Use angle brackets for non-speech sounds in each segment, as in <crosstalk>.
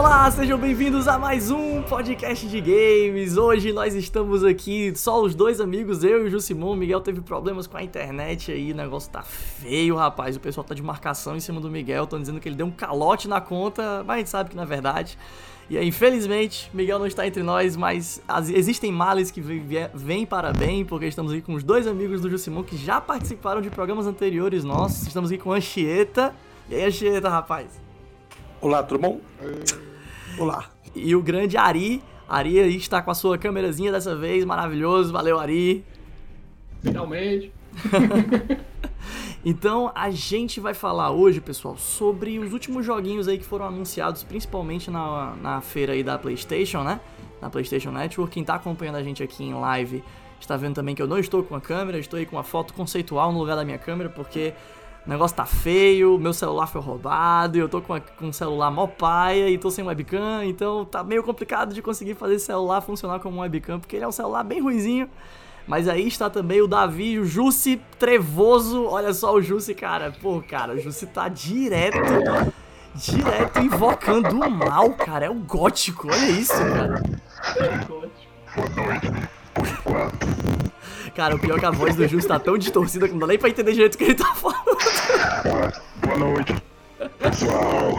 Olá, sejam bem-vindos a mais um podcast de games. Hoje nós estamos aqui, só os dois amigos, eu e o Jusimon. O Miguel teve problemas com a internet aí, o negócio tá feio, rapaz. O pessoal tá de marcação em cima do Miguel, estão dizendo que ele deu um calote na conta, mas a gente sabe que não é verdade. E aí, infelizmente, Miguel não está entre nós, mas as- existem males que vêm vêm para bem, porque estamos aqui com os dois amigos do Jusimon que já participaram de programas anteriores nossos. Estamos aqui com a Anchieta. E aí, Anchieta, rapaz? Olá, tudo bom? Olá. E o grande Ari. Ari aí está com a sua câmerazinha dessa vez, maravilhoso. Valeu, Ari. Finalmente. <laughs> Então, a gente vai falar hoje, pessoal, sobre os últimos joguinhos aí que foram anunciados, principalmente na, na feira aí da PlayStation, né? Na PlayStation Network. Quem tá acompanhando a gente aqui em live está vendo também que eu não estou com a câmera, estou aí com uma foto conceitual no lugar da minha câmera, porque o negócio tá feio, meu celular foi roubado, eu tô com, a- com um celular mó paia e tô sem webcam, então tá meio complicado de conseguir fazer esse celular funcionar como um webcam, porque ele é um celular bem ruizinho. Mas aí está também o Davi, o Jussi Trevoso. Olha só o Jussi, cara. Pô, cara, o Jussi tá direto, direto invocando o mal, cara. É o gótico, olha isso, cara. Cara, o pior é que a voz do Jussi tá tão distorcida que não dá nem pra entender direito o que ele tá falando. Boa noite, pessoal.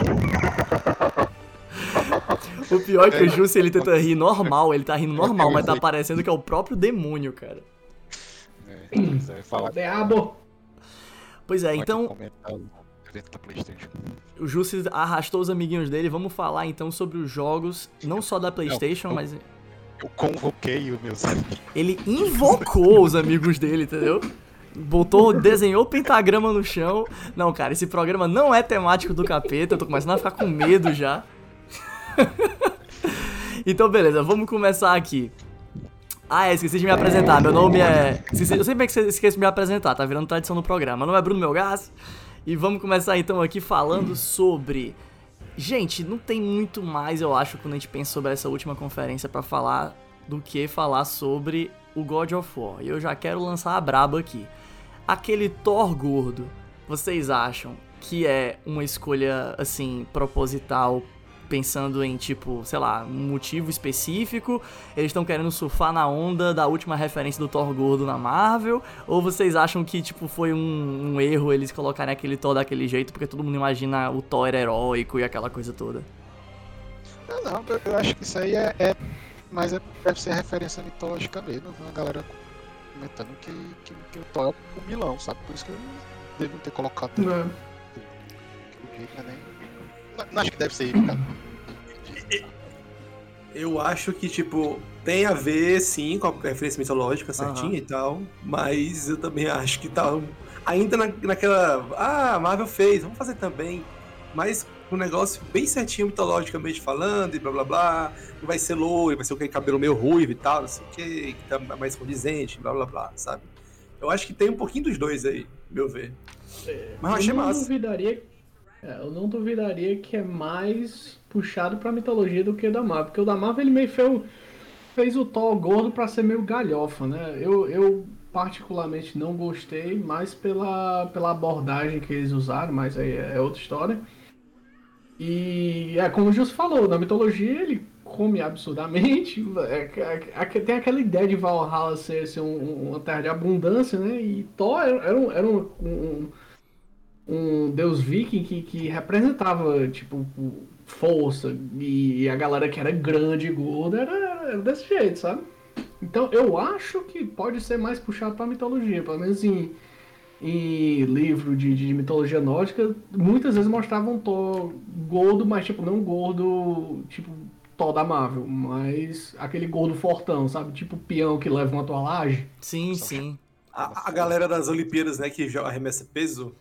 O pior é que o Jussi ele tenta rir normal, ele tá rindo normal, mas tá parecendo que é o próprio demônio, cara. Você vai falar Diabo. Pois é, então... o Jussi arrastou os amiguinhos dele. Vamos falar então sobre os jogos, não só da PlayStation, Não, mas Eu convoquei os meus amigos. ele invocou os amigos dele, entendeu? Botou, desenhou pentagrama no chão. Não, cara, esse programa não é temático do capeta. Eu tô começando a ficar com medo já. <laughs> então, beleza, vamos começar aqui. Ah, é, esqueci de me apresentar. Meu nome é. Eu sempre que esqueço de me apresentar, tá virando tradição no programa. Meu nome é Bruno Melgas. E vamos começar então aqui falando sobre. Gente, não tem muito mais, eu acho, quando a gente pensa sobre essa última conferência pra falar do que falar sobre o God of War. E eu já quero lançar a braba aqui. Aquele Thor gordo, vocês acham que é uma escolha assim proposital pensando em tipo, sei lá, um motivo específico? Eles estão querendo surfar na onda da última referência do Thor gordo na Marvel? Ou vocês acham que tipo foi um, um erro eles colocarem aquele Thor daquele jeito porque todo mundo imagina o Thor heróico e aquela coisa toda? Não, não, eu- acho que isso aí é. é mas é, deve ser referência mitológica mesmo. Uma galera comentando que, que, que o Thor é o vilão, sabe? Por isso que eu devo ter colocado Não. o jeito, né? Acho que deve ser ele, cara. Eu acho que, tipo, tem a ver, sim, com a referência mitológica certinha Aham. e tal, mas eu também acho que tá ainda na, naquela. Ah, a Marvel fez, vamos fazer também. Mas um negócio bem certinho, mitologicamente falando, e blá blá blá. Não vai ser loiro, vai ser aquele cabelo meio ruivo e tal, não sei o que, que tá mais condizente, blá blá blá, sabe? Eu acho que tem um pouquinho dos dois aí, meu ver. Mas eu achei não massa. duvidaria. É, eu não duvidaria que é mais puxado pra mitologia do que o da Marvel. Porque o da Marvel ele meio fez, fez o Thor gordo pra ser meio galhofa, né? Eu, eu particularmente não gostei, mais pela, pela abordagem que eles usaram, mas aí é outra história. E é como o Jus falou, na mitologia ele come absurdamente. É, é, é, tem aquela ideia de Valhalla ser, ser um- um- uma terra de abundância, né? E Thor era um, era um- um- um deus viking que, que representava, tipo, força. E a galera que era grande e gorda era, era desse jeito, sabe? Então eu acho que pode ser mais puxado pra mitologia, pelo menos em, em livro de, de mitologia nórdica, muitas vezes mostravam Thor gordo, mas tipo, não gordo, tipo, Thor da Marvel, mas aquele gordo fortão, sabe? Tipo peão que leva uma toalagem. Sim, sim. A, a galera das Olimpíadas, né, que já arremessa peso.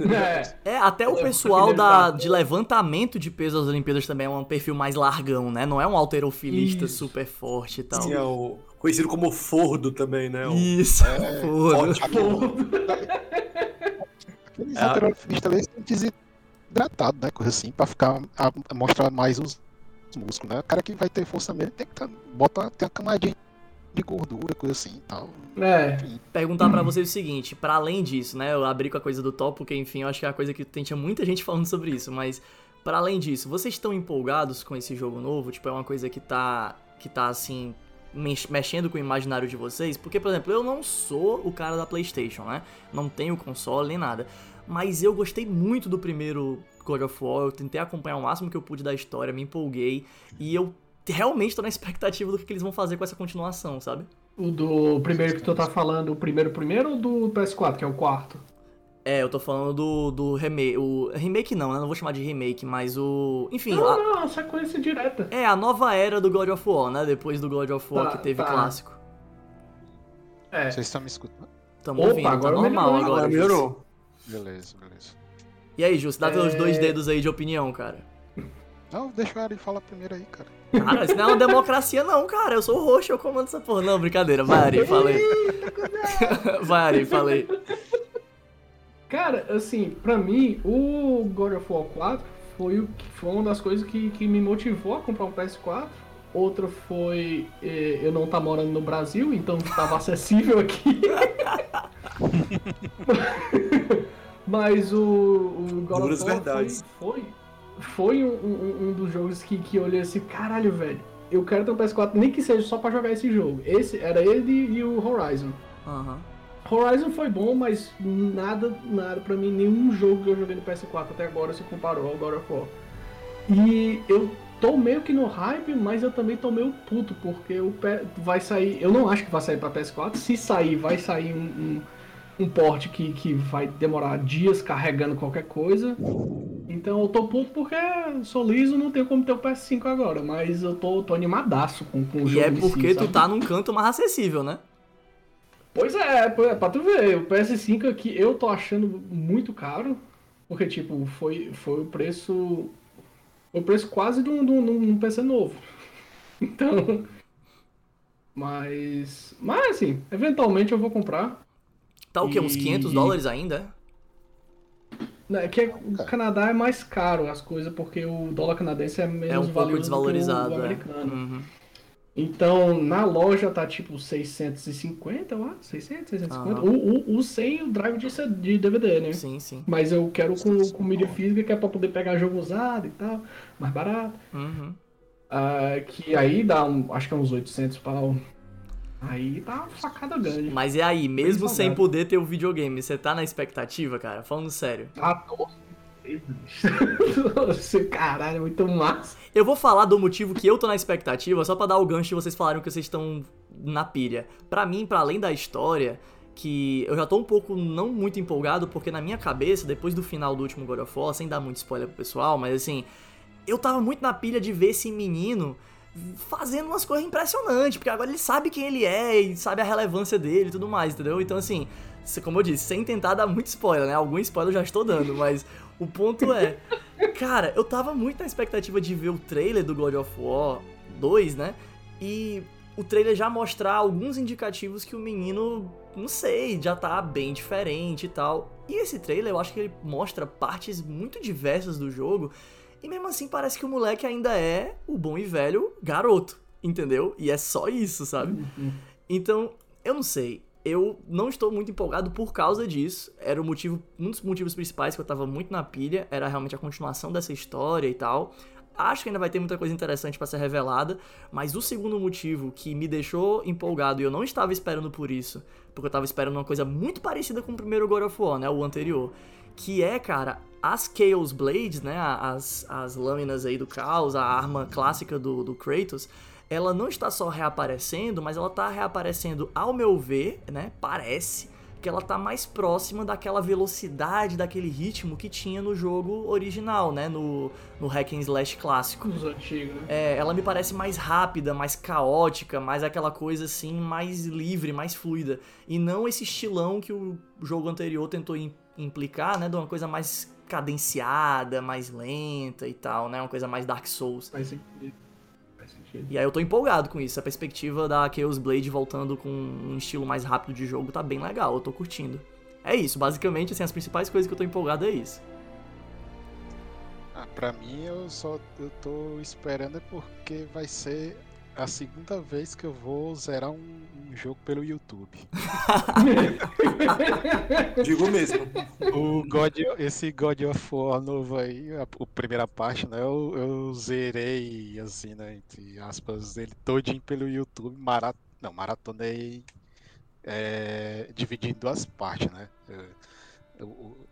É, <laughs> É, até o É, pessoal da, de levantamento de peso das Olimpíadas também é um perfil mais largão, né? Não é um alterofilista Isso. super forte e tal. Sim, é o, conhecido como Fordo também, né? O- Isso, É, <laughs> foda. <laughs> Aqueles É. alterofilistas ali são desidratados, né? Coisa assim, pra ficar. A, mostrar mais os músculos, né? O cara que vai ter força mesmo tem que tá, bota tem uma camadinha de gordura, coisa assim e tal. é. Perguntar pra vocês o seguinte, pra além disso, né? Eu abri com a coisa do top, porque enfim, eu acho que é a coisa que tem tinha muita gente <laughs> falando sobre isso, mas Para além disso, vocês estão empolgados com esse jogo novo? Tipo, é uma coisa que tá que tá assim mex- mexendo com o imaginário de vocês? Porque, por exemplo, eu não sou o cara da PlayStation, né? Não tenho console nem nada. Mas eu gostei muito do primeiro God of War, eu tentei acompanhar o máximo que eu pude da história, me empolguei e eu realmente tô na expectativa do que que eles vão fazer com essa continuação, sabe? O do primeiro que tu tá falando, o primeiro primeiro ou do PS4, que é o quarto? É, eu tô falando do, do remake. O remake não, né? Não vou chamar de remake, mas o. Enfim, Não, a- não, é uma sequência direta. é a nova era do God of War, né? Depois do God of War Tá, que teve tá. clássico. É. Vocês estão me escutando? Tamo Opa, ouvindo, tá agora normal melhorou, agora. Melhorou. Beleza, beleza. E aí, Jus, dá teus É. dois dedos aí de opinião, cara. Não, deixa o Ari falar primeiro aí, cara. Cara, isso não é uma democracia, não, cara. Eu sou o roxo, eu comando essa porra. Não, brincadeira. Vai, Ari, falei. <laughs> Vai, Ari, falei. Cara, assim, pra mim, o God of War 4 foi, o que- foi uma das coisas que, que me motivou a comprar um PS4. Outra foi eh, eu não estar morando no Brasil, então estava acessível aqui. <laughs> <laughs> Mas o, o God Duras of War verdades. foi, foi, foi um, um- um dos jogos que, que eu olhei assim, caralho, velho, eu quero ter um PS4, nem que seja só pra jogar esse jogo. Esse era ele e o Horizon. Aham. Horizon foi bom, mas nada, nada pra mim, nenhum jogo que eu joguei no PS4 até agora se comparou ao God of War. E eu tô meio que no hype, mas eu também tô meio puto, porque o vai sair. Eu não acho que vai sair pra PS4. Se sair, vai sair um, um, um port que, que vai demorar dias carregando qualquer coisa. Então eu tô puto porque sou liso, não tenho como ter o PS5 agora, mas eu tô, tô animadaço com, com o E jogo. é em si, porque tu sabe? tá num canto mais acessível, né? Pois é, é pra tu ver, o PS5 aqui eu tô achando muito caro, porque tipo, foi, foi o preço. Foi o preço quase de um, de um- de um PC novo. <laughs> Então. Mas. Mas assim, eventualmente eu vou comprar. Tá o quê? Uns E- 500 dólares ainda? Né, que é- o Canadá é mais caro as coisas, porque o dólar canadense é menos É um pouco desvalorizado, do que o é. americano. Uhum. Então, na loja tá tipo 650, eu acho. 600, 650. Aham. O, o, o sem o drive de, de DVD, né? Sim, sim. Mas eu quero com, com mídia física, que é pra poder pegar jogo usado e tal, mais barato. Uhum. Ah, que aí dá, um, acho que é uns 800 pau. Aí tá uma facada grande. Mas e aí, mesmo sem poder ter o videogame, você tá na expectativa, cara? Falando sério. Ah, <laughs> nossa. Caralho, é muito massa. Eu vou falar do motivo que eu tô na expectativa, só pra dar o gancho de vocês falaram que vocês estão na pilha. Pra mim, pra além da história, que eu já tô um pouco não muito empolgado, porque na minha cabeça, depois do final do último God of War, sem dar muito spoiler pro pessoal, mas assim, eu tava muito na pilha de ver esse menino fazendo umas coisas impressionantes, porque agora ele sabe quem ele é e sabe a relevância dele e tudo mais, entendeu? Então assim, como eu disse, sem tentar dar muito spoiler, né? Algum spoiler eu já estou dando, mas o ponto é, <laughs> cara, eu tava muito na expectativa de ver o trailer do God of War 2, né? E o trailer já mostrar alguns indicativos que o menino, não sei, já tá bem diferente e tal. E esse trailer eu acho que ele mostra partes muito diversas do jogo. E mesmo assim parece que o moleque ainda é o bom e velho garoto, entendeu? E é só isso, sabe? Então, eu não sei. Eu não estou muito empolgado por causa disso. Era o motivo, um dos motivos principais que eu tava muito na pilha, era realmente a continuação dessa história e tal. Acho que ainda vai ter muita coisa interessante pra ser revelada, mas o segundo motivo que me deixou empolgado e eu não estava esperando por isso, porque eu tava esperando uma coisa muito parecida com o primeiro God of War, né, o anterior, que é, cara, as Chaos Blades, né, as, as lâminas aí do caos, a arma clássica do, do Kratos, ela não está só reaparecendo, mas ela tá reaparecendo, ao meu ver, né, parece que ela tá mais próxima daquela velocidade, daquele ritmo que tinha no jogo original, né, no, no Hack and Slash clássico. Os antigos, né? É, ela me parece mais rápida, mais caótica, mais aquela coisa assim, mais livre, mais fluida. E não esse estilão que o jogo anterior tentou im- implicar, né? De uma coisa mais cadenciada, mais lenta e tal, né? Uma coisa mais Dark Souls. Faz sentido. Faz sentido. E aí eu tô empolgado com isso. A perspectiva da Chaos Blade voltando com um estilo mais rápido de jogo tá bem legal, eu tô curtindo. É isso, basicamente, assim, as principais coisas que eu tô empolgado é isso. Ah, pra mim eu só eu tô esperando é porque vai ser a segunda vez que eu vou zerar um, um jogo pelo YouTube. <laughs> Digo mesmo. O God, esse God of War novo aí, a, a primeira parte, né? Eu, eu zerei, assim, né? Entre aspas, ele todinho pelo YouTube. Marat... Não, maratonei é, dividindo em duas partes, né? Eu,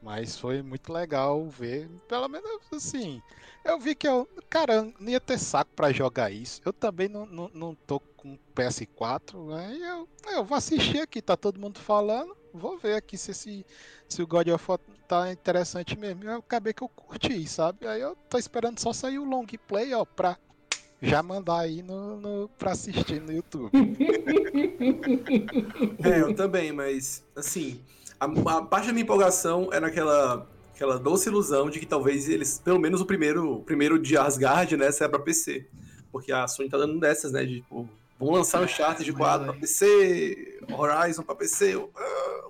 mas foi muito legal ver, pelo menos assim. Eu vi que eu, cara, não ia ter saco pra jogar isso. Eu também não, não, não tô com PS4, né? Eu, eu vou assistir aqui, tá todo mundo falando. Vou ver aqui se, esse, se o God of War tá interessante mesmo. Eu acabei que eu curti, sabe? Aí eu tô esperando só sair o long play, ó, pra já mandar aí no, no, pra assistir no YouTube. <laughs> É, eu também, mas assim, a, a parte da minha empolgação era aquela, aquela doce ilusão de que talvez eles, pelo menos o primeiro, o primeiro de Asgard, né, saia pra PC. Porque a Sony tá dando dessas, né? De tipo, vão lançar o Uncharted 4 pra PC, Horizon pra PC, uh,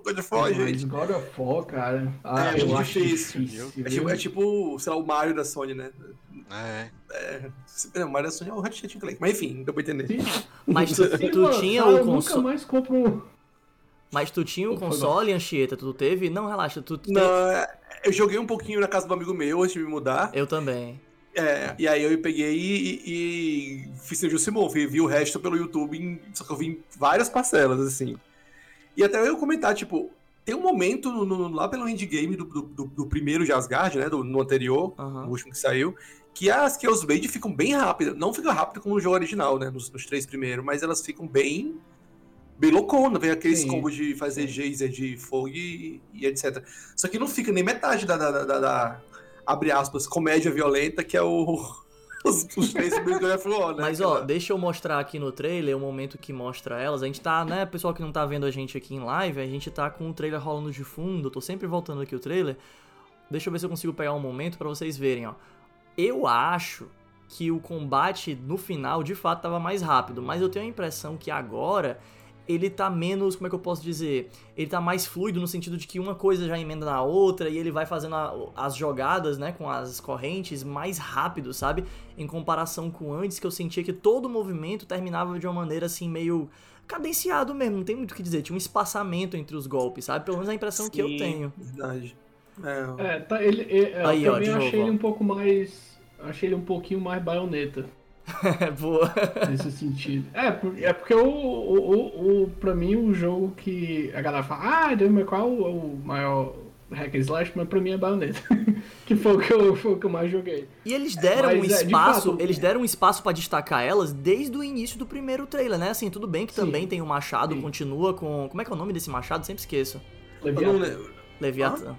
God of War, gente. God of War, cara. Ah, É, eu muito acho difícil. difícil. É tipo, é tipo, sei lá, o Mario da Sony, né? É. É, não, o Mario da Sony é o Ratchet Clank. Mas enfim, deu pra entender. Mas tu, tu tinha eu o nunca console. mais compro um. Mas tu tinha o Foi console, Anchieta? Tu teve? Não, relaxa, tu Não, é, eu joguei um pouquinho na casa do amigo meu antes de me mudar. Eu também. É, e aí eu peguei e, e fiz o Simon, vi, vi o resto pelo YouTube, em- só que eu vi em várias parcelas, assim. E até eu ia comentar, tipo, tem um momento no- no- lá pelo endgame do, do, do, primeiro de Asgard, né, do, no anterior, Aham. o último que saiu, que as Chaos Blade ficam bem rápidas. Não fica rápido como no jogo original, né, nos, nos três primeiros, mas elas ficam bem bem loucona, vem aqueles Sim. combos de fazer geyser de fogo e, e etc. Só que não fica nem metade da, da, da- da- abre aspas, comédia violenta, que é o <laughs> os, os três War, né? Mas ó, Aquela- deixa eu mostrar aqui no trailer o momento que mostra elas. A gente tá, né, pessoal que não tá vendo a gente aqui em live, a gente tá com o trailer rolando de fundo. Eu tô sempre voltando aqui o trailer. Deixa eu ver se eu consigo pegar um momento pra vocês verem, ó. Eu acho que o combate no final de fato tava mais rápido, mas eu tenho a impressão que agora ele tá menos, como é que eu posso dizer? Ele tá mais fluido no sentido de que uma coisa já emenda na outra e ele vai fazendo a- as jogadas, né, com as correntes mais rápido, sabe? Em comparação com antes, que eu sentia que todo o movimento terminava de uma maneira assim meio cadenciado mesmo, não tem muito o que dizer, tinha um espaçamento entre os golpes, sabe? Pelo menos a impressão que eu Sim, tenho. Verdade. É, É, tá, ele, é, Aí, eu ó, também de achei novo, ele um pouco mais. Achei ele um pouquinho mais baioneta. <laughs> Boa. nesse sentido. É, é porque o, o, o, o, pra mim o jogo que a galera fala, ah, Devil May Cry é o, é o maior hack and slash, mas pra mim é Bayonetta. <laughs> que foi o que, eu, foi o que eu mais joguei. E eles deram Mas, um é, de espaço, fato, eles deram um espaço pra destacar elas desde o início do primeiro trailer, né? Assim, tudo bem que Sim. também tem o machado, Sim. continua com, como é que é o nome desse machado? Sempre esqueço. Leviathan. Leviathan.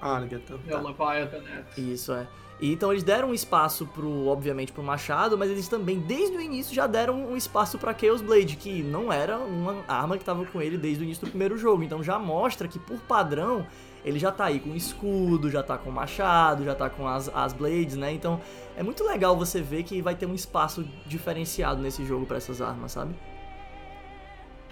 Ah, Leviathan. É o Leviathan, né? Isso é. E então eles deram um espaço pro, obviamente, pro Machado, mas eles também, desde o início, já deram um espaço pra Chaos Blade, que não era uma arma que tava com ele desde o início do primeiro jogo. Então já mostra que, por padrão, ele já tá aí com escudo, já tá com machado, já tá com as, as blades, né? Então é muito legal você ver que vai ter um espaço diferenciado nesse jogo pra essas armas, sabe?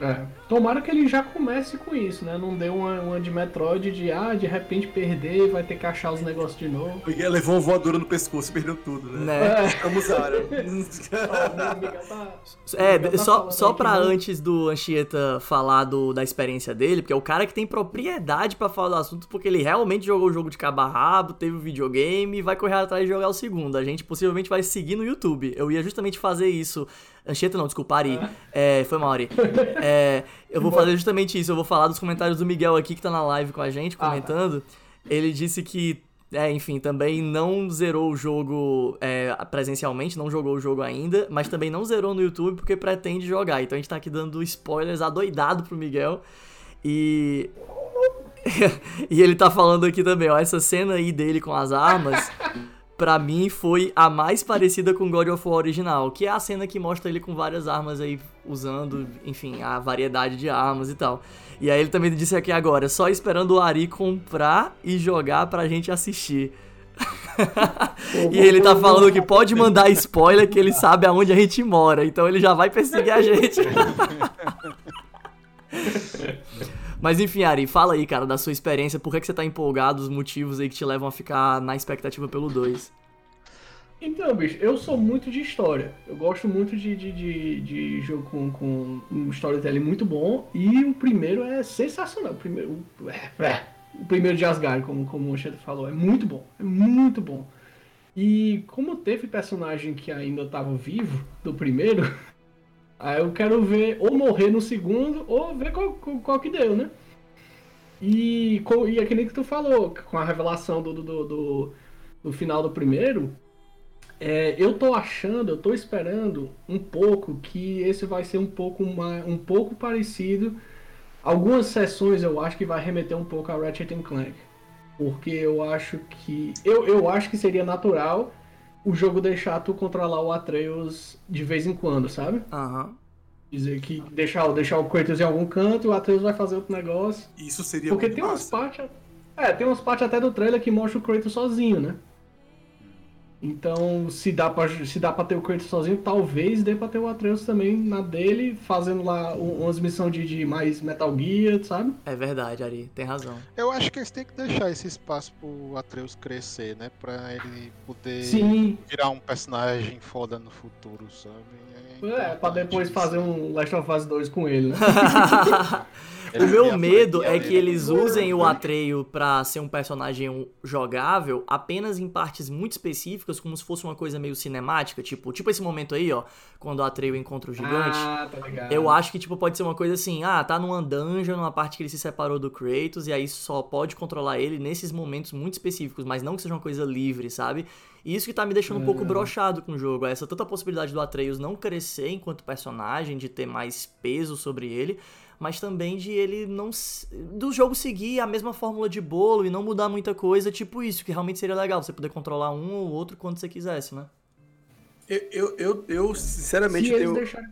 É. Tomara que ele já comece com isso, né? Não dê uma, uma de Metroid de, ah, de repente perder e vai ter que achar os negócios de novo. Porque levou uma voadora no pescoço e perdeu tudo, né? Né? É. <laughs> O Miguel tá- É, tá só, só pra não- antes do Anchieta falar do, da experiência dele, porque é o cara que tem propriedade pra falar do assunto, porque ele realmente jogou o jogo de cabo a rabo, teve o videogame e vai correr atrás de jogar o segundo. A gente possivelmente vai seguir no YouTube. Eu ia justamente fazer isso. Anchieta não, desculpa, Ari. É, foi mal, Ari. É, eu vou fazer justamente isso. Eu vou falar dos comentários do Miguel aqui, que tá na live com a gente, Ah, tá. comentando. Ele disse que é, enfim, também não zerou o jogo é, presencialmente, não jogou o jogo ainda, mas também não zerou no YouTube porque pretende jogar. Então a gente tá aqui dando spoilers adoidado pro Miguel. E. <laughs> e ele tá falando aqui também, ó, essa cena aí dele com as armas, pra mim foi a mais parecida com God of War original, que é a cena que mostra ele com várias armas aí usando, enfim, a variedade de armas e tal. E aí ele também disse aqui agora, só esperando o Ari comprar e jogar pra gente assistir. <laughs> e ele tá falando que pode mandar spoiler que ele sabe aonde a gente mora, então ele já vai perseguir a gente. <laughs> Mas enfim, Ari, fala aí, cara, da sua experiência, por que, que você tá empolgado, os motivos aí que te levam a ficar na expectativa pelo 2. Então, bicho, eu sou muito de história. Eu gosto muito de, de, de, de jogo com, com um storytelling muito bom. E o primeiro é sensacional. O primeiro, é, é, o primeiro de Asgard, como, como o Xeto falou, é muito bom. É muito bom. E como teve personagem que ainda estava vivo do primeiro, <laughs> aí eu quero ver ou morrer no segundo ou ver qual, qual, que deu, né? E, e é que nem que tu falou, com a revelação do, do, do, do final do primeiro, é, eu tô achando, eu tô esperando um pouco que esse vai ser um pouco, uma, um pouco parecido. Algumas sessões eu acho que vai remeter um pouco a Ratchet Clank. Porque eu acho que. Eu, eu acho que seria natural o jogo deixar tu controlar o Atreus de vez em quando, sabe? Aham. Uhum. Dizer que deixar, deixar o Kratos em algum canto e o Atreus vai fazer outro negócio. Isso seria Porque tem umas partes. É, tem umas partes até do trailer que mostra o Kratos sozinho, né? Então, se dá pra, se dá pra ter o Kratos sozinho, talvez dê pra ter o Atreus também na dele, fazendo lá umas missões de, de mais Metal Gear, sabe? É verdade, Ari, tem razão. Eu acho que eles têm que deixar esse espaço pro Atreus crescer, né? Pra ele poder Sim. virar um personagem foda no futuro, sabe? É, é pra depois fazer um Last of Us 2 com ele, né? <laughs> <laughs> o meu medo é que eles usem o Atreio pra ser um personagem jogável apenas em partes muito específicas, como se fosse uma coisa meio cinemática, tipo, tipo esse momento aí, ó, quando o Atreio encontra o gigante. Ah, tá ligado. Eu acho que tipo pode ser uma coisa assim, ah, tá numa dungeon, numa parte que ele se separou do Kratos e aí só pode controlar ele nesses momentos muito específicos, mas não que seja uma coisa livre, sabe? E isso que tá me deixando um pouco brochado com o jogo, essa tanta possibilidade do Atreus não crescer enquanto personagem, de ter mais peso sobre ele, mas também de ele não. do jogo seguir a mesma fórmula de bolo e não mudar muita coisa, tipo isso, que realmente seria legal, você poder controlar um ou outro quando você quisesse, né? Eu, eu, eu, eu sinceramente. Se eles eu... deixarem...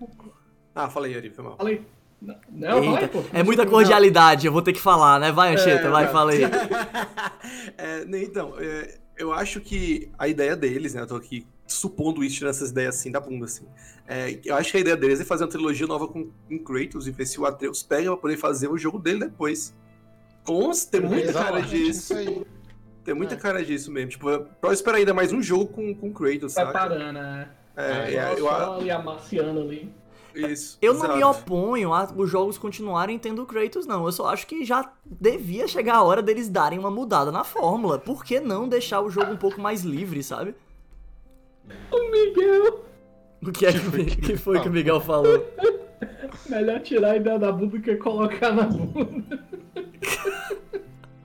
Ah, fala aí, Ari, foi mal. Falei. Não, Eita, vai, pô. é muita cordialidade, eu vou ter que falar, né? Vai, Ancheta, é, vai, não. fala aí. <laughs> é, então, é, eu acho que a ideia deles, né? Eu tô aqui supondo isso nessas ideias assim da bunda, assim. É, eu acho que a ideia deles é fazer uma trilogia nova com, com Kratos e ver se o Atreus pega pra poder fazer o jogo dele depois. Cons, tem muita cara disso. Tem muita é. cara disso mesmo. Tipo, pode esperar ainda mais um jogo com, com Kratos, sabe? Preparando, né? É, é, eu, ali amaciando ali. Isso. Eu exato. não me oponho a os jogos continuarem tendo Kratos, não. Eu só acho que já devia chegar a hora deles darem uma mudada na fórmula. Por que não deixar o jogo um pouco mais livre, sabe? O Miguel! O que é que, que foi que o Miguel falou? <laughs> Melhor tirar a ideia da bunda do que colocar na bunda.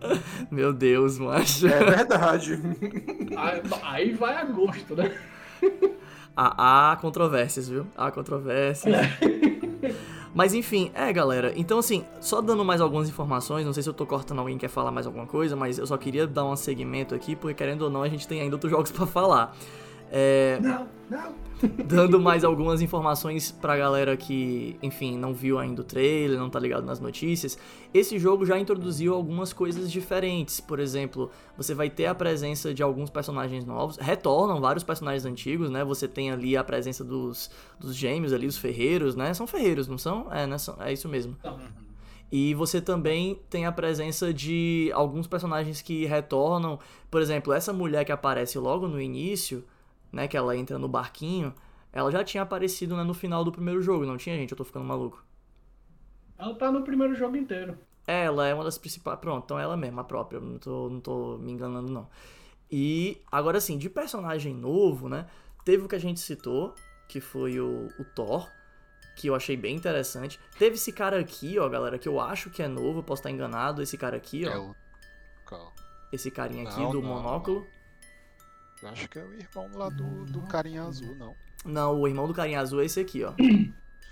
<laughs> Meu Deus, macho. É verdade. <laughs> Aí, aí vai a gosto, né? Há, há controvérsias, viu? Há controvérsias. Mas enfim, é galera. Então assim, só dando mais algumas informações, não sei se eu tô cortando alguém que quer falar mais alguma coisa, mas eu só queria dar um segmento aqui, porque querendo ou não, a gente tem ainda outros jogos para falar. É... Não, não. Dando mais algumas informações pra galera que, enfim, não viu ainda o trailer, não tá ligado nas notícias. Esse jogo já introduziu algumas coisas diferentes. Por exemplo, você vai ter a presença de alguns personagens novos. Retornam vários personagens antigos, né? Você tem ali a presença dos, dos gêmeos ali, os ferreiros, né? São ferreiros, não são? É, né? é isso mesmo. E você também tem a presença de alguns personagens que retornam. Por exemplo, essa mulher que aparece logo no início né, que ela entra no barquinho, ela já tinha aparecido né, no final do primeiro jogo, não tinha, gente? Eu tô ficando maluco. Ela tá no primeiro jogo inteiro. Ela é uma das principais. Pronto, então ela mesma, a própria. Não tô, não tô me enganando, não. E agora sim, de personagem novo, né? Teve o que a gente citou, que foi o, o Thor, que eu achei bem interessante. Teve esse cara aqui, ó, galera, que eu acho que é novo, posso estar enganado. Esse cara aqui, ó. É o... Esse carinha aqui Não, do não, monóculo. não. Eu acho que é o irmão lá do, do carinha azul, não. Não, o irmão do carinha azul é esse aqui, ó.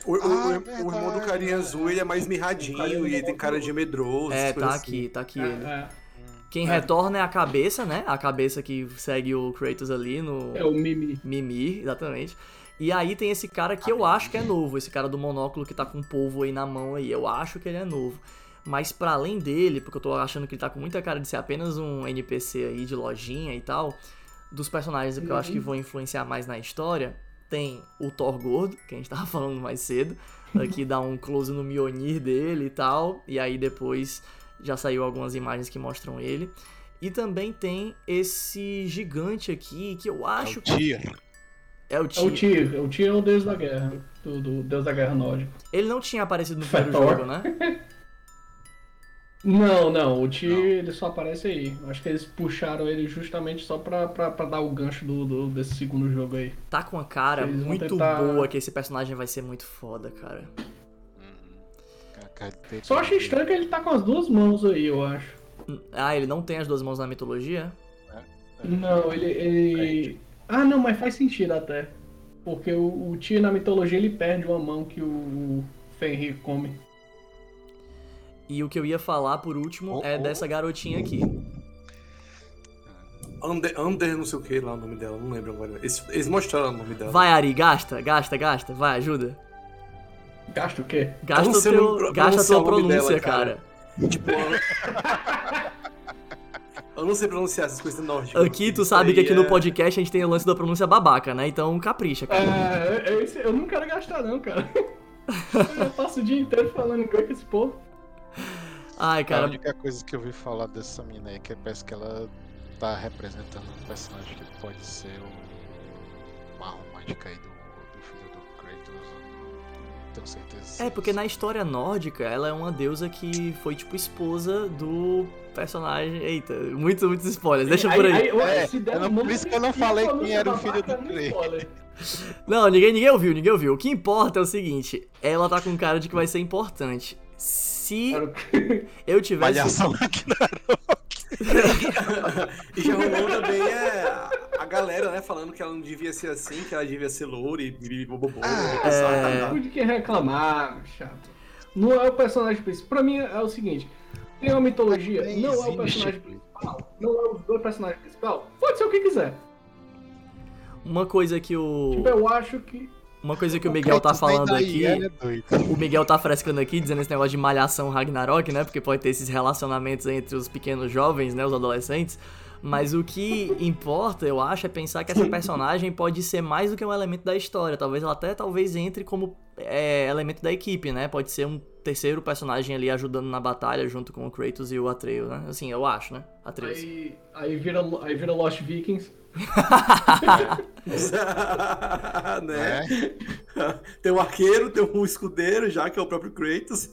O, Ah, o- verdade, o irmão do carinha azul, ele é mais mirradinho e ele tem cara de medroso. É, tá aqui, tá aqui ele. É, Quem retorna é a cabeça, né? A cabeça que segue o Kratos ali no é, é o Mimi. Mimir, exatamente. E aí tem esse cara que eu acho que é novo, esse cara do monóculo que tá com um polvo aí na mão aí. Eu acho que ele é novo. Mas para além dele, porque eu tô achando que ele tá com muita cara de ser apenas um NPC aí de lojinha e tal, dos personagens que eu acho que vão influenciar mais na história, tem o Thor gordo, que a gente tava <laughs> falando mais cedo, aqui dá um close no Mjolnir dele e tal, e aí depois já saiu algumas imagens que mostram ele. E também tem esse gigante aqui que eu acho É o que Tyr. é o É o Tyr. Tyr. O Tyr é o deus da guerra. Do, do deus da guerra nórdico. Ele não tinha aparecido no primeiro Thor. jogo, né? <laughs> Não, não. O Não. ele só aparece aí. Acho que eles puxaram ele justamente só pra, pra, pra dar o gancho do, do- desse segundo jogo aí. Tá com a cara Eles muito tentar- boa que esse personagem vai ser muito foda, cara. Dele. Só acho estranho que ele tá com as duas mãos aí, eu acho. Ah, ele não tem as duas mãos na mitologia? Não, ele. ele... Ah, não, mas faz sentido até. Porque o, o Tyr na mitologia ele perde uma mão que o, o Fenrir come. E o que eu ia falar por último Oh, é oh. dessa garotinha aqui. Under, Under não sei o que lá o nome dela, não lembro agora. Eles, eles mostraram o nome dela. Vai, Ari, gasta, gasta, gasta, vai, ajuda. Gasta o quê? Gasta, não o teu, o nome- gasta a tua pronúncia, dela, cara. cara. Tipo, <laughs> eu... não sei pronunciar essas coisas nórdicas. Aqui tu sabe que aqui no É- podcast a gente tem o lance da pronúncia babaca, né? Então capricha, cara. É, eu, eu- eu não quero gastar não, cara. <laughs> Eu passo o dia inteiro falando inglês com esse povo. Ai, A cara, única coisa que eu ouvi falar dessa mina aí é que parece que ela tá representando um personagem que pode ser o uma romântica aí do, do filho do Kratos. Não tenho certeza. É, porque isso. na história nórdica, ela é uma deusa que foi, tipo, esposa do personagem. Eita, muito, muitos spoilers, deixa por aí. eu- É, se der eu não- por isso que eu não falei a quem era o música filho do spoiler. <laughs> Não, ninguém, ninguém ouviu, ninguém ouviu. O que importa é o seguinte: ela tá com cara de que vai ser importante. Se O- eu tivesse. Malhação aqui <laughs> e já rolou também é, a- galera, né, falando que ela não devia ser assim, que ela devia ser loura e bibibobobô. Ah, é. Tipo de quem reclamar, chato. Não é o personagem principal. Pra mim é o seguinte: tem uma mitologia, Nem não é o personagem principal, não é os dois personagens principais. Pode ser o que quiser. Uma coisa que o. Tipo, eu acho que. Uma coisa que o Miguel tá falando aqui. É. O Miguel tá frescando aqui, dizendo esse negócio de malhação Ragnarok, né? Porque pode ter esses relacionamentos entre os pequenos jovens, né? Os adolescentes. Mas o que importa, eu acho, é pensar que essa personagem pode ser mais do que um elemento da história. Talvez ela até talvez entre como é, elemento da equipe, né? Pode ser um terceiro personagem ali ajudando na batalha junto com o Kratos e o Atreus, né? Assim, eu acho, né? Atreus. Aí, aí, vira, aí vira Lost Vikings. <laughs> né? É. <laughs> Tem um arqueiro, tem um escudeiro já, que é o próprio Kratos.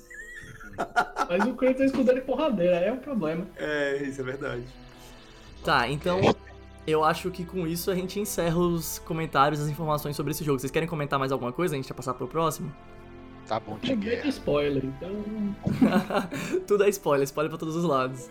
Mas o Kratos é escudeiro e porradeira, aí é o problema. É, isso é verdade. Tá, então eu acho que com isso a gente encerra os comentários, as informações sobre esse jogo. Vocês querem comentar mais alguma coisa? A gente vai passar pro próximo? Tá bom de guerra. spoiler, então. <laughs> Tudo é spoiler, spoiler pra todos os lados.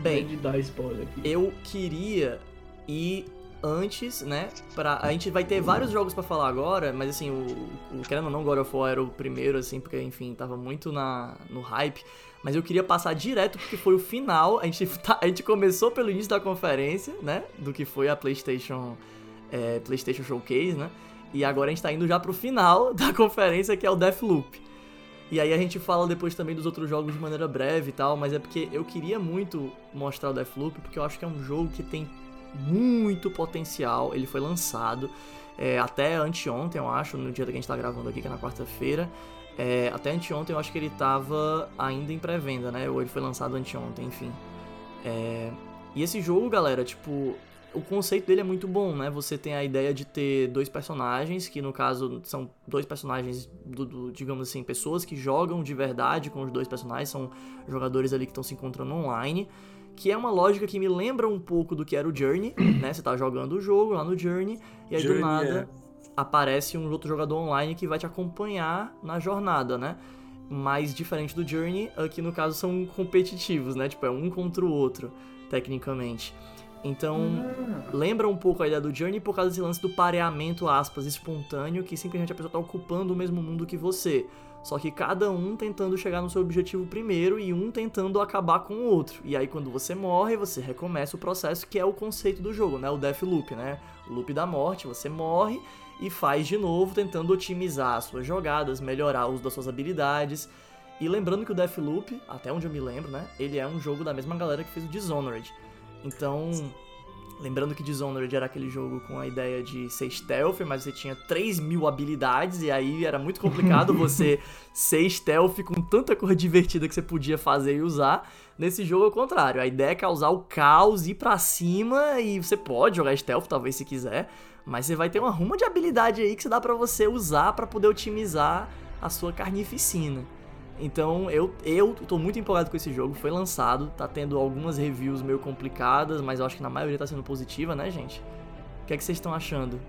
Bem, Bem, de dar spoiler aqui. eu queria ir antes, né? Pra, a gente vai ter vários jogos pra falar agora, mas assim, o, o querendo ou não, God of War era o primeiro, assim, porque enfim, tava muito na, no hype. Mas eu queria passar direto porque foi o final. A gente, <laughs> tá- a gente começou pelo início da conferência, né? Do que foi a PlayStation, é, PlayStation Showcase, né? E agora a gente tá indo já pro final <laughs> da conferência, que é o Deathloop. E aí a gente fala depois também dos outros jogos de maneira breve e tal, mas é porque eu queria muito mostrar o Deathloop, porque eu acho que é um jogo que tem muito potencial. Ele foi lançado é, até anteontem, eu acho, no dia que a gente tá gravando aqui, que é na quarta-feira. É, até anteontem eu acho que ele tava ainda em pré-venda, né? Ou ele foi lançado anteontem, enfim. É, e esse jogo, galera, tipo, o conceito dele é muito bom, né? Você tem a ideia de ter dois personagens, que no caso são dois personagens, do, do- digamos assim, pessoas que jogam de verdade com os dois personagens, são jogadores ali que estão se encontrando online, que é uma lógica que me lembra um pouco do que era o Journey, né? Você tá jogando o jogo lá no Journey, e aí Journey, do nada é. Aparece um outro jogador online que vai te acompanhar na jornada, né? Mas diferente do Journey, aqui no caso são competitivos, né? Tipo, é um contra o outro, tecnicamente. Então, lembra um pouco a ideia do Journey por causa desse lance do pareamento, aspas, espontâneo, que simplesmente a pessoa tá ocupando o mesmo mundo que você. Só que cada um tentando chegar no seu objetivo primeiro e um tentando acabar com o outro. E aí quando você morre, você recomeça o processo que é o conceito do jogo, né? O Death Loop, né? O loop da morte, você morre e faz de novo tentando otimizar as suas jogadas, melhorar o uso das suas habilidades. E lembrando que o Deathloop, até onde eu me lembro, né? Ele é um jogo da mesma galera que fez o Dishonored. Então, Lembrando que Dishonored era aquele jogo com a ideia de ser stealth, mas você tinha 3 mil habilidades, e aí era muito complicado <laughs> você ser stealth com tanta coisa divertida que você podia fazer e usar. Nesse jogo é o contrário, a ideia é causar o caos, ir pra cima, e você pode jogar stealth, talvez se quiser, mas você vai ter uma ruma de habilidade aí que dá para você usar para poder otimizar a sua carnificina. Então eu, eu tô muito empolgado com esse jogo, foi lançado, tá tendo algumas reviews meio complicadas, mas eu acho que na maioria tá sendo positiva, né, gente? O que é que vocês estão achando?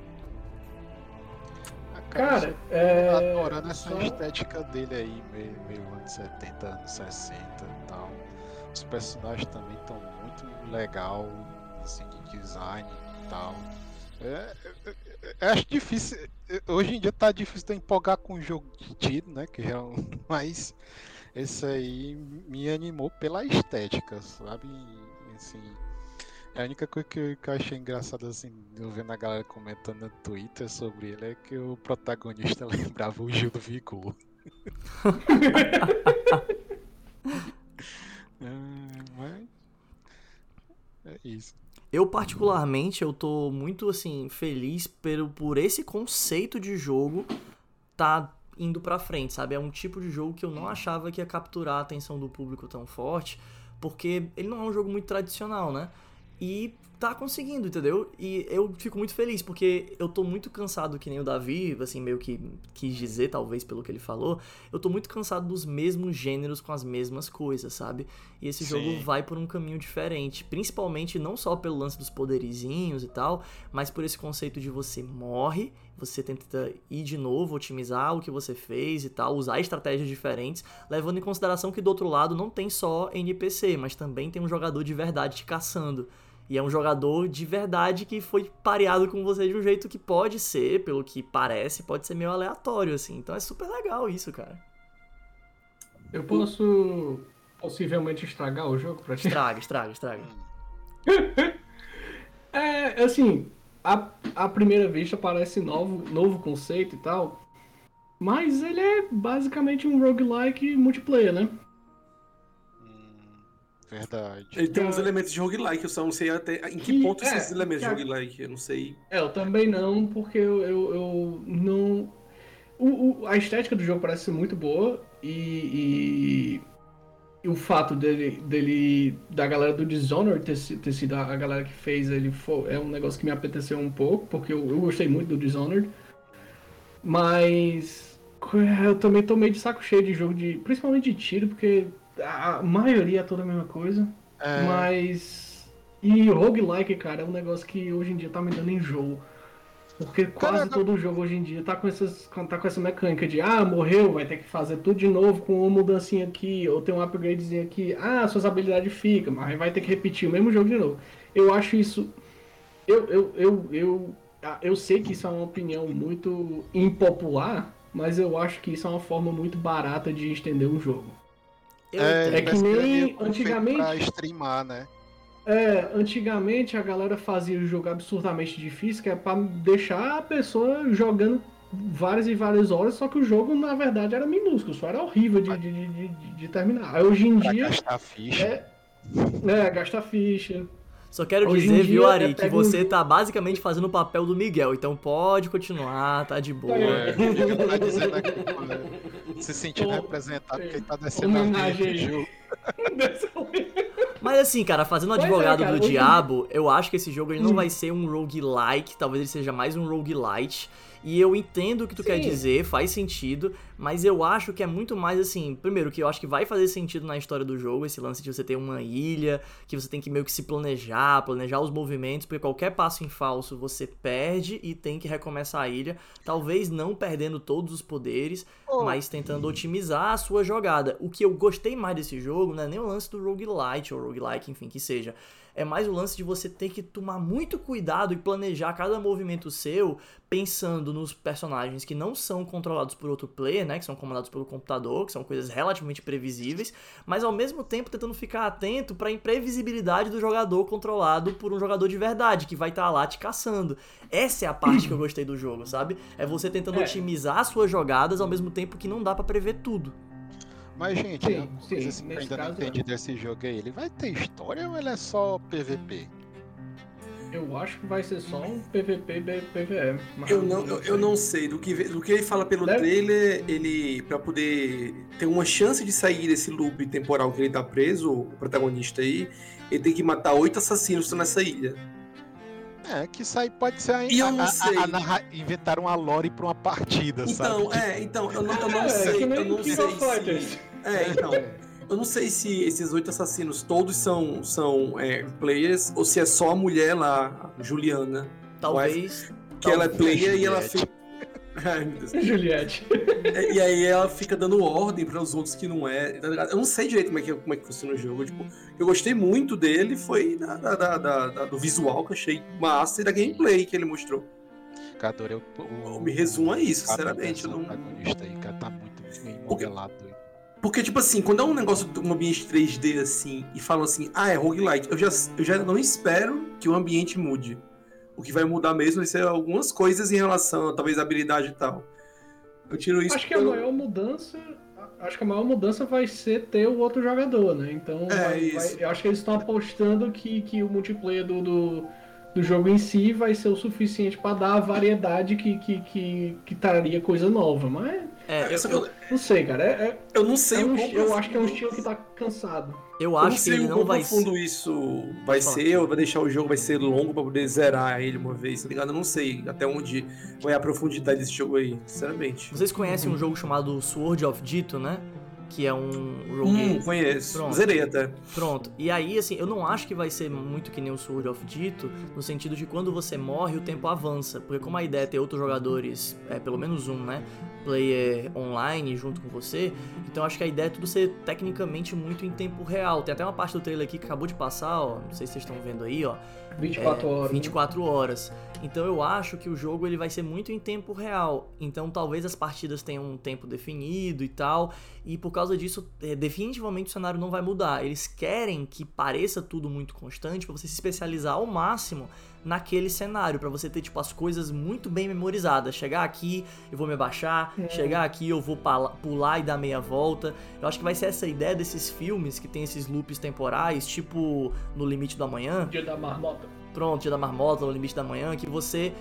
Cara, é. adorando essa só- estética dele aí, meio, meio anos 70, anos 60 e tal. Os personagens também estão muito legal, assim, de design e tal. É, é, é, é, acho difícil. Hoje em dia tá difícil de eu empolgar com um jogo de tiro, né? Que já, <laughs> mas esse aí me animou pela estética, sabe? Assim, a única coisa que eu, que eu achei engraçada, assim, eu vendo a galera comentando no Twitter sobre ele é que o protagonista <laughs> lembrava o Gil do Vigor. <laughs> É, mas. É isso. Eu particularmente eu tô muito assim feliz pelo por esse conceito de jogo tá indo pra frente, sabe? É um tipo de jogo que eu não achava que ia capturar a atenção do público tão forte, porque ele não é um jogo muito tradicional, né? E tá conseguindo, entendeu? E eu fico muito feliz, porque eu tô muito cansado, que nem o Davi, assim, meio que quis dizer, talvez pelo que ele falou, eu tô muito cansado dos mesmos gêneros com as mesmas coisas, sabe? E esse jogo Sim. vai por um caminho diferente, principalmente não só pelo lance dos poderizinhos e tal, mas por esse conceito de você morre, você tenta ir de novo, otimizar o que você fez e tal, usar estratégias diferentes, levando em consideração que do outro lado não tem só NPC, mas também tem um jogador de verdade te caçando. E é um jogador de verdade que foi pareado com você de um jeito que pode ser, pelo que parece, pode ser meio aleatório, assim. Então é super legal isso, cara. Eu posso possivelmente estragar o jogo pra ti? Estraga, estraga, estraga. <laughs> É, assim, a, a primeira vista parece novo, novo conceito e tal, mas ele é basicamente um roguelike multiplayer, né? Verdade. Ele tem uns É. elementos de roguelike, eu só não sei até em que Que- ponto é, esses elementos de que a- roguelike, eu não sei. É, eu também não, porque eu, eu, eu não. O, o- a estética do jogo parece ser muito boa e, e, e o fato dele, dele da galera do Dishonored ter, ter sido a a galera que fez ele fo- é um negócio que me apeteceu um pouco, porque eu, eu gostei muito do Dishonored. Mas eu também tô meio de saco cheio de jogo de. principalmente de tiro, porque a maioria é toda a mesma coisa. É, Mas. E roguelike, cara, é um negócio que hoje em dia tá me dando enjoo. Porque quase todo jogo hoje em dia tá com, essas, tá com essa mecânica de ah, morreu, vai ter que fazer tudo de novo com uma mudancinha aqui, ou tem um upgradezinho aqui, ah, suas habilidades ficam, mas vai ter que repetir o mesmo jogo de novo. Eu acho isso. Eu, eu, eu, eu, eu sei que isso é uma opinião muito impopular, mas eu acho que isso é uma forma muito barata de estender um jogo. Eu é, é que nem antigamente- Pra streamar, né? É, antigamente a galera fazia o jogo absurdamente difícil, que é pra deixar a pessoa jogando várias e várias horas, só que o jogo na verdade era minúsculo, só era horrível de, de, de, de- de terminar. Aí hoje em Pra dia gastar ficha. é, é gastar ficha. Só quero Hoje dizer, viu, é Ari, que um você jogo- tá basicamente fazendo o papel do Miguel, então pode continuar, tá de boa. É. Ele tá dizendo aqui, né, se sentindo representado, porque ele tá descendo a jogo. <laughs> Mas assim, cara, fazendo é, advogado cara, do diabo, eu acho que esse jogo ele não Hum. vai ser um roguelike, talvez ele seja mais um roguelite. E eu entendo o que tu quer Sim. dizer, faz sentido, mas eu acho que é muito mais assim. Primeiro, que eu acho que vai fazer sentido na história do jogo, esse lance de você ter uma ilha, que você tem que meio que se planejar, planejar os movimentos, porque qualquer passo em falso você perde e tem que recomeçar a ilha. Talvez não perdendo todos os poderes, Pô, mas tentando otimizar a sua jogada. O que eu gostei mais desse jogo não é nem o lance do roguelite ou roguelike, enfim, que seja. É mais o lance de você ter que tomar muito cuidado e planejar cada movimento seu pensando nos personagens que não são controlados por outro player, né? Que são comandados pelo computador, que são coisas relativamente previsíveis, mas ao mesmo tempo tentando ficar atento para a imprevisibilidade do jogador controlado por um jogador de verdade, que vai estar lá te caçando. Essa é a parte que eu gostei do jogo, sabe? É você tentando É. otimizar suas jogadas ao mesmo tempo que não dá pra prever tudo. Mas, gente, Sim, uma sim, coisa assim que eu ainda não entendi desse jogo aí. Ele vai ter história ou ele é só PVP? Eu acho que vai ser só um PVP e PVE. Eu não, eu, eu não sei. Do que, do que ele fala pelo Deve- trailer, ele, pra poder ter uma chance de sair desse loop temporal que ele tá preso, o protagonista aí, ele tem que matar oito assassinos que estão nessa ilha. É, que isso aí pode ser a, E eu a- não a- sei. a narra- inventar uma lore pra uma partida, sabe? Então, é, então, eu não, eu não É, sei, que nem eu não sei se... É, então, eu não sei se esses oito assassinos todos são, são é, players ou se é só a mulher lá, a Juliana, Talvez. que ela é Talvez player e ela fica... Ai, meu Deus. <laughs> Juliette. É, E aí ela fica dando ordem para os outros que não é. tá ligado? Eu não sei direito como é que, como é que funciona o jogo. Tipo, eu gostei muito dele, foi da, da- da- da- da- do visual que eu achei massa e da gameplay que ele mostrou. Cara, adorei o, o, Me resuma isso, cara, sinceramente. Não... protagonista aí, cara, tá muito bem modelado. Porque, tipo assim, quando é um negócio de um ambiente 3D assim, e falam assim, ah, é roguelike, eu já, eu já não espero que o ambiente mude. O que vai mudar mesmo vai ser algumas coisas em relação, a, talvez, à habilidade e tal. Eu tiro isso Acho que a pelo- maior mudança. Acho que a maior mudança vai ser ter o outro jogador, né? Então, É, vai- vai- eu acho que eles estão apostando que, que o multiplayer do, do, do jogo em si vai ser o suficiente pra dar a variedade que, que, que, que traria coisa nova. Mas, É, eu, Só que eu, não sei, cara. É, é- eu não é sei um o quão esti- eu acho que é um estilo que tá cansado. eu Eu acho não que sei ele o não vai profundo isso vai Fala. ser, ou vai deixar o jogo vai ser longo pra poder zerar ele uma vez, tá ligado? Eu não sei até onde vai a profundidade desse jogo aí, sinceramente. Vocês conhecem um jogo chamado Sword of Dito, né? Que é um rogue. Hum, conheço. Pronto. Zerei até. Pronto. E aí, assim, eu não acho que vai ser muito que nem o Sword of Dito, no sentido de quando você morre, o tempo avança. Porque como a ideia é ter outros jogadores, é, pelo menos um, né? Player online junto com você, então acho que a ideia é tudo ser tecnicamente muito em tempo real. Tem até uma parte do trailer aqui que acabou de passar, ó. Não sei se vocês estão vendo aí, ó. 24 É, horas. né? 24 horas. Então eu acho que o jogo ele vai ser muito em tempo real. Então talvez as partidas tenham um tempo definido e tal. E por causa disso, é, definitivamente o cenário não vai mudar. Eles querem que pareça tudo muito constante para você se especializar ao máximo naquele cenário, para você ter tipo as coisas muito bem memorizadas. Chegar aqui, eu vou me abaixar, É. chegar aqui, eu vou pular e dar meia volta. Eu acho que vai ser essa ideia desses filmes que tem esses loops temporais, tipo No Limite do Amanhã, Dia da marmota. pronto, dia da marmota, no limite da manhã, que você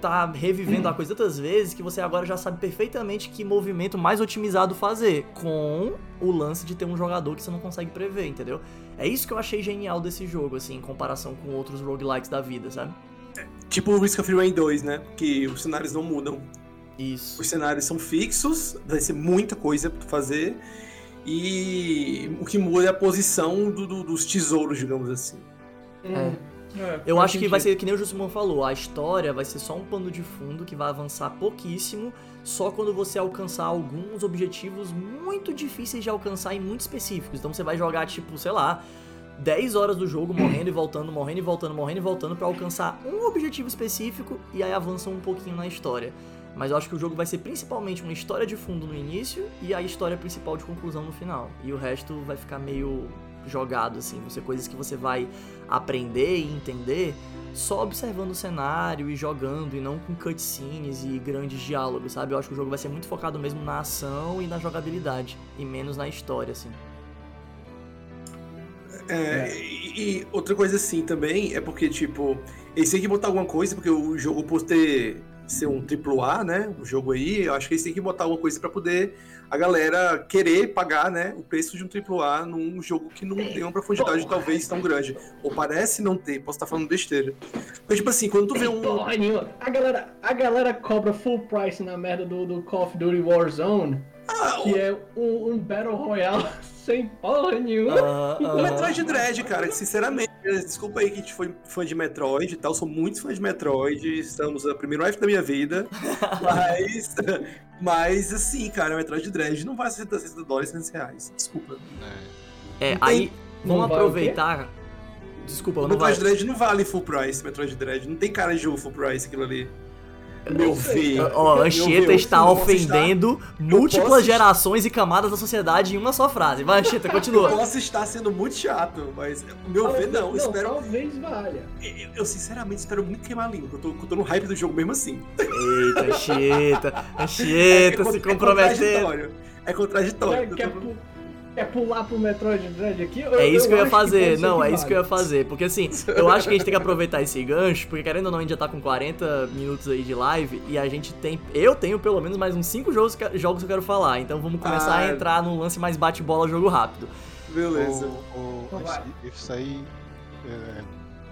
tá revivendo a coisa tantas vezes que você agora já sabe perfeitamente que movimento mais otimizado fazer, com o lance de ter um jogador que você não consegue prever, entendeu? É isso que eu achei genial desse jogo, assim, em comparação com outros roguelikes da vida, sabe? Tipo o Risk of Rain 2, né? Que os cenários não mudam. Isso. Os cenários são fixos, vai ser muita coisa pra tu fazer. E o que muda é a posição do- do- dos tesouros, digamos assim. Hum, é, Eu acho que vai sentido. ser que nem o Jussimon falou, a história vai ser só um pano de fundo que vai avançar pouquíssimo, só quando você alcançar alguns objetivos muito difíceis de alcançar e muito específicos. Então você vai jogar tipo, sei lá, 10 horas do jogo morrendo e voltando, morrendo e voltando, morrendo e voltando pra alcançar um objetivo específico e aí avança um pouquinho na história. Mas eu acho que o jogo vai ser principalmente uma história de fundo no início e a história principal de conclusão no final. E o resto vai ficar meio jogado assim, vão ser coisas que você vai aprender e entender só observando o cenário e jogando e não com cutscenes e grandes diálogos, sabe? Eu acho que o jogo vai ser muito focado mesmo na ação e na jogabilidade e menos na história, assim. É, E, outra coisa assim também é porque, tipo, eles têm que botar alguma coisa, porque o jogo, por ter ser um AAA, né? O jogo aí, eu acho que eles têm que botar alguma coisa pra poder a galera querer pagar, né? O preço de um AAA num jogo que não tem uma profundidade talvez tão grande. Ou parece não ter, posso estar falando besteira. Mas, tipo assim, quando tu vê um. Porra. A galera, a galera cobra full price na merda do, do Call of Duty Warzone, Ah, que é um, um Battle Royale <laughs> sem porra nenhuma. O <laughs> ah. Metroid Dread, cara, sinceramente, desculpa aí que a gente foi fã de Metroid e tal, sou muito fã de Metroid, estamos no primeiro F da minha vida, <laughs> mas, mas assim, cara, Metroid Dread não vai ser 60 dólares, 100 reais, desculpa. É, Não aí vamos vai aproveitar. Desculpa, não vai. Metroid Dread não vale full price, Metroid Dread, não tem cara de jogo full price aquilo ali. Meu filho. Ó, Anchieta está eu estar- ofendendo múltiplas estar- gerações e camadas da sociedade em uma só frase. Vai, Anchieta, <laughs> Eu continua. posso estar sendo muito chato, mas, o meu ver, não, eu espero. Talvez valha. Eu, eu sinceramente espero muito queimar a língua, porque eu tô, eu tô no hype do jogo mesmo assim. Eita, Anchieta, <laughs> Anchieta, É se comprometendo. contraditório. É contraditório. Quer, Eu tô- Quer pular pro Metroid Dread aqui? É isso que eu ia fazer, não, é vale. isso que eu ia fazer. Porque assim, eu acho que a gente tem que aproveitar esse gancho, porque querendo ou não, a gente já tá com 40 minutos aí de live e a gente tem. Eu tenho pelo menos mais uns 5 jogos, que- jogos que eu quero falar. Então vamos começar Ah. a entrar no lance mais bate-bola, jogo rápido. Beleza. O, o, Então esse- isso aí, é,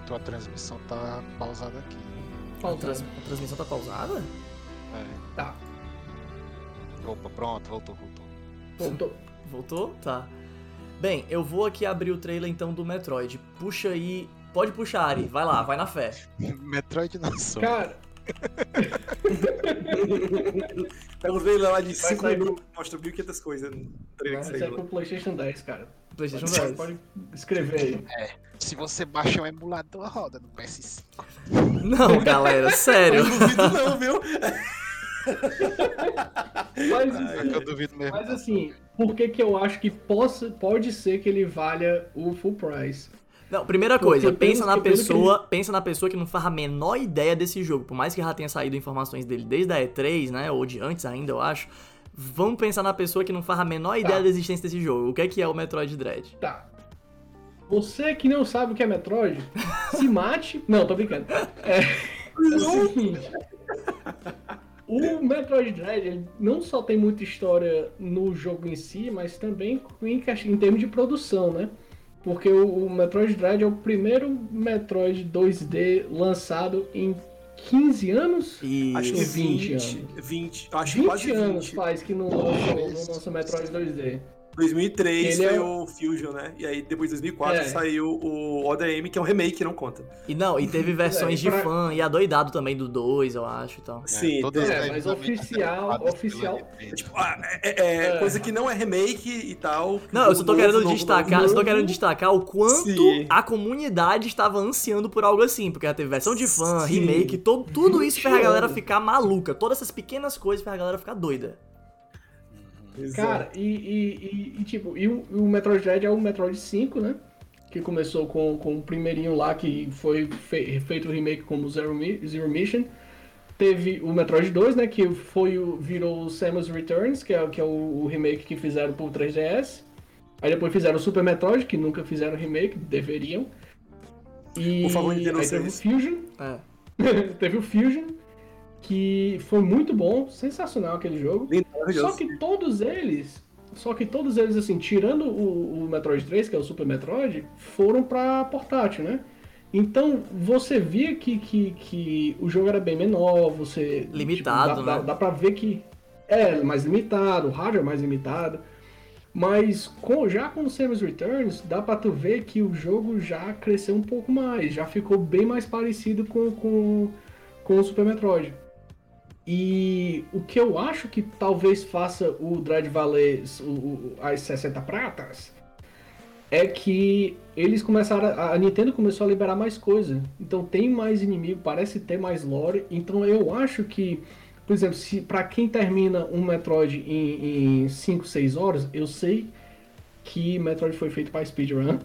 tua transmissão tá pausada aqui. A, trans- a transmissão tá pausada? É. Tá, Opa, pronto, voltou, voltou. voltou. Voltou? Tá. Bem, eu vou aqui abrir o trailer então do Metroid. Puxa aí. Pode puxar, Ari. Vai lá, vai na fé. <laughs> Metroid Nação. Cara, <laughs> Pega o trailer lá de Vai 5 sair minutos, mostra 1.500 coisas no trailer isso é pro PlayStation 10, cara. PlayStation Você 10. pode escrever aí. Se você baixa um emulador, roda no PS5. Não, galera, <laughs> sério. Não duvido não, viu? Mas, É que eu duvido mesmo. mas assim, por que que eu acho que possa, pode ser que ele valha o full price? Não, primeira Porque coisa, pelo- pensa na pelo que pessoa, pensa na pessoa que não faz a menor ideia desse jogo. Por mais que já tenha saído informações dele desde a E3, né, ou de antes ainda, eu acho. Vamos pensar na pessoa que não faz a menor ideia da existência desse jogo. O que é que é o Metroid Dread? Tá. Você que não sabe o que é Metroid, <laughs> se mate. Não, tô brincando. É, é o seguinte. O Metroid Dread ele não só tem muita história no jogo em si, mas também em, em termos de produção, né? Porque o, o Metroid Dread é o primeiro Metroid 2D lançado em 15 anos? E Acho que Ou 20, 20 20, acho que 20 quase anos 20. faz que não lança, não lança Metroid 2D. 2003 Ele foi é- o Fusion, né? E aí depois de 2004 É. saiu o ODM, que é um remake, não conta. E não, e teve <laughs> versões É, de pra- fã, e adoidado também do 2, eu acho e tal. Sim, todas é, as mas oficial- oficial-. Tipo, ah, é, é- é É. coisa que não é remake e tal. Não, eu só tô Novo, querendo novo, destacar, novo. só tô querendo destacar o quanto Sim. a comunidade estava ansiando por algo assim, porque já teve versão de fã, Sim. remake, to- tudo isso fez a galera ficar maluca. Todas essas pequenas coisas fez a galera ficar doida. Exato. Cara, e, e- e- e, tipo, e o, o Metroid Dread é o Metroid 5, né? Que começou com, com o primeirinho lá, que foi fe- feito o remake como Zero, Zero Mission. Teve o Metroid 2, né? Que foi o, virou o Samus Returns, que é, que é o, o remake que fizeram pro 3DS. Aí depois fizeram o Super Metroid, que nunca fizeram remake, deveriam. E Por favor, aí não <laughs> teve o Fusion, É. teve o Fusion, que foi muito bom, sensacional aquele jogo. Lindo, Só que todos eles, só que todos eles, assim, tirando o, o Metroid 3, que é o Super Metroid, foram pra portátil, né? Então você via que, que, que o jogo era bem menor, você. Limitado, tipo, dá, né? Dá, dá pra ver que é mais limitado, o hardware é mais limitado. Mas com, já com o Samus Returns, dá pra tu ver que o jogo já cresceu um pouco mais, já ficou bem mais parecido com, com, com o Super Metroid. E o que eu acho que talvez faça o Dread valer o- as 60 pratas é que eles começaram. A a Nintendo começou a liberar mais coisa. Então tem mais inimigo, parece ter mais lore. Então eu acho que, por exemplo, se para quem termina um Metroid em 5, 6 horas, eu sei que Metroid foi feito para speedrun.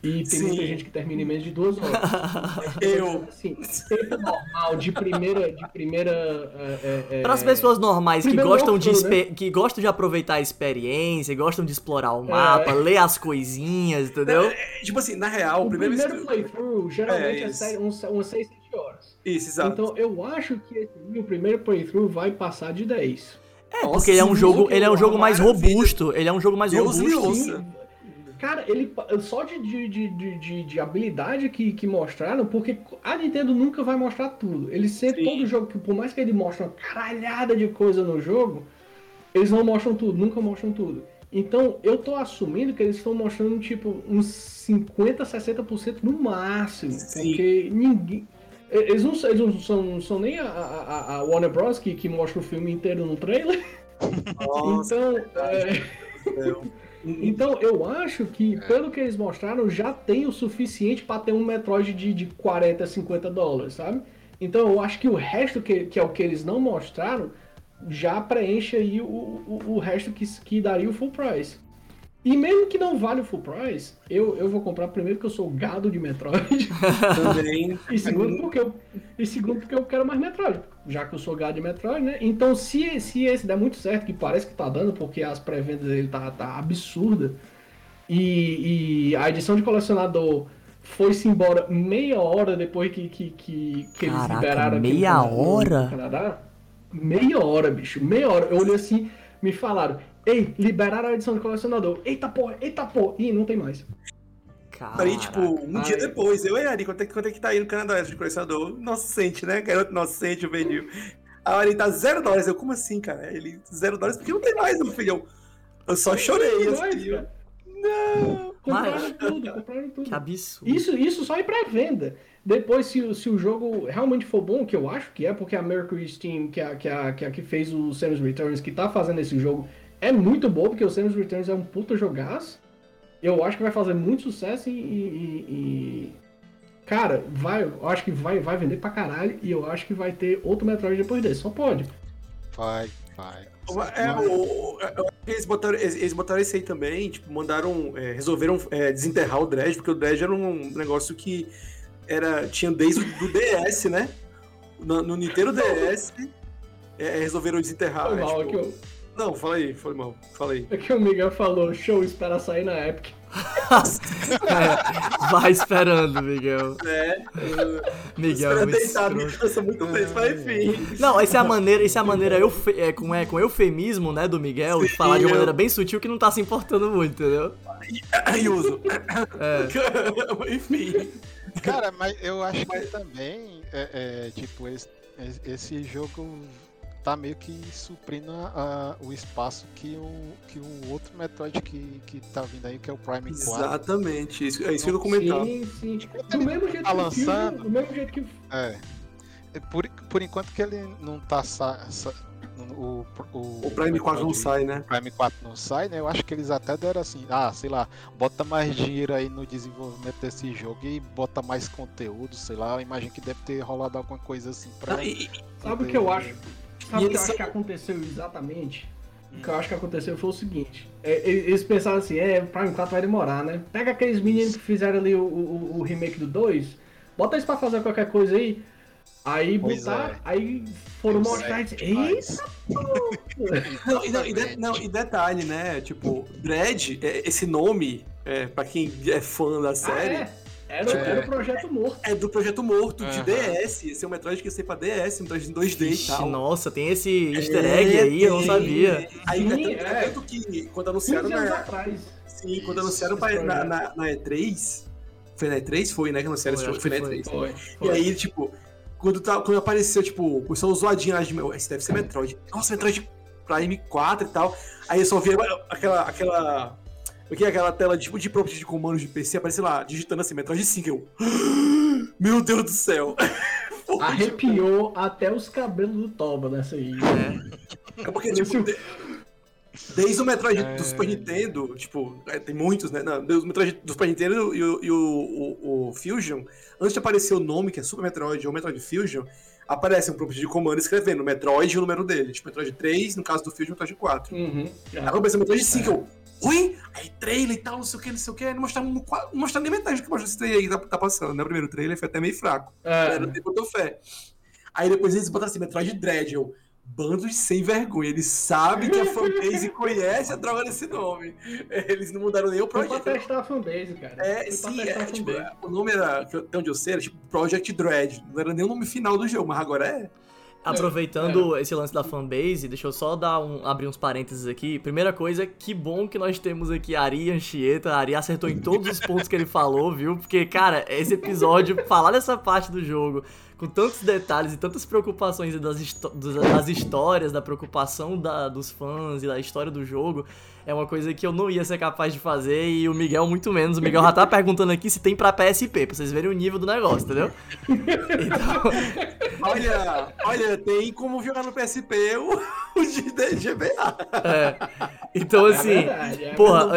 E tem Sim. muita gente que termina em menos de duas horas. <laughs> Eu. Assim, tempo normal de primeira. De primeira é, é, Para as pessoas normais que gostam, de né? que gostam de aproveitar a experiência, gostam de explorar o mapa, ler as coisinhas, entendeu? É, tipo assim, na real, O o primeiro. playthrough geralmente É, é, sério, uns, umas 6, 7 horas. Isso, exato. Então eu acho que o primeiro playthrough vai passar de 10. É, Nossa, porque ele é um jogo, ele é um jogo mais robusto, ele é um jogo mais Deus robusto. Cara, ele só de, de, de, de, de- de habilidade que, que mostraram, porque a Nintendo nunca vai mostrar tudo. Eles sempre, todo jogo, que por mais que ele mostre uma caralhada de coisa no jogo, eles não mostram tudo, nunca mostram tudo. Então, eu tô assumindo que eles estão mostrando, tipo, uns 50, 60% no máximo. Sim. Porque ninguém. Eles não, são- eles não são, não são nem a, a, a Warner Bros. Que, que mostra o filme inteiro no trailer. <laughs> Nossa, então, é. Então eu acho que, pelo que eles mostraram, já tem o suficiente pra ter um Metroid de, de 40, 50 dólares, sabe? Então eu acho que o resto, que, que é o que eles não mostraram, já preenche aí o, o, o resto que, que daria o full price. E mesmo que não vale o full price, eu, eu vou comprar primeiro porque eu sou gado de Metroid. <laughs> Também. e, segundo porque eu, e segundo porque eu quero mais Metroid. Já que eu sou gado de Metroid, né? Então se, se esse der muito certo, que parece que tá dando, porque as pré-vendas dele tá, tá absurda. E, e a edição de colecionador foi-se embora meia hora depois que, que, que, que eles Caraca, liberaram aqui meia hora? Canadá. Meia hora, bicho. Meia hora. Eu olhei assim, me falaram, ei, liberaram a edição de colecionador. Eita porra, eita porra. Ih, não tem mais. Aí, tipo, um Ai. dia depois, eu e Ari, quanto é, que- quanto é que tá aí no Canadá de colecionador? Inocente, né? Garoto inocente, juvenil. A Ari tá zero dólares. Eu, como assim, cara? Ele, zero dólares, porque não tem mais, meu filho. Eu só chorei, Dois, assim. Não. Compraram Mas- tudo, compraram tudo. Que absurdo. Isso, isso só em pré-venda. Depois, se, o- se o jogo realmente for bom, que eu acho que é, porque a Mercury Steam, que é a que, a, que, a que fez o Samus Returns, que tá fazendo esse jogo, é muito bom, porque o Samus Returns é um puta jogaço. Eu acho que vai fazer muito sucesso e. e- e- Cara, vai, eu acho que vai, vai vender pra caralho e eu acho que vai ter outro Metroid depois desse. Só pode. Vai, vai. É, o, é, eles, botaram, eles, botaram isso aí também, tipo, mandaram, é, resolveram é, desenterrar o Dredge, porque o Dredge era um negócio que era, tinha desde o DS, né? No, no Nintendo DS, é, resolveram desenterrar. Foi né, mal, é tipo- que, eu- Não, fala aí, foi mal, fala aí. é que o Miguel falou, show, espera sair na Epic. <laughs> É, vai esperando, Miguel. É, Miguel é muito deitado, escroto. eu sou muito preso, mas enfim. Não, essa é a maneira, essa é a maneira eufe- é, com, é, com eufemismo, né, do Miguel, de falar de uma eu- maneira bem sutil que não tá se importando muito, entendeu? Aí uso. É. <laughs> enfim. Cara, mas eu acho que também, é, é, tipo, esse, esse jogo tá meio que suprindo a- a- o espaço que o, que o outro Metroid que, que tá vindo aí, que é o Prime 4. Exatamente, isso, é isso que eu ia comentar. Sim, sim. Do mesmo jeito Tá que o lançando. do mesmo jeito que o É. É, Por, por enquanto que ele não tá sa, sa- o, o, O Prime 4 não sai, né? Prime 4 não sai, né? Eu acho que eles até deram assim, ah, sei lá, bota mais dinheiro aí no desenvolvimento desse jogo e bota mais conteúdo, sei lá. Eu imagino que deve ter rolado alguma coisa assim pra. Ah, e- Sabe o que eu acho? Sabe E o que eu acho que aconteceu exatamente? O que eu acho que aconteceu foi o seguinte: é, eles pensaram assim, é, Prime 4 vai demorar, né? Pega aqueles meninos que fizeram ali o, o, o remake do 2, bota eles pra fazer qualquer coisa aí. Aí Pois botar, é. aí foram mostrar é, e eita porra! <laughs> Não, e, não, e de- não, e detalhe, né? Tipo, Dread, é, esse nome, é, pra quem é fã da Ah, série, é? Era, É. era o projeto morto. é do Projeto Morto, de Aham. DS. Esse é um Metroid que ia ser pra DS, um Metroid em 2D e Ixi, tal. nossa, tem esse easter egg É, aí, eu não sabia. Aí, Sim, é tanto, é é. tanto que quando 15 anunciaram na, atrás. sim, quando Isso, anunciaram pra- na, na, na E3, foi na E3? Foi, né? Que anunciaram Foi, esse jogo, foi na que E3. Foi, E foi. aí, tipo, quando, tá, quando apareceu, tipo, o pessoal zoadinho lá de meu, esse deve ser Metroid. Nossa, Metroid Prime 4 e tal. Aí eu só vi aquela. aquela. O que é aquela tela tipo de prompt de comandos de PC, aparece lá, digitando assim, Metroid 5. Eu. <gasps> Meu Deus do céu! <laughs> Arrepiou até os cabelos do Toba nessa aí. tipo, É porque, tipo, de- desde o Metroid do Super É. Nintendo, tipo, é, tem muitos, né? Não, desde o Metroid do Super Nintendo e, o, e o, o- o Fusion, antes de aparecer o nome, que é Super Metroid ou Metroid Fusion, aparece um prompt de comando escrevendo Metroid e o número dele. Tipo, Metroid 3, no caso do Fusion, Metroid 4. Uhum. Aí apareceu Metroid 5, eu. Oi? Aí trailer e tal, não sei o que, não sei o que. Não mostraram, não mostraram nem metade do que mostrou esse trailer aí tá, tá passando, né? O primeiro trailer foi até meio fraco. É. Era nem botou fé. Aí depois eles botaram assim, Metroid Dread, eu. Bando de sem vergonha. Eles sabem que a fanbase <laughs> conhece a droga desse nome. Eles não mudaram nem o Foi pra projeto. testar a fanbase, cara. É, sim, é, tipo, o nome era, até onde eu sei, era tipo Project Dread. Não era nem o nome final do jogo, mas agora é. Aproveitando esse lance da fanbase, deixa eu só dar um, abrir uns parênteses aqui. Primeira coisa, que bom que nós temos aqui a Ari Anchieta. A Ari acertou em todos os pontos que ele falou, viu? Porque, cara, esse episódio, falar dessa parte do jogo, com tantos detalhes e tantas preocupações das, das histórias, da preocupação da- dos fãs e da história do jogo, é uma coisa que eu não ia ser capaz de fazer e o Miguel muito menos. O Miguel já tá perguntando aqui se tem pra PSP, pra vocês verem o nível do negócio, entendeu? Então, Olha, olha, tem como jogar no PSP o, o GBA. é. Então, assim, verdade, é porra,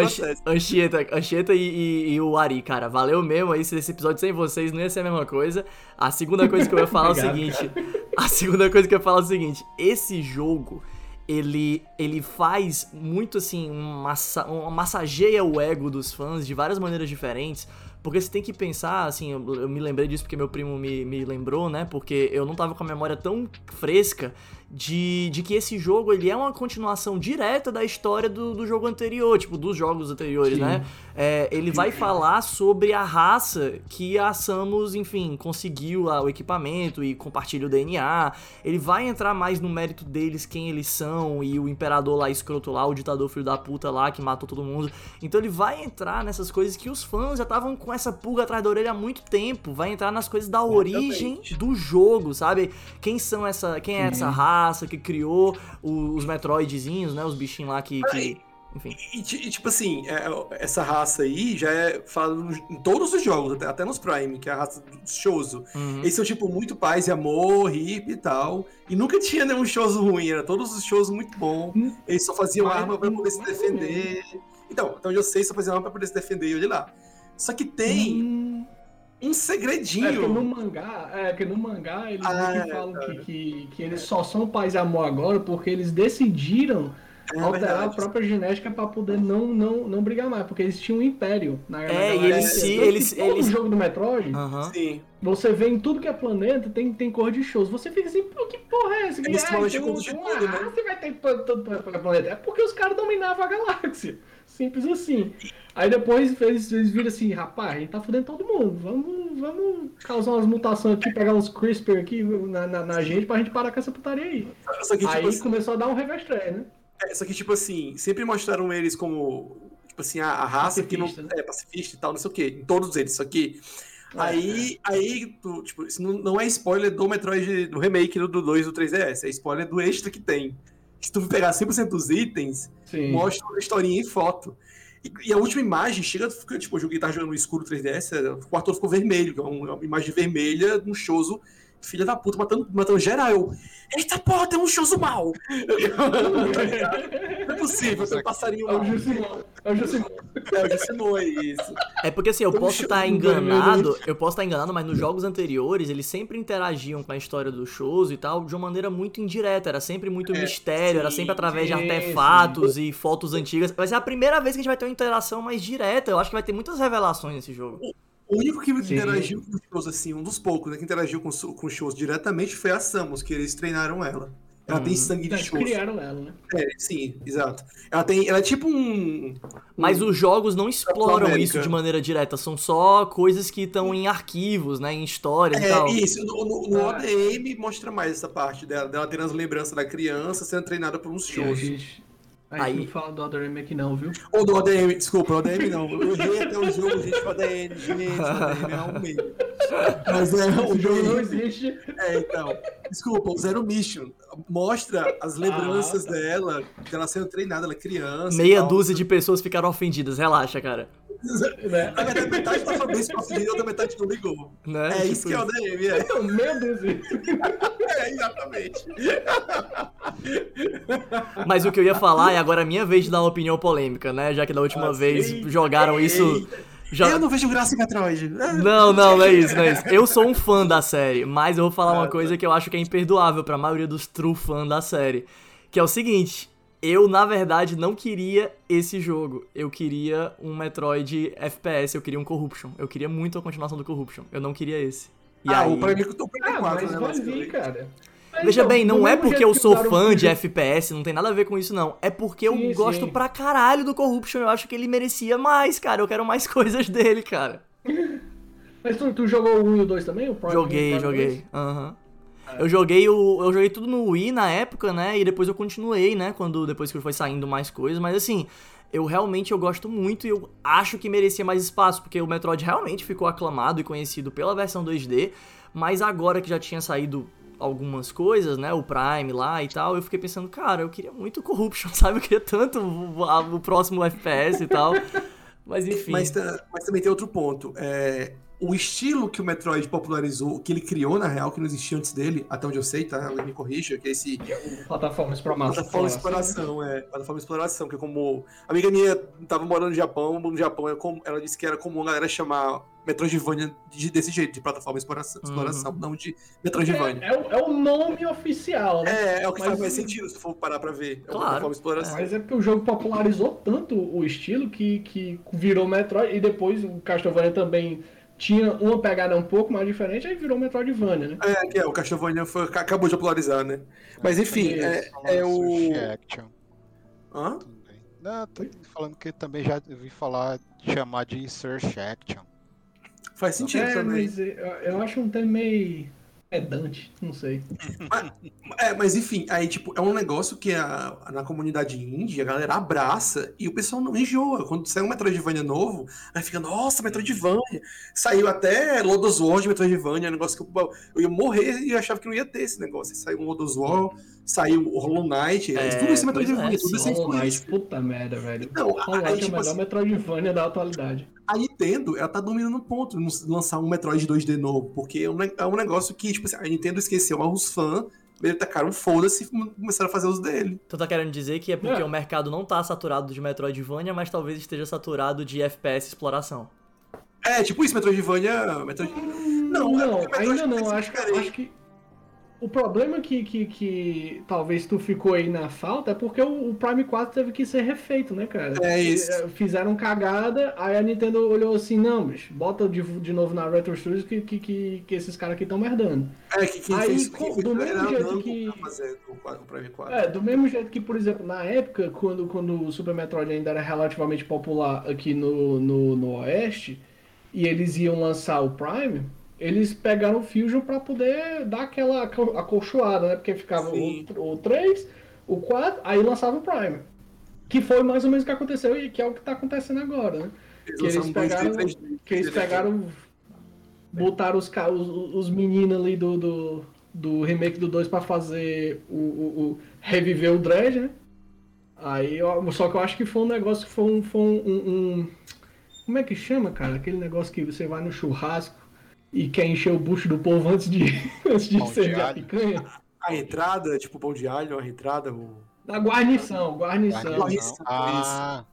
Anchieta, Anchieta e, e- e o Ari, cara, valeu mesmo aí. Se esse episódio sem vocês não ia ser a mesma coisa. A segunda coisa que eu ia falar é o <laughs> Obrigado, seguinte: a segunda coisa que eu ia falar é o seguinte: esse jogo. Ele, ele faz muito assim, um massa, um, massageia o ego dos fãs de várias maneiras diferentes. Porque você tem que pensar, assim, eu, eu me lembrei disso porque meu primo me, me lembrou, né? Porque eu não tava com a memória tão fresca de, de que esse jogo ele é uma continuação direta da história do, do jogo anterior, tipo, dos jogos anteriores, Sim. né? É, ele vai falar sobre a raça que a Samus, enfim, conseguiu lá, o equipamento e compartilha o DNA. Ele vai entrar mais no mérito deles, quem eles são, e o imperador lá escroto lá, o ditador filho da puta lá, que matou todo mundo. Então ele vai entrar nessas coisas que os fãs já estavam com essa pulga atrás da orelha há muito tempo. Vai entrar nas coisas da origem do jogo, sabe? Quem são essa. Quem é essa raça que criou o- os Metroidzinhos, né? Os bichinhos lá que. que- enfim. E, e, tipo assim, é, essa raça aí já é falado no- em todos os jogos, até, até nos Prime, que é a raça do Shoso. Uhum. Eles são, tipo, muito paz e amor, hippie e tal. E nunca <laughs> tinha nenhum Shoso ruim, era todos os shows muito bons. Hum. Eles só faziam Mas- arma pra poder se defender. Então, então eu sei, só faziam arma pra poder se defender e olha lá. Só que tem Hum, um É porque no segredinho. mangá, é porque no mangá eles Ah, que falam que, que, que eles só são paz e amor agora porque eles decidiram É alterar verdade. a própria genética pra poder não, não, não brigar mais, porque eles tinham um império na, É, e galáxia. eles se- que eles- todo eles- jogo do Metroid, Aham. Sim. você vê em tudo que é planeta, tem, tem cor de shows. Você fica assim, pô, que porra é essa? Falam de tem de tem uma né? raça e vai ter todo, todo, todo planeta. É porque os caras dominavam a galáxia. Simples assim. Aí depois eles, eles viram assim, rapaz, a gente tá fudendo todo mundo. Vamos, vamos causar umas mutações aqui, pegar uns CRISPR aqui na, na, na gente pra gente parar com essa putaria aí. Só que, tipo aí assim, começou a dar um revestreio, né? É, só que, tipo assim, sempre mostraram eles como, tipo assim, a, a raça que não Pacifista, é pacifista e tal, não sei o quê. Em todos eles, só que. É, Aí, aí tu, tipo, isso não, não é spoiler do Metroid, do remake do, do 2 do 3DS, é spoiler do extra que tem. Se tu pegar 100% dos itens, Sim. mostra uma historinha em foto. E, e a última imagem chega, fica, tipo, eu joguei, tava jogando no escuro 3DS, é, o quarto ficou vermelho, que é uma, uma imagem vermelha, um choso, filha da puta, matando, matando geral. Eu, Eita porra, tem um choso mal! Tá? <laughs> Não é possível, tem um passarinho É o mal. É o Jusimon. É, o é isso. É porque assim, eu posso estar meu enganado, eu posso estar enganado, mas nos jogos anteriores eles sempre interagiam com a história dos shows e tal de uma maneira muito indireta, era sempre muito É, mistério, era sim, sempre através de sim, artefatos e fotos antigas. Vai ser a primeira vez que a gente vai ter uma interação mais direta, eu acho que vai ter muitas revelações nesse jogo. O único que Sim. interagiu com os shows, assim, um dos poucos, né, que interagiu com, os- com os shows diretamente foi a Samus, que eles treinaram ela. Ela tem Uhum. sangue de Eles shows. criaram ela, né? É, sim, exato. Ela tem. Ela é tipo um. Mas os jogos não exploram isso de maneira direta, são só coisas que estão em arquivos, né, em histórias e É, tal. isso, no, no- no Ah. ODM mostra mais essa parte dela, dela tendo as lembranças da criança sendo treinada por uns E a shows. Aí- gente não fala do Other M aqui não, viu? Ou do ODM, desculpa, ODM não. Eu errei até o jogo, gente, ODM, gente, ODM é um <laughs> meio. Mas é, o jogo não existe. É, então. Desculpa, o Zero Mission mostra as lembranças Ah. dela, dela sendo treinada, ela é criança. Meia dúzia de pessoas ficaram ofendidas, relaxa, cara. <laughs> Né? Verdade, metade tá falando isso pra e a outra metade não ligou. Né? É Tipo isso que é o DM, é. Então, meia <laughs> dúzia. É, exatamente. <laughs> Mas o que eu ia falar é agora a minha vez de dar uma opinião polêmica, né? Já que da última Ah, vez sim. jogaram isso. Eita. já- Eu não vejo graça em Metroid. Ah, Não, não, não é isso, não é isso. Eu sou um fã da série, mas eu vou falar Ah, uma tá. coisa que eu acho que é imperdoável pra maioria dos true fãs da série. Que é o seguinte. Eu, na verdade, não queria esse jogo. Eu queria um Metroid FPS, eu queria um Corruption. Eu queria muito a continuação do Corruption. Eu não queria esse. E ah, aí... o Prime o Prime Ah, 4, mas né? cara. Mas Veja então, bem, não é porque eu que sou fã de FPS, não tem nada a ver com isso, não. É porque eu Sim, gosto sim. pra caralho do Corruption. Eu acho que ele merecia mais, cara. Eu quero mais <laughs> coisas dele, cara. Mas tu, tu jogou o 1 e o 2 também? O Prime- Joguei, joguei. 2? Aham. Eu joguei o. Eu joguei tudo no Wii na época, né? E depois eu continuei, né? Quando depois que foi saindo mais coisas. Mas assim, eu realmente eu gosto muito e eu acho que merecia mais espaço, porque o Metroid realmente ficou aclamado e conhecido pela versão 2D. Mas agora que já tinha saído algumas coisas, né? O Prime lá e tal, eu fiquei pensando, cara, eu queria muito <laughs> Corruption, sabe? Eu queria tanto o, a- o próximo FPS e tal. <laughs> Mas enfim. Mas, mas também tem outro ponto. É, o estilo que o Metroid popularizou, que ele criou, na real, que não existia antes dele, até onde eu sei, tá? Alguém me corrija, que é esse Plataforma exploração. Plataforma exploração, é. Plataforma exploração, que é como. A amiga minha tava morando no Japão, no Japão é ela disse que era comum a galera chamar Metroidvania de- desse jeito, de plataforma exploração, exploração não de Metroidvania. É, é o, é o nome oficial, né? É, é, o que Mas faz mais o- sentido se for parar pra ver. É Claro. plataforma exploração. Mas é porque o jogo popularizou tanto o estilo que, que virou Metroid e depois o Castlevania também tinha uma pegada um pouco mais diferente, aí virou Metroidvania, né? É, que é, o Castlevania foi, acabou de popularizar, né? Mas enfim, é, Isso, é o. Action Hã? também. Não, tô falando que também já ouvi falar de chamar de Search Action. Faz sentido é, também. mas eu, eu acho um termo meio pedante, não sei. É, mas enfim, aí, tipo, é um negócio que a, na comunidade indie a galera abraça e o pessoal não enjoa. Quando sai um Metroidvania novo, aí fica, nossa, Metroidvania. Saiu até Lodos War de Metroidvania, um negócio que eu, eu ia morrer e achava que não ia ter esse negócio. Aí Saiu um Lodos War, saiu o Hollow Knight, É, tudo isso é pois Metroidvania, é, tudo isso é Hollow Knight, puta merda, velho. Não, Hollow Knight é o tipo melhor assim, Metroidvania da atualidade. a Nintendo, ela tá dominando um ponto no lançar um Metroid 2D novo, porque é um, é um negócio que, tipo assim, a Nintendo esqueceu, os fãs, eles tacaram foda-se e começaram a fazer os dele. Tu tá querendo dizer que é porque É. o mercado não tá saturado de Metroidvania, mas talvez esteja saturado de FPS exploração. É, tipo isso, Metroidvania. Metroid... Não, Não, é Metroid ainda não. Acho, acho que o problema que, que, que talvez tu ficou aí na falta é porque o, o Prime 4 teve que ser refeito, né, cara? É isso. Eh, Fizeram cagada, aí a Nintendo olhou assim, não, bicho, bota de, de novo na Retro Studios que, que, que, que esses caras aqui estão merdando. É, que quem Aí, fez, com- quem fez do mesmo jeito que- fazer o, o Prime 4. É, do mesmo jeito que, por exemplo, na época, quando, quando o Super Metroid ainda era relativamente popular aqui no, no, no Oeste, e eles iam lançar o Prime, eles pegaram o Fusion pra poder dar aquela aco- acolchoada, né? Porque ficava Sim. o, o 3, o 4, aí lançava o Prime. Que foi mais ou menos o que aconteceu e que é o que tá acontecendo agora, né? que eles pegaram- D, 3D, Que eles 3D. pegaram, botaram os, os, os meninos ali do, do, do remake do 2 pra fazer o, o, o- reviver o Dredge, né? Aí, só que eu acho que foi um negócio que foi um, foi um- um- Como é que chama, cara? Aquele negócio que você vai no churrasco e quer encher o bucho do povo antes de, <laughs> antes de servir a picanha. A entrada, tipo pão de alho, a entrada, o... Da guarnição, guarnição. Guarnição. Ah,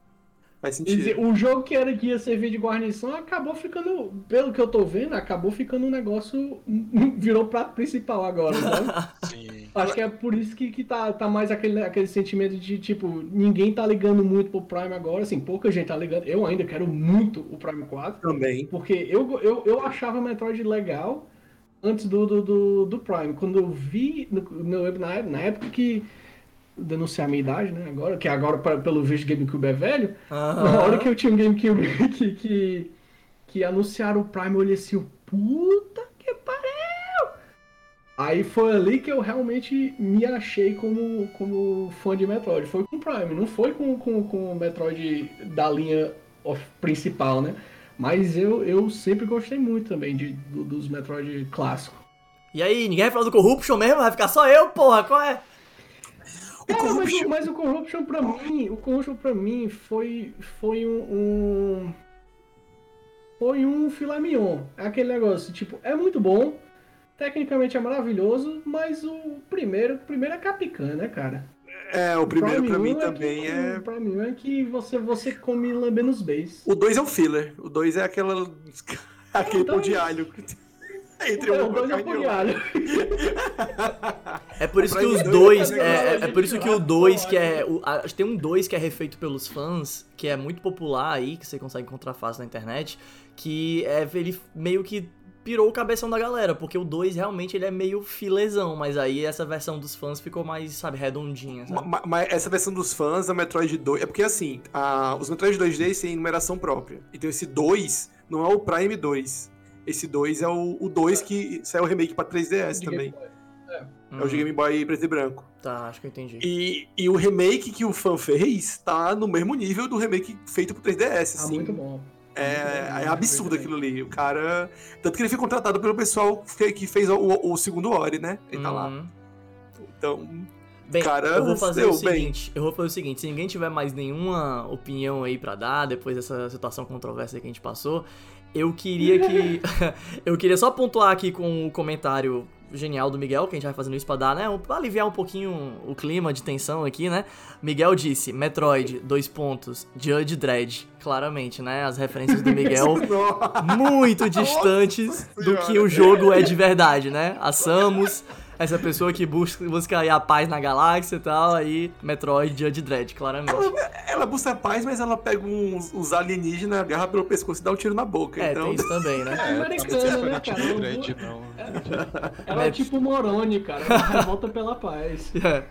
faz Quer dizer, sentido. o jogo que era que ia servir de guarnição acabou ficando, pelo que eu tô vendo, acabou ficando um negócio. <laughs> virou prato principal agora, sabe? <laughs> sim. Acho que é por isso que, que tá, tá mais aquele, aquele sentimento de tipo, ninguém tá ligando muito pro Prime agora, assim, pouca gente tá ligando. Eu ainda quero muito o Prime 4, Também. porque eu, eu, eu achava Metroid legal antes do, do, do, do Prime. Quando eu vi, no, no- na, na época que. Denunciar a minha idade, né? Agora, que agora, pelo visto, GameCube é velho. Na hora que eu tinha um GameCube <laughs> que, que, que anunciaram o Prime, eu olhei assim, puta que pariu! Aí foi ali que eu realmente me achei como, como fã de Metroid. Foi com o Prime, não foi com, com, com o Metroid da linha principal, né? Mas eu, eu sempre gostei muito também de, do- dos Metroid clássicos. E aí, ninguém vai falar do Corruption mesmo? Vai ficar só eu, porra, qual é? O Cara, mas, o- mas o Corruption pra mim, o Corruption pra mim foi, foi um, um- Foi um filé mignon. É aquele negócio, tipo, é muito bom, tecnicamente é maravilhoso, mas o primeiro, o primeiro é capicã, né, cara? É, o primeiro pra mim um também que, é. Pra mim é que você, você come lambendo os beis. O 2 é o filler. O 2 é aquela. <laughs> aquele Então pão de é alho. Entre É, um o dois é carne e outro. apoiado. É por isso que os dois dois. é É, é- por isso que o 2, que é. o- a- tem um 2 que é refeito pelos fãs, que é muito popular aí, que você consegue encontrar fácil na internet, que é ele meio que pirou o cabeção da galera, porque o 2 realmente ele é meio filezão, mas aí essa versão dos fãs ficou mais, sabe, redondinha, sabe? Ma- Mas essa versão dos fãs da Metroid 2. É porque assim, a- os Metroid 2D têm numeração própria. Então esse 2 não é o Prime 2. Esse 2 é o, o 2 que saiu o remake pra 3DS também. É o de Game Boy preto e branco. Tá, acho que eu entendi. E, e o remake que o fã fez tá no mesmo nível do remake feito pro 3DS. Ah, assim. muito bom. É, é absurdo aquilo ali. O cara. Tanto que ele foi contratado pelo pessoal que que fez o, o segundo Ori, né? Ele tá lá. Uhum. Então. Bem, Cara, eu vou fazer o bem. seguinte, eu vou fazer o seguinte, se ninguém tiver mais nenhuma opinião aí pra dar depois dessa situação controversa que a gente passou, Eu queria que. <laughs> <laughs> eu queria só pontuar aqui com o comentário genial do Miguel, que a gente vai fazendo isso pra dar, né? Pra aliviar um pouquinho o clima de tensão aqui, né? Miguel disse: Metroid, dois pontos, Judge Dredd. Claramente, né? As referências do Miguel <laughs> muito distantes do que o jogo é de verdade, né? A Samus essa pessoa que busca, busca aí a paz na galáxia e tal, aí Metroid Judge Dredd, claramente. Ela, ela busca a paz, mas ela pega uns, uns alienígenas, agarra pelo pescoço e dá um tiro na boca. É, então... tem isso também, né? É americana, né, cara? de Dredd, não. <laughs> Ela é tipo Moroni, cara. Ela revolta pela paz. <laughs> É.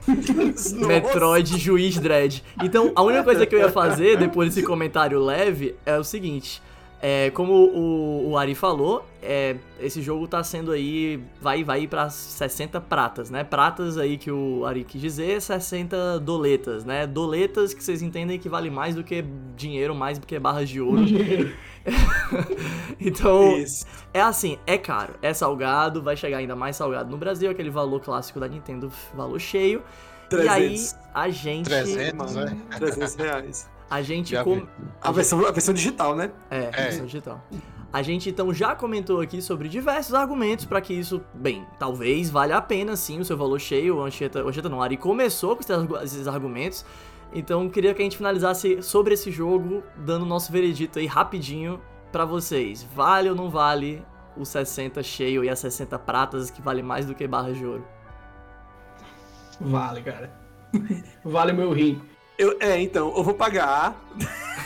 Metroid Juiz Dredd. Então, a única coisa que eu ia fazer depois desse comentário leve é o seguinte. É, como o, o Ari falou, é, esse jogo tá sendo aí. Vai, vai para 60 pratas, né? Pratas aí que o Ari quis dizer, 60 doletas, né? Doletas que vocês entendem que vale mais do que dinheiro, mais do que barras de ouro. <laughs> então, Isso. é assim, é caro, é salgado, vai chegar ainda mais salgado no Brasil, aquele valor clássico da Nintendo, valor cheio. E aí 300. a gente. 300, né? 300 reais. A gente. Com-. A versão, a versão digital, né? É, versão digital. A gente então já comentou aqui sobre diversos argumentos para que isso, bem, talvez valha a pena sim o seu valor cheio. O Anchieta, o Anchieta não, Ari começou com esses argu- esses argumentos. Então queria que a gente finalizasse sobre esse jogo, dando o nosso veredito aí rapidinho pra vocês. Vale ou não vale o 60 cheio e as 60 pratas que vale mais do que barras de ouro? Vale, cara. Vale meu rim. Eu, é, então, eu vou pagar.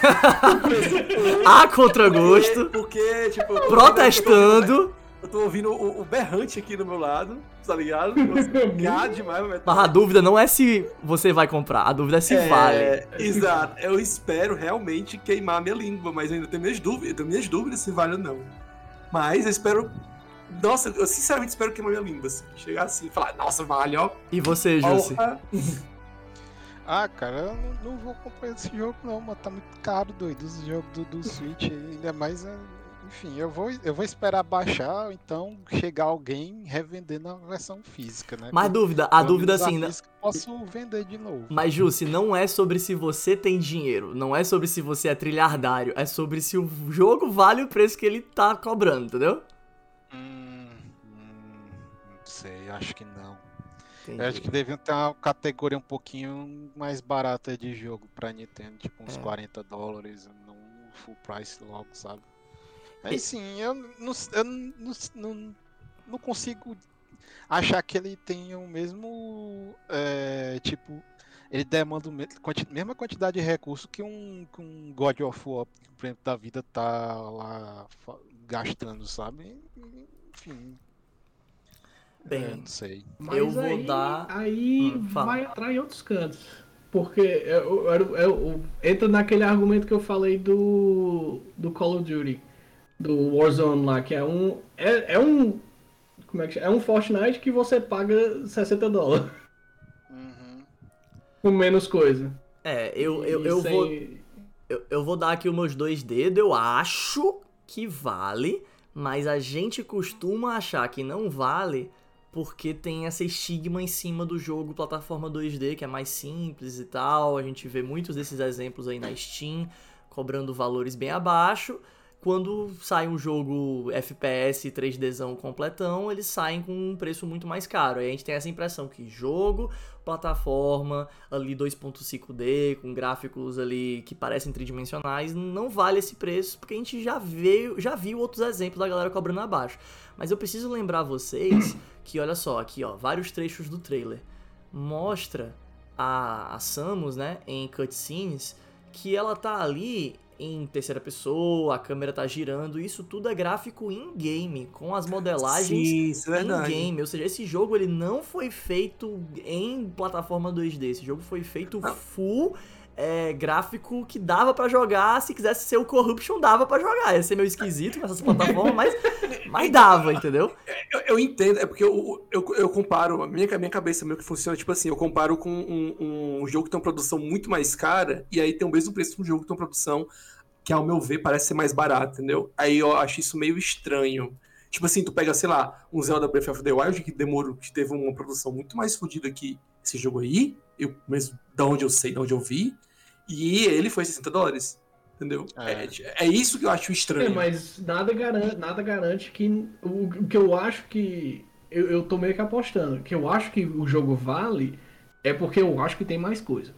<laughs> A contragosto, Porque, tipo. eu tô protestando. Eu tô ouvindo o, o berrante aqui do meu lado, tá ligado? <laughs> Gado demais, mas. Mas a dúvida não é se você vai comprar, a dúvida é se vale. É, exato. Eu espero realmente queimar a minha língua, mas eu ainda tenho minhas dúvidas, tenho minhas dúvidas se vale ou não. Mas eu espero. Nossa, eu sinceramente espero queimar minha língua. Assim, chegar assim e falar, nossa, vale, ó. E você, Jussi? <laughs> Ah, cara, eu não, não vou comprar esse jogo não, mas tá muito caro, doido, esse jogo do, do Switch, ainda mais, é, enfim, eu vou, eu vou esperar baixar, ou então chegar alguém revendendo a versão física, né? Mas dúvida, a dúvida assim, né? posso vender de novo. Mas Jussi, não é sobre se você tem dinheiro, não é sobre se você é trilhardário, é sobre se o jogo vale o preço que ele tá cobrando, entendeu? Hum, hum, não sei, acho que não. Entendi. Eu acho que deviam ter uma categoria um pouquinho mais barata de jogo pra Nintendo, tipo uns É. 40 dólares, não full price logo, sabe? E- Aí sim, eu não, eu não, não, não consigo achar que ele tenha o mesmo, é, tipo, ele demanda a mesma quantidade de recurso que um, que um God of War, por exemplo, da vida tá lá gastando, sabe? Enfim, é, Bem, não sei. Mas Eu vou aí, dar- Aí Hum, vai atrair outros cantos. Porque eu, eu- eu- entra naquele argumento que eu falei do, do Call of Duty, do Warzone lá, que é um. É, é um. Como é que chama? É um Fortnite que você paga 60 dólares. Uhum. Com menos coisa. é, eu, eu, eu sem- vou. Eu, eu vou dar aqui os meus dois dedos, eu acho que vale, mas a gente costuma achar que não vale porque tem essa estigma em cima do jogo plataforma 2D, que é mais simples e tal. A gente vê muitos desses exemplos aí na Steam, cobrando valores bem abaixo. Quando sai um jogo FPS 3Dzão completão, eles saem com um preço muito mais caro. Aí a gente tem essa impressão que jogo, plataforma, ali 2.5D, com gráficos ali que parecem tridimensionais, não vale esse preço, porque a gente já veio, já viu outros exemplos da galera cobrando abaixo. Mas eu preciso lembrar vocês <coughs> que, olha só, aqui ó, vários trechos do trailer. Mostra a, a Samus, né, em cutscenes, que ela tá ali em terceira pessoa, a câmera tá girando, isso tudo é gráfico in-game, com as modelagens Sim, é verdade. in-game, ou seja, esse jogo ele não foi feito em plataforma 2D, esse jogo foi feito full é, gráfico que dava pra jogar, se quisesse ser o Corruption dava pra jogar, ia ser meio esquisito nessas plataformas, mas, mas dava, entendeu? Eu, eu entendo, é porque eu, eu, eu comparo, a minha, minha cabeça meio que funciona, tipo assim, eu comparo com um, um jogo que tem uma produção muito mais cara, e aí tem o mesmo preço de um jogo que tem uma produção que, ao meu ver, parece ser mais barato, entendeu? Aí eu acho isso meio estranho. Tipo assim, tu pega, sei lá, um Zelda Breath of the Wild, que demorou, que teve uma produção muito mais fodida que esse jogo aí, eu mesmo, da onde eu sei, da onde eu vi, e ele foi 60 dólares. Entendeu? É. É. é isso que eu acho É, estranho. mas nada garante, nada garante que. O, o que eu acho que. Eu, eu tô meio que apostando. Que eu acho que o jogo vale é porque eu acho que tem mais coisa.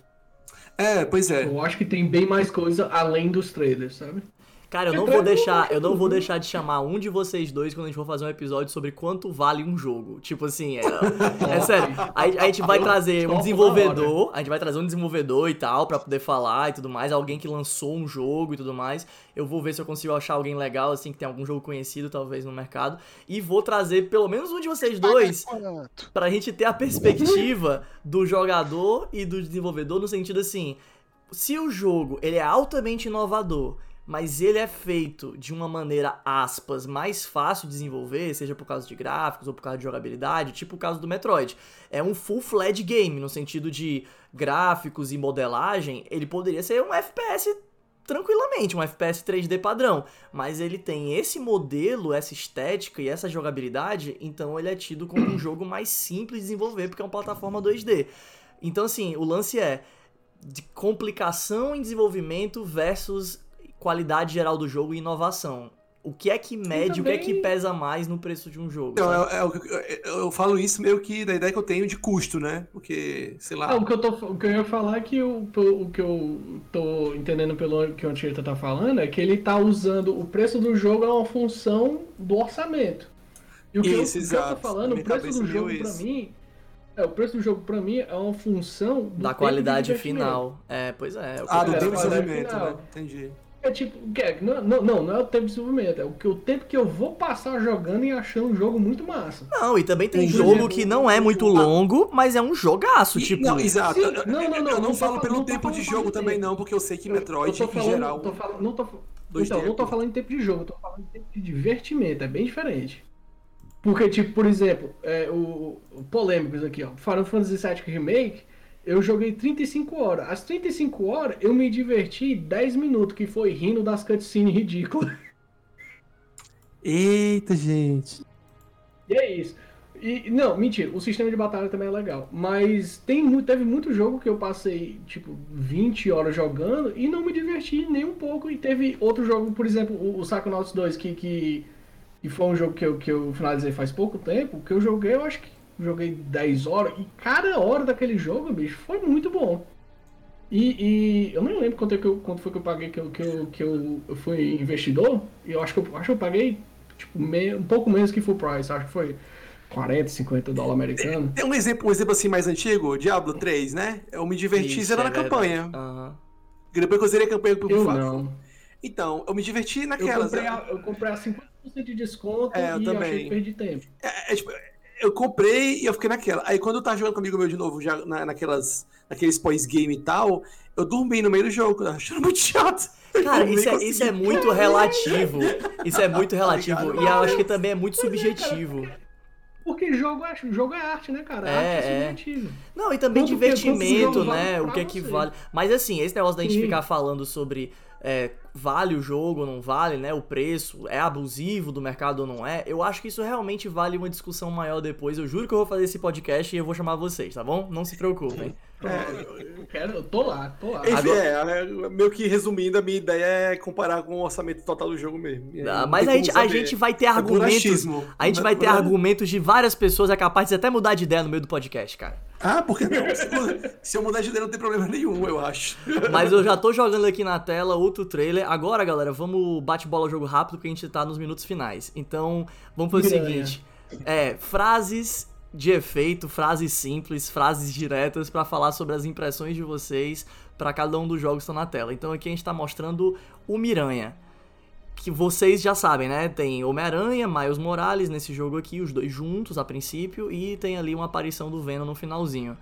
É, pois é. Eu acho que tem bem mais coisa além dos trailers, sabe? Cara, eu não vou deixar, eu não vou deixar de chamar um de vocês dois quando a gente for fazer um episódio sobre quanto vale um jogo. Tipo assim, é, <laughs> é sério. A, a gente vai trazer um desenvolvedor, a gente vai trazer um desenvolvedor e tal pra poder falar e tudo mais, alguém que lançou um jogo e tudo mais. Eu vou ver se eu consigo achar alguém legal assim que tem algum jogo conhecido talvez no mercado e vou trazer pelo menos um de vocês dois pra gente ter a perspectiva do jogador e do desenvolvedor no sentido assim, se o jogo ele é altamente inovador, mas ele é feito de uma maneira aspas mais fácil de desenvolver, seja por causa de gráficos ou por causa de jogabilidade, tipo o caso do Metroid, é um full-fledged game no sentido de gráficos e modelagem, ele poderia ser um FPS tranquilamente, um FPS 3D padrão, mas ele tem esse modelo, essa estética e essa jogabilidade, então ele é tido como um jogo mais simples de desenvolver porque é uma plataforma 2D. Então assim, o lance é de complicação em desenvolvimento versus qualidade geral do jogo e inovação. O que é que mede, o que é que também- pesa mais no preço de um jogo? Não, sabe? é- é que- eu, eu falo isso meio que da ideia que eu tenho de custo, né? Porque, sei lá. Ah, o, que eu tô, o que eu ia falar é que o, o que eu tô entendendo pelo que o Antieta tá falando é que ele tá usando o preço do jogo é uma função do orçamento. E o que, eu, Isso, o que eu tô falando, o preço do jogo pra isso. mim. É, o preço do jogo pra mim é uma função do da qualidade final. É, pois é. é ah, eu do é, tempo de desenvolvimento, final. né? Entendi. É tipo, é? Não, não, não, não é o tempo de desenvolvimento, é o, que, o tempo que eu vou passar jogando e achando um jogo muito massa. Não, e também tem jogo exemplo, que não é muito longo, mas é um jogaço, E- tipo. não, exato. Sim, Eu- não, não, não, eu não, falo fal- pelo não tempo de jogo de também, não, porque eu sei que Eu- Metroid, eu tô falando, em geral. tô falando- não tô, Dois então, não tô falando em tempo de jogo, eu tô falando em tempo de divertimento, é bem diferente. Porque, tipo, por exemplo, é, o, o polêmicos aqui, ó, Final Fantasy VII Remake, eu joguei 35 horas. As 35 horas eu me diverti 10 minutos, que foi rindo das cutscenes ridículas. <laughs> Eita, gente. E é isso. E, não, mentira, o sistema de batalha também é legal. Mas tem, teve muito jogo que eu passei, tipo, 20 horas jogando e não me diverti nem um pouco. E teve outro jogo, por exemplo, o, o Psychonauts 2, que, que, que foi um jogo que eu, que eu finalizei faz pouco tempo, que eu joguei, eu acho que joguei 10 horas, e cada hora daquele jogo, bicho, foi muito bom. E, e eu nem lembro quanto, é que eu, quanto foi que eu paguei que eu, que eu, que eu, eu fui investidor, e eu acho que eu, acho que eu paguei tipo, me- um pouco menos que full price, acho que foi 40, 50 dólares americanos. Tem um exemplo, um exemplo assim mais antigo, Diablo 3, né? Eu me diverti Isso, zerando é a campanha. Aham. Depois que eu zerei a campanha pro Eu não. Então, eu me diverti Eu naquelas. comprei, a, eu comprei a 50% de desconto É, eu e também. achei que perdi tempo. É, é, tipo, eu comprei e eu fiquei naquela. Aí quando eu tava jogando com um amigo meu de novo, já na, naquelas, naqueles pós-game e tal, eu dormi no meio do jogo, achando muito chato. Cara, isso é, isso é muito relativo. Isso é muito relativo. Obrigado. E eu acho que também é muito subjetivo. Porque jogo é, jogo é arte, né, cara? É, arte é é. subjetivo. Não, e também Quanto que- quanto divertimento, jogo vale né? O que é que você? vale. Mas assim, esse negócio da gente Sim. ficar falando sobre é, vale o jogo ou não vale, né? O preço, é abusivo do mercado ou não é? Eu acho que isso realmente vale uma discussão maior depois. Eu juro que eu vou fazer esse podcast e eu vou chamar vocês, tá bom? Não se preocupem. <laughs> Eu quero, eu tô lá, tô lá. Enfim, Agora- é, é, meio que resumindo, a minha ideia é comparar com o orçamento total do jogo mesmo. Ah, não Mas a gente, a gente vai ter É argumentos. A gente vai ter é- argumentos de várias pessoas, é capaz de até mudar de ideia no meio do podcast, cara. Ah, porque não? Se, se eu mudar de ideia não tem problema nenhum, eu acho. Mas eu já tô jogando aqui na tela outro trailer. Agora, galera, vamos bate-bola jogo rápido porque a gente tá nos minutos finais. Então, vamos fazer o seguinte: é, frases de efeito, frases simples, frases diretas pra falar sobre as impressões de vocês pra cada um dos jogos que estão na tela. Então aqui a gente tá mostrando o Miranha. Que vocês já sabem, né? Tem Homem-Aranha, Miles Morales nesse jogo aqui, os dois juntos a princípio, e tem ali uma aparição do Venom no finalzinho.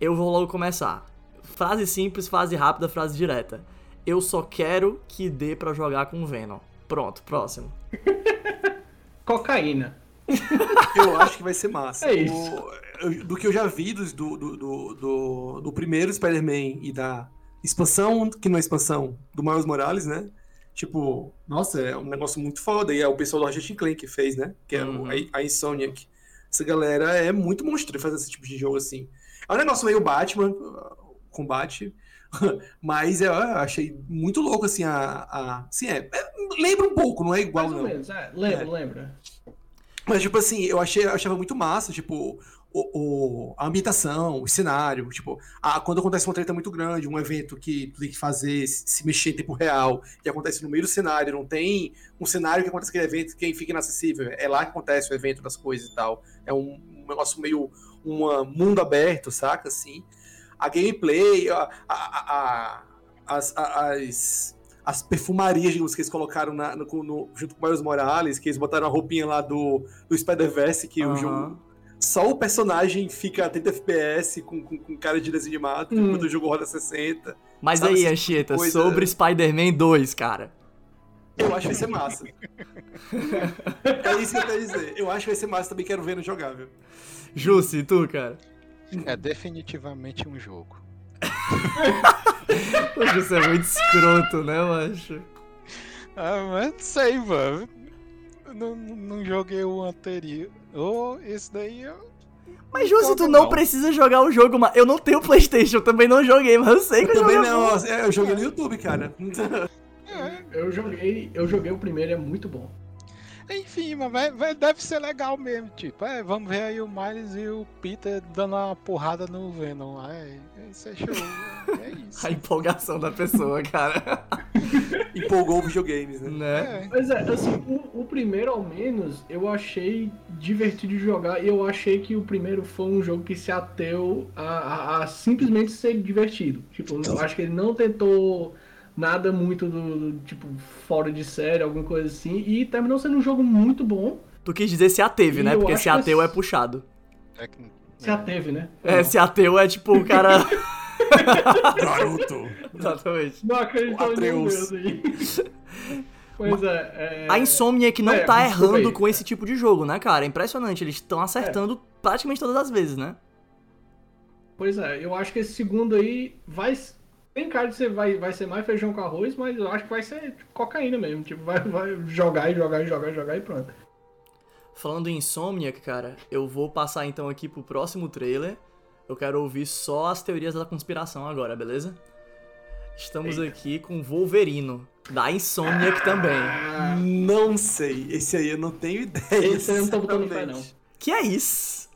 Eu vou logo começar. Frase simples, frase rápida, frase direta. Eu só quero que dê pra jogar com o Venom. Pronto, próximo. <laughs> Cocaína. <laughs> Eu acho que vai ser massa. É isso. O- eu- do que eu já vi do, do, do, do, do primeiro Spider-Man e da expansão, que não é expansão, do Miles Morales, né? Tipo, nossa, é um negócio muito foda. E é o pessoal do Ratchet Clank que fez, né? Que é Uhum. a, a Insomniac. Essa galera é muito monstro fazer esse tipo de jogo assim. É um negócio meio Batman, combate. <laughs> Mas eu achei muito louco, assim, a. a assim, é, é, Lembra um pouco, não é igual, Mais ou não. menos, é, lembra, É. lembra. Mas, tipo assim, eu achei, achava muito massa, tipo, o, o- a ambientação, o cenário, tipo, a- quando acontece uma treta muito grande, um evento que tu tem que fazer, se, mexer em tempo real, que acontece no meio do cenário, não tem um cenário que acontece aquele evento que fica inacessível, é lá que acontece o evento das coisas e tal. É um, um negócio meio um mundo aberto, saca, assim. A gameplay, a, a- a- as, as, as perfumarias, digamos, que eles colocaram na- no- no- junto com o Miles Morales, que eles botaram a roupinha lá do, do Spider-Verse, que o Aham. jogo. Só o personagem fica a 30 FPS com, com, com cara de desenho animado, Hum. enquanto o jogo roda 60. Mas Sabe aí, essa Anchieta, coisa- sobre Spider-Man 2, cara. Eu acho que vai ser massa. é isso que eu quero dizer. Eu acho que vai ser massa, também quero ver no jogável. Jussi, e tu, cara? É definitivamente um jogo. O Jussi é muito escroto, né, macho? Ah, mas não sei, mano. Eu Não, não joguei o anterior. Oh, esse daí eu. Mas, Jussi, tu não não. precisa jogar o jogo, mas eu não tenho Playstation, eu também não joguei, mas eu sei que Eu eu também joguei. não, eu joguei no YouTube, cara. É, Eu joguei, eu joguei o primeiro, é muito bom. Enfim, mas vai, vai- deve ser legal mesmo. Tipo, é, vamos ver aí o Miles e o Peter dando uma porrada no Venom. É, isso é show. É <laughs> isso. A empolgação da pessoa, <laughs> cara. <laughs> Empolgou videogames, né? né? É. Mas é, assim, o, o primeiro, ao menos, eu achei divertido de jogar e eu achei que o primeiro foi um jogo que se ateu a, a- a simplesmente ser divertido. Tipo, eu acho que ele não tentou nada muito do, do, tipo, fora de série, alguma coisa assim, e terminou sendo um jogo muito bom. Tu quis dizer se ateve, E né? Porque se que ateu é puxado. É que- Se ateve, né? É, se ateu é tipo o cara. <laughs> Garoto! Exatamente. Não acredito em nenhum Atreus. Deus aí. <laughs> Pois é, é... A Insomniac não É, tá errando aí. com esse tipo de jogo, né, cara? É impressionante. Eles estão acertando praticamente todas as vezes, né? Pois é, eu acho que esse segundo aí vai. Tem cara de ser, vai, vai ser mais feijão com arroz, mas eu acho que vai ser tipo, cocaína mesmo. Tipo, vai, vai jogar e jogar e jogar e jogar e pronto. Falando em Insomniac, cara, eu vou passar então aqui pro próximo trailer. Eu quero ouvir só as teorias da conspiração agora, beleza? Estamos aqui com Wolverino, da Insomniac também. Não sei. Esse aí eu não tenho ideia. Esse aí eu não tô botando fé, sinceramente. Que é isso?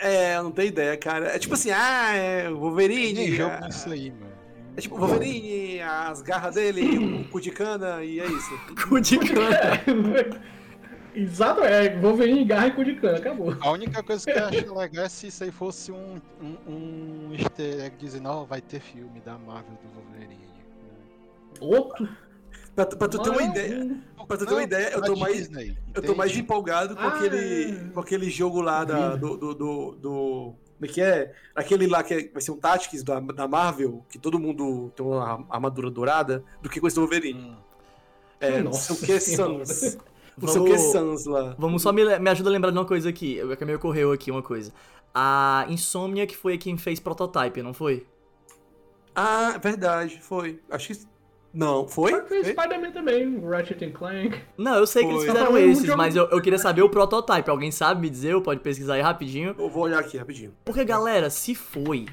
É, eu não tenho ideia, cara. É tipo assim, ah, é Wolverine. Jogo ah, disso aí, mano. É tipo o Wolverine, as garras dele, o <clears throat> cu de cana, e é isso. <laughs> Cu de cana. <laughs> Exato, é Wolverine, garra e cu de cana, acabou. A única coisa que eu acho legal é se isso aí fosse um, um, um easter egg dizendo, ó, vai ter filme da Marvel do Wolverine. Outro? Pra, tu- pra tu ter uma ideia. Pra tu ter uma ideia, eu tô mais. Eu tô mais empolgado com, Ah, aquele, com aquele jogo lá da, do, do, do, do- Como é que é? Aquele lá que é- vai ser um Tactics da, da Marvel, que todo mundo tem uma armadura dourada, do que com esse Wolverine. Hum. É, não Nossa sei o que. Sans. <laughs> Não sei o que Vamos- Sans lá. Vamos só me, me ajuda a lembrar de uma coisa aqui. Eu- Que me ocorreu aqui uma coisa. A Insomniac foi quem fez Prototype, não foi? Ah, verdade, foi. Acho que. Não, foi? Foi Foi? Spider-Man também, Ratchet and Clank. Não, eu sei que eles Foi. fizeram esses, um- mas eu, eu queria saber o Prototype. Alguém sabe me dizer? Ou pode pesquisar aí rapidinho. Eu vou olhar aqui rapidinho. Porque, galera, se foi,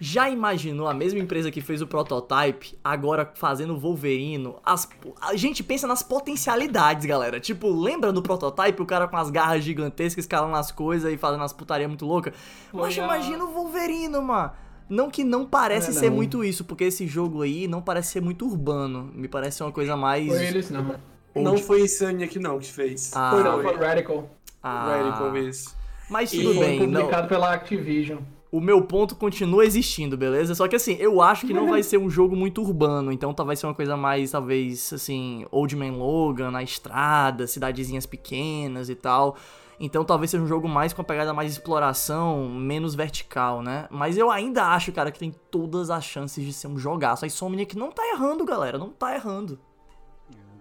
já imaginou a mesma empresa que fez o Prototype, agora fazendo o Wolverino? As, a gente pensa nas potencialidades, galera. Tipo, lembra do Prototype, o cara com as garras gigantescas, escalando as coisas e fazendo as putaria muito louca? Mas Foi imagina o Wolverino, mano. Não que não parece É, ser não. muito isso, porque esse jogo aí não parece ser muito urbano. Me parece ser uma coisa mais... Foi eles, não. Não foi Insomniac não que fez. Ah. foi Não, não, foi foi Radical. Ah, Radical isso. mas E tudo Foi bem, não, publicado pela Activision. o meu ponto continua existindo, beleza? Só que assim, eu acho que não vai ser um jogo muito urbano, então tá- vai ser uma coisa mais, talvez, assim, Old Man Logan, na estrada, cidadezinhas pequenas e tal. Então talvez seja um jogo mais com a pegada mais exploração, menos vertical, né? Mas eu ainda acho, cara, que tem todas as chances de ser um jogaço. A Insomniac não tá errando, galera, não tá errando.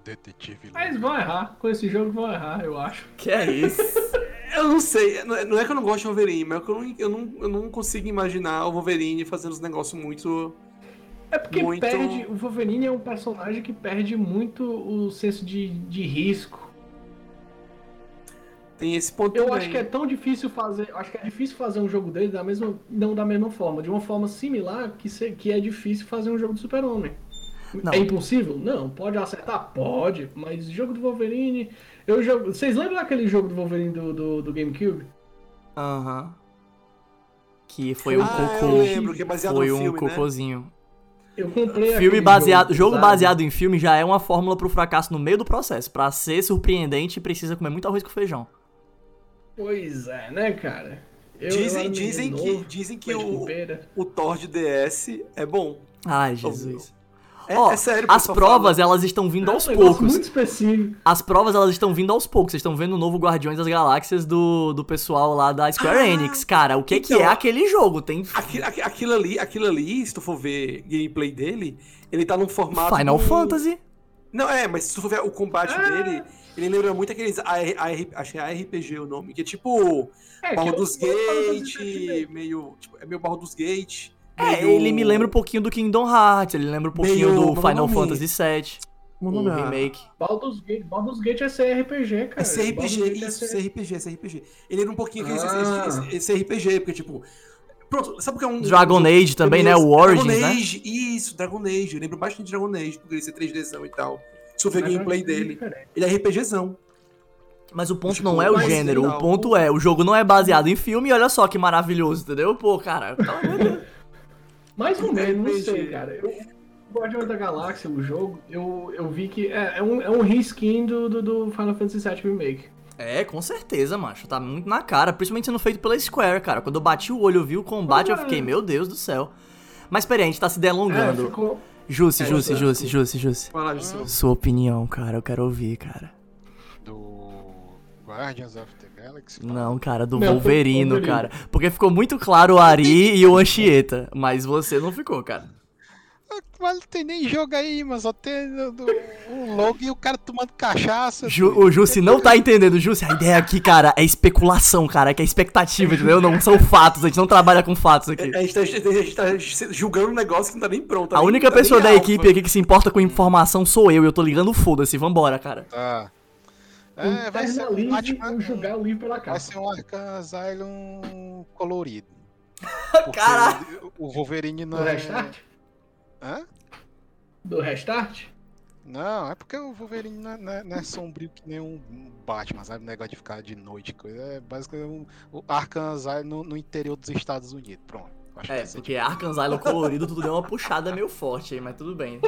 Detetive Mas vão errar, com esse jogo vão errar, eu acho. Que é isso? <laughs> Eu não sei, não é não é que eu não gosto de Wolverine, mas é que eu não, eu não, eu não consigo imaginar o Wolverine fazendo os negócios muito. É porque Muito- perde. O Wolverine é um personagem que perde muito o senso de, de risco. Tem esse ponto Eu também. acho que é tão difícil fazer. Acho que é difícil fazer um jogo dele da mesma. Não da mesma forma, de uma forma similar que, se- que é difícil fazer um jogo do Super-Homem. Não. É impossível? Não. Pode acertar? Pode. Mas jogo do Wolverine. Eu jogo. Vocês lembram daquele jogo do Wolverine do, do, do GameCube? Aham. Que foi um Ah, cocô. eu lembro, que é baseado Foi no um filme, né? cocôzinho. Eu comprei Filme baseado, jogo sabe? baseado em filme já é uma fórmula pro fracasso no meio do processo. Pra ser surpreendente, precisa comer muito arroz com feijão. Pois é, né, cara? Eu- Dizem, dizem menino que, novo, dizem que o, o Thor de DS é bom. Ai, Jesus. É, Ó, é sério, as provas, fala. elas estão vindo É aos poucos. muito específico. As provas, elas estão vindo aos poucos. Vocês estão vendo o novo Guardiões das Galáxias do, do pessoal lá da Square Ah, Enix. Cara, o que que então, é aquele jogo? Tem Aquilo, aqui- aquilo ali, aquilo ali, se tu for ver gameplay dele, ele tá num formato. Final do- Fantasy. Não, é, mas se tu for ver o combate Ah. dele, ele lembra muito aqueles AR, AR, acho que é ARPG o nome, que é tipo É, Baldur's eu- eu- Gate, meio. Tipo, é meio Baldur's Gate. É, meio- ele me lembra um pouquinho do Kingdom Hearts, ele lembra um pouquinho Meio- do é Final nome? Fantasy VII, Como o é nome? remake. Baldur's Gate, Baldur's Gate é CRPG, cara. É CRPG, é isso, CRPG. CRPG, CRPG. Ele era um pouquinho aquele Ah. esse, esse, esse RPG, porque, tipo. Pronto, sabe o que é um. Dragon um- Age também, né? O Origins, Dragon né? Age, isso, Dragon Age. Eu lembro bastante de Dragon Age, porque ele ser 3Dzão e tal. Se ver Mas gameplay é dele, diferente. ele é RPGzão. Mas o ponto Tipo, não é o gênero, o ponto é, o jogo não é baseado em filme, e olha só que maravilhoso, entendeu? Pô, cara. Mais ou menos, não sei, cara. Eu, Guardiões da Galáxia, o jogo, eu, eu vi que é, é um, é um reskin do, do, do Final Fantasy VII Remake. É, com certeza, macho. Tá muito na cara. Principalmente sendo feito pela Square, cara. Quando eu bati o olho, eu vi o combate, eu fiquei, meu Deus do céu. Mas peraí, a gente tá se É, delongando. ficou... Jussi, É, Jussi. Jussi, Jussi, Jussi. Lá, Juscelino. Sua opinião, cara, eu quero ouvir, cara. Do Guardians of the Galaxy. Não, cara, do Não, do Wolverino, Wolverine. cara. Porque ficou muito claro o Ari e o Anchieta. Mas você não ficou, cara. Mas não tem nem jogo aí, mas só tem o, logo e o cara tomando cachaça. Ju- o Jussi não tá entendendo. Jussi, a ideia aqui, cara, é especulação, cara. Que é expectativa, entendeu? Não são fatos. A gente não trabalha com fatos aqui. A gente, tá, a gente tá julgando um negócio que não tá nem pronto. tá A nem- única tá pessoa da alfa. equipe aqui que se importa com informação sou eu. E eu tô ligando foda-se. Vambora, cara. Tá. É, vai ser um Batman. o julgar o livro pela Vai capa. ser um Arkham Asylum colorido. <laughs> Caralho. O Wolverine não é. Hã? Do Restart? Não, é porque o Wolverine não é, não é- não é sombrio que nem um Batman, sabe? Negócio de ficar de noite, coisa. É basicamente um, o Arkham Asylum no, no interior dos Estados Unidos. Pronto. É, porque Arkham Asylum colorido, tudo deu uma puxada meio forte aí, mas tudo bem.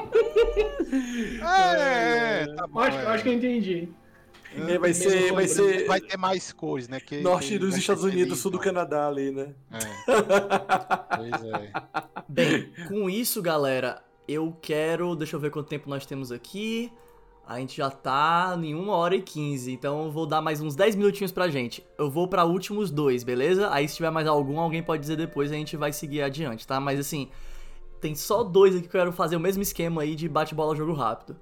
É, é, <laughs> tá bom. acho, é. acho que eu entendi. É, vai ser, vai ser Vai ter mais cores, né? Que, norte que dos Estados Unidos, sul do não. Canadá ali, né? É. <laughs> Pois é. Bem, com isso, galera, eu quero. Deixa eu ver quanto tempo nós temos aqui. A gente já tá em 1 hora e 15, então eu vou dar mais uns 10 minutinhos pra gente. Eu vou pra últimos dois, beleza? Aí se tiver mais algum, alguém pode dizer depois e a gente vai seguir adiante, tá? Mas assim, tem só dois aqui que eu quero fazer o mesmo esquema aí de bate-bola jogo rápido.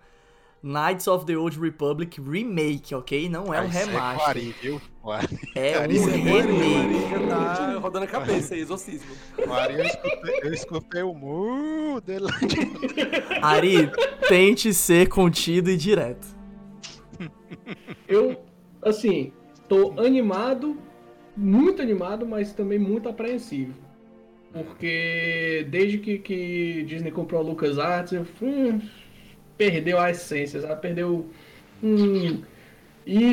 Knights of the Old Republic Remake, ok? Não é um ser remaster. Quari, viu? Quari, É um Isso é remake. já tá rodando a cabeça aí, exorcismo. Quari, eu escutei, eu escutei o mu dele. <laughs> Ari, tente ser contido e direto. Eu, assim, tô animado, muito animado, mas também muito apreensivo. Porque desde que, que Disney comprou a LucasArts, eu hum, perdeu a essência, sabe? Perdeu. Hum, e,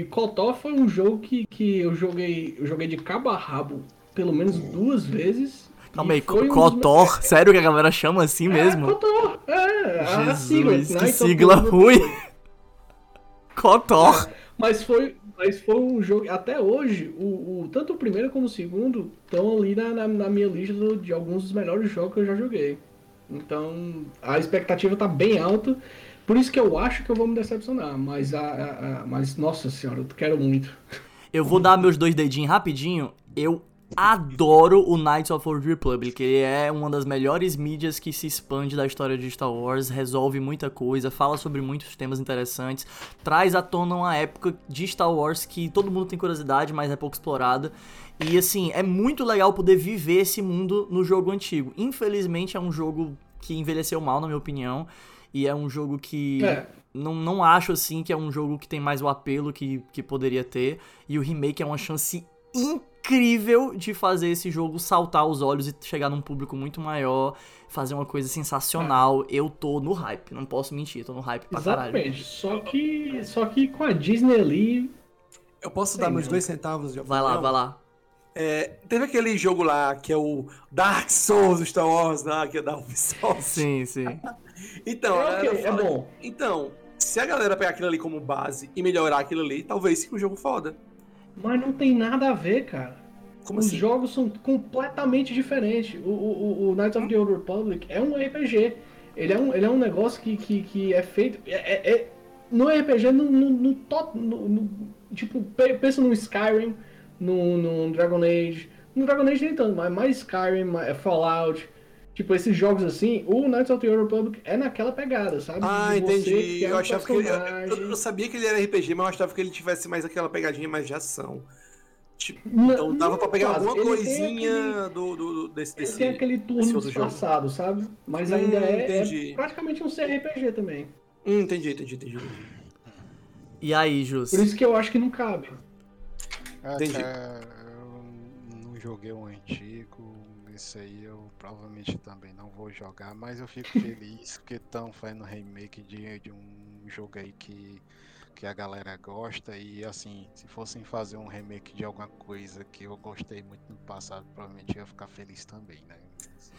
e Kotor foi um jogo que, que eu joguei. Eu joguei de cabo a rabo pelo menos duas vezes. Calma aí, foi um? Sério que a galera chama assim mesmo? É, Kotor, é, a sigla, Jesus, que the sigla Old ruim. Republic. Kotor. Mas foi, mas foi um jogo. Até hoje, o, o- tanto o primeiro como o segundo estão ali na, na, na minha lista de alguns dos melhores jogos que eu já joguei. Então, a expectativa tá bem alta. Por isso que eu acho que eu vou me decepcionar. Mas, a, a- a- mas nossa senhora, eu quero muito. Eu vou dar meus dois dedinhos rapidinho. Eu adoro o Knights of the Republic. Ele é uma das melhores mídias que se expande da história de Star Wars, resolve muita coisa, fala sobre muitos temas interessantes, traz à tona uma época de Star Wars que todo mundo tem curiosidade, mas é pouco explorada. E assim, é muito legal poder viver esse mundo no jogo antigo. Infelizmente é um jogo que envelheceu mal, na minha opinião. E é um jogo que. É. Não, não acho assim que é um jogo que tem mais o apelo que, que poderia ter. E o remake é uma chance incrível de fazer esse jogo saltar os olhos e chegar num público muito maior, fazer uma coisa sensacional. Eu tô no hype, não posso mentir, tô no hype pra caralho. Exatamente. Só que, só que com a Disney ali. Eu posso Sei dar meus não. dois centavos de Vai lá, vai lá. É, teve aquele jogo lá que é o Dark Souls do Star Wars lá, que é da Ubisoft. Sim, sim. Então, É a galera ok, é bom. Então, se a galera pegar aquilo ali como base e melhorar aquilo ali, talvez fique um jogo foda. Mas não tem nada a ver, cara. Como Os assim? jogos são completamente diferentes. O, o, o- Knights of the Old Republic é um RPG. Ele é um, ele é um negócio que, que, que é feito. É, é- é- no RPG, no, no, no top. no- no- tipo, pe- pensa no Skyrim, no, no Dragon Age. No Dragon Age nem tanto, mas mais Skyrim, mais Fallout. Tipo, esses jogos assim, o Knights of the Old Republic é naquela pegada, sabe? Ah, De entendi. criar Eu um achava que ele, eu, eu sabia que ele era RPG, mas eu achava que ele tivesse mais aquela pegadinha mais de ação. Tipo, Não- então dava pra pegar quase. alguma Ele coisinha aquele- do, do, do- desse, Ele desse. tem aquele turno disfarçado, sabe? Mas Hum, ainda é, é praticamente um CRPG também. Hum, entendi, entendi, entendi. E aí, Jus? Por isso que eu acho que não cabe. É, Entendi. cara, eu não joguei o antigo, esse aí eu provavelmente também não vou jogar, mas eu fico <laughs> feliz que estão fazendo remake de, de um jogo aí que, que a galera gosta e assim, se fossem fazer um remake de alguma coisa que eu gostei muito no passado, provavelmente eu ia ficar feliz também, né?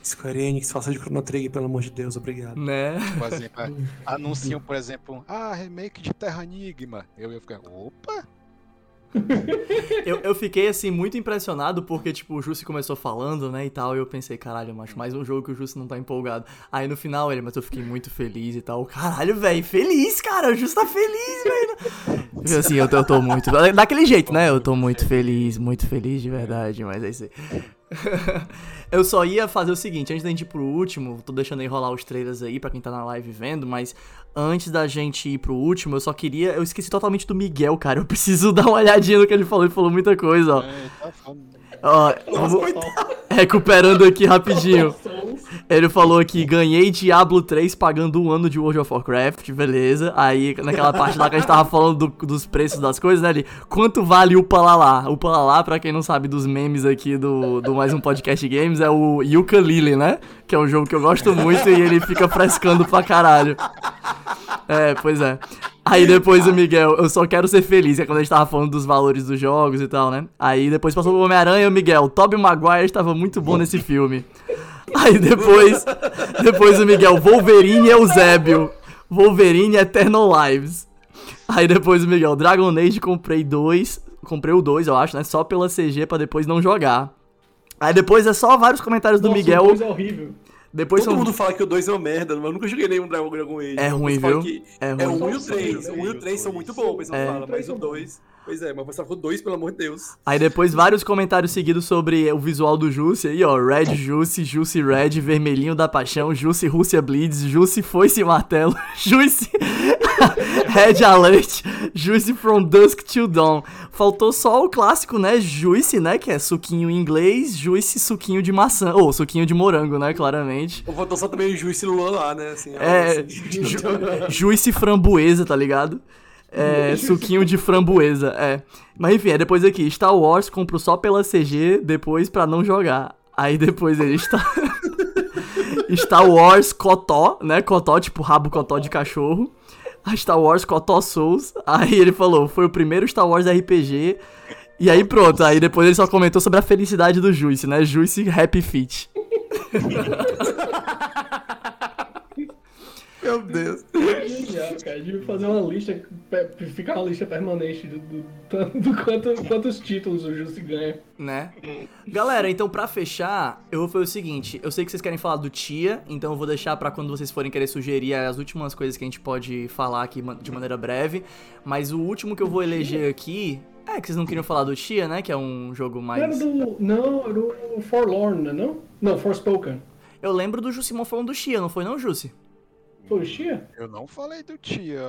Square Enix, faça de Chrono Trigger, pelo amor de Deus, obrigado. Né? Por exemplo, <laughs> anunciam, por exemplo, ah, remake de Terra Enigma. Eu ia ficar, opa! Eu, eu fiquei, assim, muito impressionado porque, tipo, o Jussi começou falando, né, e tal, e eu pensei, caralho, macho, mais um jogo que o Jussi não tá empolgado. Aí no final ele, mas eu fiquei muito feliz e tal. Caralho, velho, feliz, cara, o Jussi tá feliz, velho. Assim, eu tô, eu tô muito. Daquele jeito, né? Eu tô muito feliz, muito feliz de verdade, mas é isso aí. <laughs> eu só ia fazer o seguinte, antes da gente ir pro último, tô deixando aí rolar os trailers aí pra quem tá na live vendo, mas antes da gente ir pro último, eu só queria. Eu esqueci totalmente do Miguel, cara. Eu preciso <laughs> dar uma olhadinha no que ele falou. Ele falou muita coisa, ó. É, tá. Ó, vamos- recuperando aqui rapidinho. Ele falou aqui, ganhei Diablo 3 pagando um ano de World of Warcraft, beleza. Aí, naquela parte lá que a gente tava falando do- dos preços das coisas, né, ele, quanto vale o Palalá? O Palalá, pra quem não sabe dos memes aqui do, do Mais Um Podcast Games, é o Yooka-Laylee, né? Que é um jogo que eu gosto muito e ele fica frescando pra caralho. É, pois é. Aí depois o Miguel, eu só quero ser feliz, é quando a gente tava falando dos valores dos jogos e tal, né? Aí depois passou o Homem-Aranha e o Miguel, Tobey Maguire estava muito bom nesse filme. <laughs> Aí depois, depois o Miguel, Wolverine e Eusébio. Wolverine Eternal Lives. Aí depois o Miguel, Dragon Age comprei dois, comprei o dois, eu acho, né? Só pela CG pra depois não jogar. Aí depois é só vários comentários do Nossa, Miguel. o dois é horrível. Depois Todo são mundo fala que o 2 é uma merda, mas eu nunca joguei nenhum Dragon Age. É ruim, viu? É É ruim. o 1 e o os 3. dois, O 1 e o 3 são muito bons, o pessoal É. fala, mas o São 2. Pois é, mas falou 2, pelo amor de Deus. Aí depois vários comentários seguidos sobre o visual do Jussi aí, ó. Red Jussi, Jussi Red, Vermelhinho da Paixão, Jussi Rússia Blitz, Jussi Foice Martelo, <laughs> Jussi <laughs> Red Alert, Jussi From Dusk Till Dawn. Faltou só o clássico, né? Juice, né? Que é suquinho em inglês, Juice suquinho de maçã, ou suquinho de morango, né? Claramente. Eu vou só também o Juice Luan lá, né? Assim, É, assim. <laughs> ju juice framboesa, tá ligado? É, suquinho de framboesa, é. Mas enfim, é depois aqui, Star Wars compro só pela CG, depois pra não jogar. Aí depois ele está... <laughs> Star Wars Cotó, né? Cotó, tipo rabo cotó de cachorro. A Star Wars Cotó Souls. Aí ele falou, foi o primeiro Star Wars RPG. E aí pronto, aí depois ele só comentou sobre a felicidade do Juice, né? Juice Happy Feet. <laughs> Meu Deus. Genial, cara. Devia fazer uma lista, ficar uma lista permanente do, do, do quanto, quantos títulos o Justi ganha. né? Galera, então pra fechar, eu vou fazer o seguinte, eu sei que vocês querem falar do Tia, então eu vou deixar pra quando vocês forem querer sugerir as últimas coisas que a gente pode falar aqui de maneira breve, mas o último que eu vou eleger aqui, é que vocês não queriam falar do Tia, né, que é um jogo Não era mais... do. Não, era do Forlorn, não? Não, Forspoken. Eu lembro do Jussimon falando do Tia, não foi não, Jussi? O Tia? Eu não falei do Tia,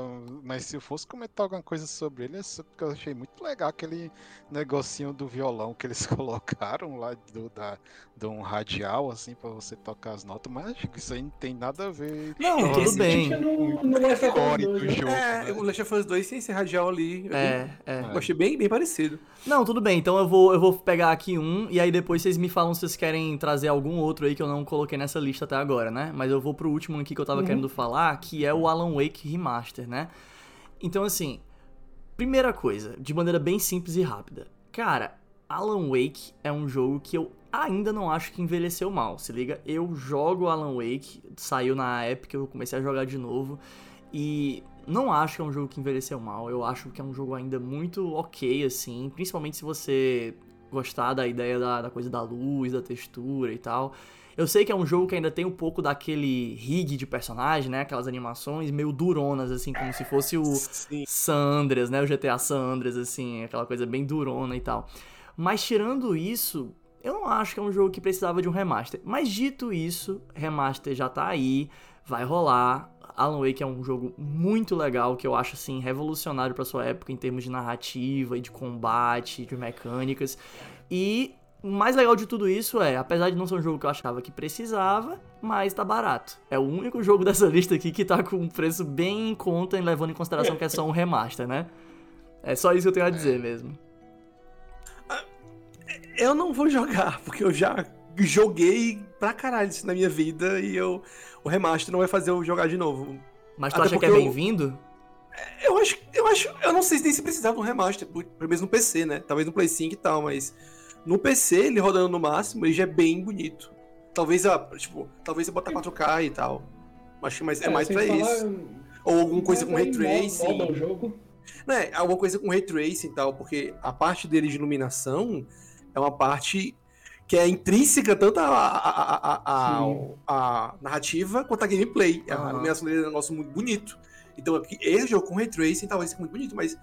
mas se eu fosse comentar alguma coisa sobre ele, é só porque eu achei muito legal aquele negocinho do violão que eles <laughs> colocaram lá do, da, de um radial, assim, pra você tocar as notas, mas acho que isso aí não tem nada a ver. Não, com tudo bem. Last of Us core 2, do né? jogo. É, né? o Last of Us 2 sem esse radial ali. eu É, é. Eu achei bem, bem parecido. Não, tudo bem. Então eu vou, eu vou pegar aqui um e aí depois vocês me falam se vocês querem trazer algum outro aí que eu não coloquei nessa lista até agora, né? Mas eu vou pro último aqui que eu tava Uhum. querendo falar, que é o Alan Wake Remaster, né? Então assim, primeira coisa, de maneira bem simples e rápida. Cara, Alan Wake é um jogo que eu ainda não acho que envelheceu mal, se liga? Eu jogo Alan Wake, saiu na época, eu comecei a jogar de novo e não acho que é um jogo que envelheceu mal. Eu acho que é um jogo ainda muito ok, assim. Principalmente se você gostar da ideia da, da coisa da luz, da textura e tal. Eu sei que é um jogo que ainda tem um pouco daquele rig de personagem, né? Aquelas animações meio duronas, assim, como se fosse o Sim. San Andreas, né? O GTA San Andreas, assim, aquela coisa bem durona e tal. Mas tirando isso, eu não acho que é um jogo que precisava de um remaster. Mas dito isso, remaster já tá aí, vai rolar. Alan Wake é um jogo muito legal, que eu acho assim revolucionário pra sua época em termos de narrativa e de combate, de mecânicas. E o mais legal de tudo isso é, apesar de não ser um jogo que eu achava que precisava, mas tá barato. É o único <laughs> jogo dessa lista aqui que tá com um preço bem em conta, levando em consideração que é só um remaster, né? É só isso que eu tenho a dizer mesmo. Eu não vou jogar, <laughs> porque eu já joguei pra caralho isso na minha vida e eu o remaster não vai fazer eu jogar de novo. Mas tu Até acha que é porque eu- bem-vindo? Eu acho, eu acho, eu não sei nem se precisava de um remaster, pelo menos no PC, né? Talvez no Play 5 e tal, mas no PC, ele rodando no máximo, ele já é bem bonito. Talvez, a, tipo, talvez eu botar 4K e tal. Acho que mais, é, mais pra falar, isso. Ou alguma coisa com mas ray tracing. moda o jogo. Né, alguma coisa com ray tracing e tal, porque a parte dele de iluminação é uma parte que é intrínseca tanto à a, a, a, a- a narrativa quanto a gameplay. A Aham. iluminação dele é um negócio muito bonito. Então, aqui, esse jogo com ray tracing talvez seja muito bonito, mas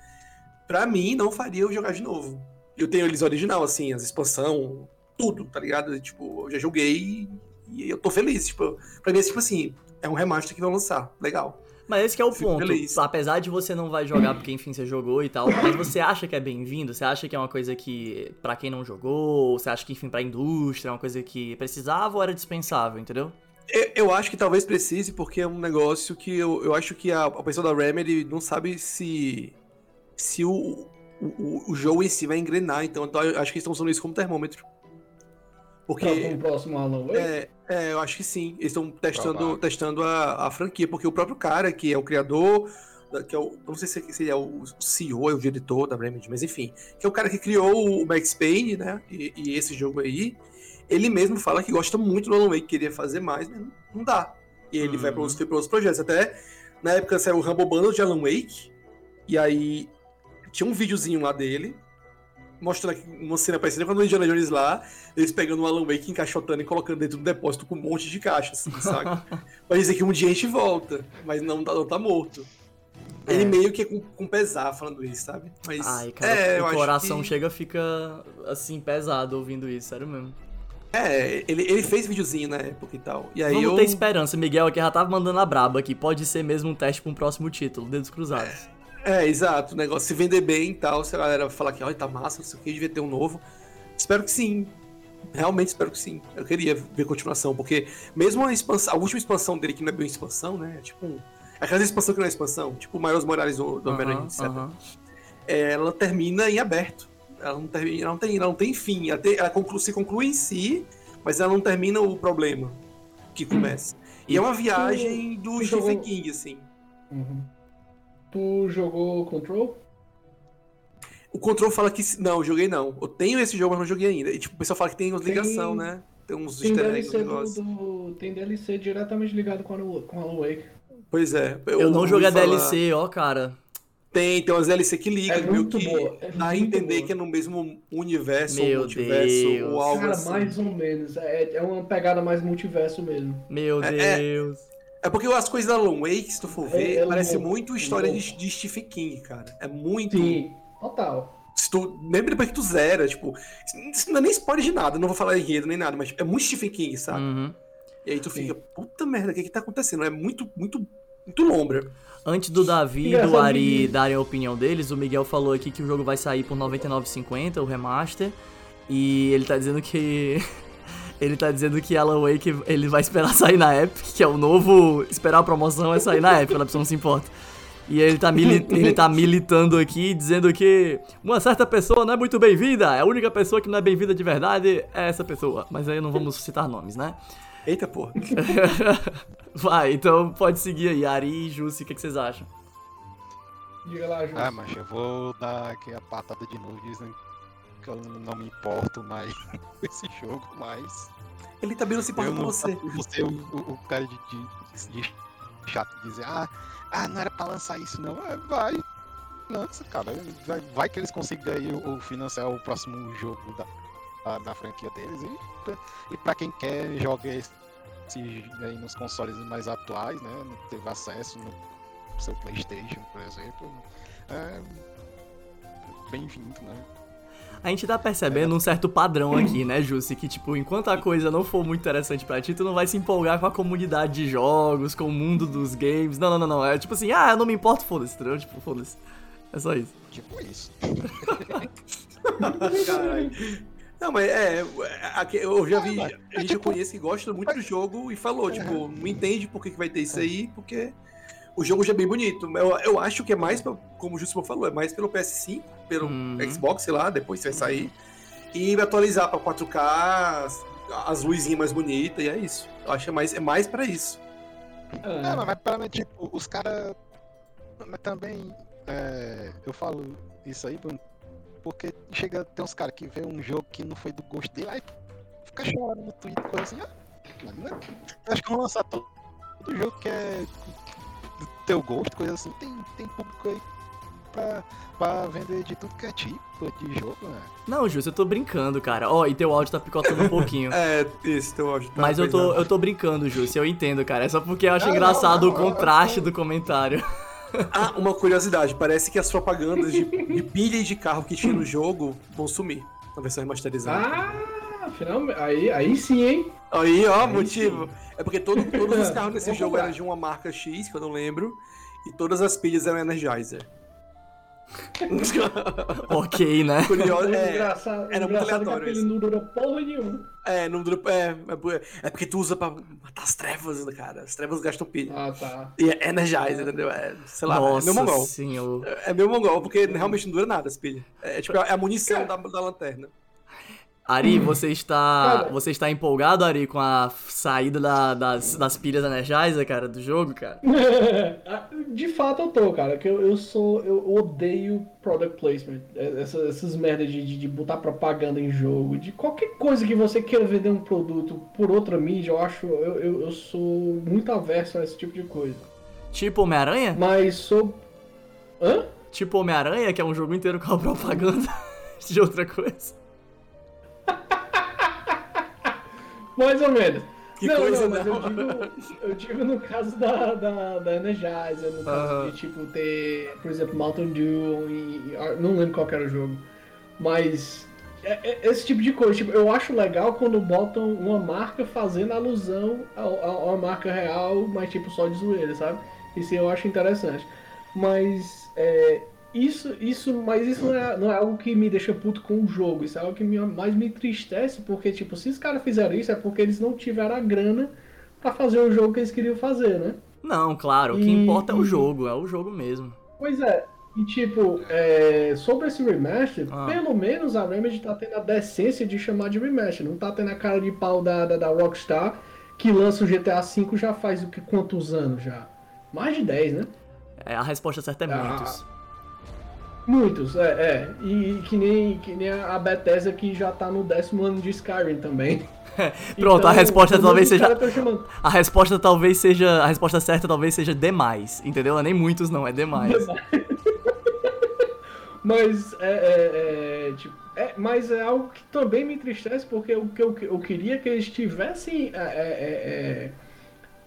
pra mim não faria eu jogar de novo. Eu tenho eles original, assim, as expansão, tudo, tá ligado? Tipo, eu já joguei e eu tô feliz. Tipo, pra mim é tipo assim, é um remaster que vão lançar. Legal. Mas esse que é o Fico ponto. feliz. Apesar de você não vai jogar porque, enfim, você jogou e tal, mas você acha que é bem-vindo? Você acha que é uma coisa que, pra quem não jogou, você acha que, enfim, pra indústria, é uma coisa que precisava ou era dispensável, entendeu? Eu, eu acho que talvez precise, porque é um negócio que eu, eu acho que a, a pessoa da Remedy não sabe se, se o, o, o- o jogo em si vai engrenar. Então, então eu acho que eles estão usando isso como termômetro. Porque. Pra, pro próximo Alan Wake. É, é, eu acho que sim. Eles estão testando, testando a, a franquia, porque o próprio cara, que é o criador, que é o, eu não sei se, ele é o CEO, é o diretor da Remedy, mas enfim, que é o cara que criou o Max Payne, né? E, e esse jogo aí, ele mesmo fala que gosta muito do Alan Wake, queria fazer mais, mas não, não dá. E ele vai para Uhum. outros, pra outros projetos. Até na época saiu o Rumble Bundle de Alan Wake, e aí tinha um videozinho lá dele, mostrando uma cena parecida com a do Indiana Jones lá, eles pegando o Alan Wake, encaixotando e colocando dentro do depósito com um monte de caixas, assim, <laughs> saca? pra dizer que um dia a gente volta, mas não tá, não tá morto. É. Ele meio que é com, com pesar falando isso, sabe? Mas, Ai, cara, é, o coração que- chega fica, assim, pesado ouvindo isso, sério mesmo. É, ele, ele fez videozinho na época e tal. E aí Vamos eu... ter esperança, Miguel aqui já tava mandando a braba aqui. Pode ser mesmo um teste pra um próximo título, dedos cruzados. É, exato. O negócio se vender bem e tal, se a galera falar que, olha, tá massa, não sei o que, devia ter um novo. Espero que sim. Realmente espero que sim. Eu queria ver continuação, porque mesmo a expansão, a última expansão dele, que não é bem expansão, né? É tipo um. Aquela expansão que não é expansão, tipo o Miles Morales do, do Homem-Aranha, etc. É, ela termina em aberto. Ela não, termina, ela não, tem, ela não tem fim. Ela, tem- ela conclu- se conclui em si, mas ela não termina o problema que começa. E é uma viagem do Stephen King, assim. Uhum. Tu jogou Control? O Control fala que. Não, eu joguei não. Eu tenho esse jogo, mas não joguei ainda. E tipo, o pessoal fala que tem umas Tem- ligação, né? Tem uns Tem easter eggs, DLC, do, do- tem DLC diretamente ligado com Alan, com Alan Wake. Pois é. Eu não ouvi joguei a falar- DLC, ó, cara. Tem, tem umas DLC que ligam, É meio que boa, é dá a entender boa. que é no mesmo universo, Meu ou multiverso, Deus. ou algo Cara, assim. mais ou menos. É, é uma pegada mais multiverso mesmo. Meu É, é. Deus. É porque as coisas da Alan Wake, se tu for É- ver, é parece louco, muito é história de, de Stephen King, cara. É muito. Sim, total. Se tu, lembra depois que tu zera, tipo. Isso não é nem spoiler de nada, não vou falar enredo nem nada, mas é muito Stephen King, sabe? Uhum. E aí tu fica, puta merda, o que que tá acontecendo? É muito, muito, muito lombra. Antes do Davi e do Ari darem a opinião deles, o Miguel falou aqui que o jogo vai sair por R$ 99,50, o remaster. E ele tá dizendo que. Ele tá dizendo que Alan Wake ele vai esperar sair na Epic, que é o novo. Esperar a promoção é sair na Epic, a pessoa não se importa. E ele tá, ele tá militando aqui, dizendo que uma certa pessoa não é muito bem-vinda. A única pessoa que não é bem-vinda de verdade é essa pessoa. Mas aí não vamos citar nomes, né? Eita porra. <laughs> Vai, então pode seguir aí, Ari e Jussi, o que, que vocês acham? Diga lá, Ju. Ah, mas eu vou dar aqui a patada de novo, dizendo que eu não me importo mais <laughs> com esse jogo, mas. Ele também não se importa com você. você o, o, cara de, de, de chato dizer, ah, ah, não era pra lançar isso não. É, vai. Lança, cara. Vai, vai que eles consigam aí o, o financiar o próximo jogo da, da, da franquia deles. E, pra- e pra quem quer, joga esse, esse aí nos consoles mais atuais, né? Não teve acesso no seu Playstation, por exemplo. É, Bem-vindo, né? A gente tá percebendo um certo padrão aqui, né, Jussi? Que, tipo, enquanto a coisa não for muito interessante pra ti, tu não vai se empolgar com a comunidade de jogos, com o mundo dos games. Não, não, não, não. É tipo assim, ah, eu não me importo, foda-se, entendeu? Tipo, foda-se. É só isso. Tipo isso. <laughs> Caralho. Não, mas é, aqui eu já vi, a gente conhece que gosta muito do jogo e falou, tipo, não entende por que, que vai ter isso aí, porque o jogo já é bem bonito. Eu, eu acho que é mais, pra- como o Justo falou, é mais pelo PS5, pelo Uhum. Xbox, sei lá, depois vai sair, e vai atualizar pra 4K, as, as luzinhas mais bonitas, e é isso. Eu acho que é mais, é mais pra isso. É. Não, mas para mim, tipo, os caras. Mas também. é, eu falo isso aí, Bruno, porque chega, tem uns caras que vê um jogo que não foi do gosto dele, aí fica chorando no Twitter, coisa assim. Ah, mas não é- eu acho que vão lançar todo, todo jogo que é teu gosto, coisa assim. Tem, tem público aí pra, pra vender de tudo que é tipo de jogo, né? Não, Jussi, eu tô brincando, cara. Ó, e teu áudio tá picotando um <laughs> pouquinho. É, esse teu áudio tá Mas eu tô, eu tô brincando, Jussi, eu entendo, cara. É só porque eu acho Não, engraçado não, o não, eu- contraste do comentário. <laughs> Ah, uma curiosidade, parece que as propagandas de, de pilha e de carro que tinha no jogo vão sumir na versão remasterizada. Ah, finalmente. Aí, aí sim, hein? Aí, ó, Aí motivo. É porque todo- todos os <laughs> carros nesse Vamos jogo eram de uma marca X, que eu não lembro, e todas as pilhas eram Energizer. <laughs> ok, né? Curioso, é, engraçado, era muito que aleatório aquele isso. não dura porra nenhuma. é, não dura- é, é, é porque tu usa pra matar as trevas, cara. As trevas gastam pilha. Ah, tá. E é Energizer, entendeu? É, sei lá, é meu Nossa mongol. senhor. É meu mongol, porque realmente não dura nada as pilhas. É, tipo, é a munição da, da lanterna. Ari, você está. Cara. Você está empolgado, Ari, com a saída da- das, das pilhas Energizer, cara, do jogo, cara? <laughs> De fato eu tô, cara, que eu, eu sou. Eu odeio product placement. É, Essa- essas merdas de, de, de botar propaganda em jogo, de qualquer coisa que você queira vender um produto por outra mídia, eu acho. Eu, eu, eu sou muito averso a esse tipo de coisa. Tipo Homem-Aranha? Mas sou. Hã? Tipo Homem-Aranha, que é um jogo inteiro com a propaganda <laughs> de outra coisa. Mais ou menos. Que não, coisa, não, mas não. Eu, digo, eu digo no caso da, da, da Energizer, no caso de tipo ter, por exemplo, Mountain Dew e. e- Não lembro qual que era o jogo. Mas. é- é esse tipo de coisa, tipo, eu acho legal quando botam uma marca fazendo alusão a uma marca real, mas tipo só de zoeira, sabe? Isso eu acho interessante. Mas é, isso, isso, mas isso não é, não é algo que me deixa puto com o jogo. Isso é algo que me, mais me entristece, porque, tipo, se os caras fizeram isso é porque eles não tiveram a grana pra fazer o jogo que eles queriam fazer, né? Não, claro, o que E- importa é o e- jogo, é o jogo mesmo. Pois é. E tipo, é, sobre esse remaster, Ah. pelo menos a Remedy tá tendo a decência de chamar de remaster. Não tá tendo a cara de pau da, da, da Rockstar, que lança o GTA V já faz o que quantos anos já? Mais de 10, né? É, a resposta certa é Ah. muitos. Muitos, é, é. E que nem, que nem a Bethesda que já tá no décimo ano de Skyrim também. <laughs> Pronto, a resposta talvez seja- chamando. A resposta talvez seja. A resposta certa talvez seja demais, entendeu? Não é nem muitos, não, é demais. <laughs> Mas é, é, é, tipo, é, mas é algo que também me entristece, porque o que eu, eu queria que eles tivessem é, é, é, é,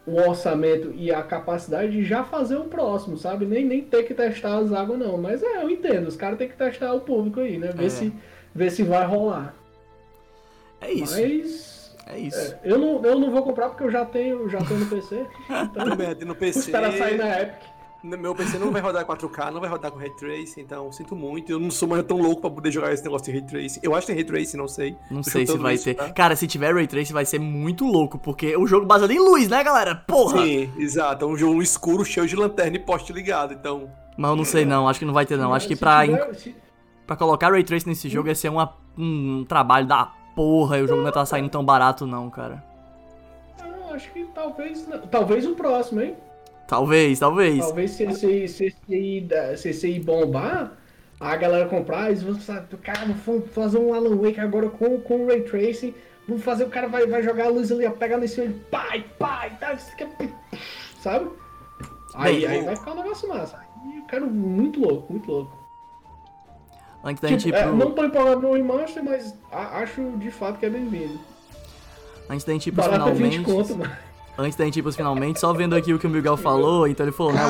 o orçamento e a capacidade de já fazer o próximo, sabe? Nem, nem ter que testar as águas, não. Mas é, eu entendo, os caras têm que testar o público aí, né? Ver, É. se, ver se vai rolar. É isso. Mas É isso. Eu não, eu não vou comprar porque eu já tenho, já tenho no PC. <laughs> Então, é no PC. espera sair na Epic. Meu PC não vai rodar 4K, não vai rodar com Ray Tracing, então sinto muito. Eu não sou mais tão louco pra poder jogar esse negócio de Ray Tracing. Eu acho que tem Ray Tracing, não sei. Não sei se vai isso, ter. tá? Cara, se tiver Ray Tracing vai ser muito louco, porque o jogo baseado em luz, né, galera? Porra! Sim, exato. É um jogo escuro, cheio de lanterna e poste ligado, então... Mas eu não sei não, acho que não vai ter não. Acho que pra, pra colocar Ray Tracing nesse jogo ia ser uma- um trabalho da porra e o jogo não tá saindo tão barato não, cara. Ah, acho que talvez. não. Talvez o próximo, hein? Talvez, talvez. Talvez se se se esse aí bombar, a galera comprar, eles vão falar, cara, vamos fazer um Alan Wake agora com, com o Ray Tracing. Vamos fazer, o cara vai, vai jogar a luz ali, pegar nesse olho, pai, pai, tá, é- sabe? Aí, Bem, aí vai ficar um negócio massa. Aí eu quero muito louco, muito louco. Antes da gente Tipo, é, pro... não tô empolgado no remaster, mas a- acho de fato que é bem-vindo. Antes da gente ir pros Barato é 20 finalmente. conto, mano. Antes da gente ir pros finalmente, só vendo aqui o que o Miguel falou, então ele falou, né?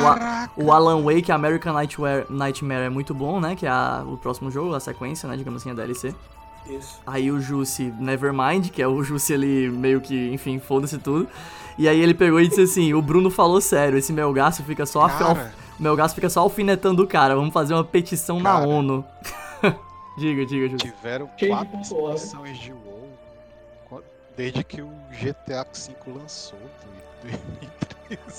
O, o Alan Wake American Nightmare, Nightmare é muito bom, né? Que é a- o próximo jogo, a sequência, né? Digamos assim, a DLC. Isso. Aí o Jussi Nevermind, que é o Jussi ali meio que, enfim, foda-se tudo. E aí ele pegou e disse assim: o Bruno falou sério, esse Melgaço fica só Cara. alf- Melgaço fica só alfinetando o cara. Vamos fazer uma petição na Cara. ONU. <laughs> diga, diga, Jussi. Tiveram quatro expansões de WoW qua- desde que o GTA V lançou. Do, do...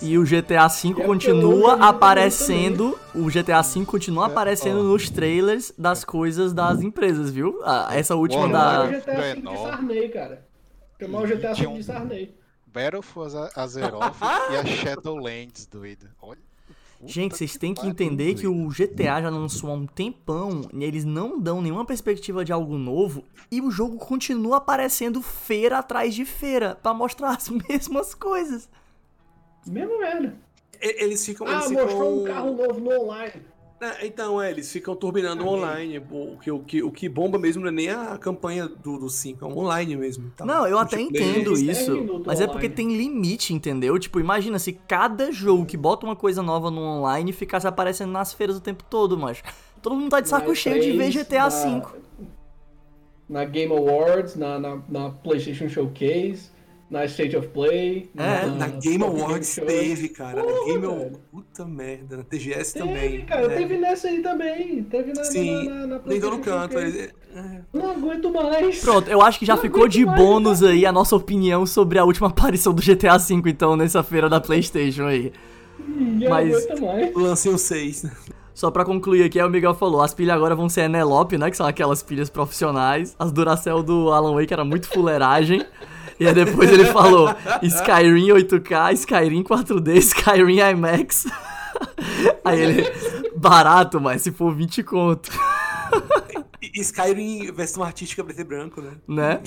E o GTA V É eu continua aparecendo. O GTA V continua É, aparecendo ó. nos trailers das coisas das empresas, viu? Ah, essa última Olha, da. Chamar o GTA V de. Sarney, cara. Chamar o GTA V de Sarney. Battle for Az- Azeroth e a Shadowlands, doido. Olha. Gente, vocês têm que entender que o GTA já lançou há um tempão e eles não dão nenhuma perspectiva de algo novo e o jogo continua aparecendo feira atrás de feira pra mostrar as <laughs> mesmas coisas. Mesmo merda. E- Eles ficam. eles Ah, ficam... mostrou um carro novo no online. É, então, é, eles ficam turbinando online. O que, o, que, o que bomba mesmo não é nem a campanha do, do 5, é o online mesmo. Tá? Não, eu até entendo isso, mas é porque online. tem limite, entendeu? Tipo, imagina se cada jogo que bota uma coisa nova no online ficasse aparecendo nas feiras o tempo todo, mas todo mundo tá de saco Na cheio de ver E3, GTA na- V. Na Game Awards, na, na, na PlayStation Showcase, na State of Play. É, Na Top Game Game Awards Show. teve, cara. Na Porra, Game velho. Awards. Puta merda. Na TGS Teve, também. cara. né? Teve nessa aí também. Teve na, Sim, na, na, na no canto. Eles- é. Não aguento mais. Pronto, eu acho que já Não ficou de mais, bônus aí a nossa opinião sobre a última <laughs> aparição do GTA V, então, nessa feira da PlayStation aí. Ninguém mas-. Lancei o 6. Só pra concluir aqui, aí o Miguel falou, as pilhas agora vão ser Enelope, né, que são aquelas pilhas profissionais. As Duracell do Alan Wake era muito fuleiragem. <laughs> E aí depois ele falou Skyrim 8K, Skyrim 4D, Skyrim IMAX. Aí ele, barato, mas se for 20 conto, Skyrim versão artística preto e branco, né? né?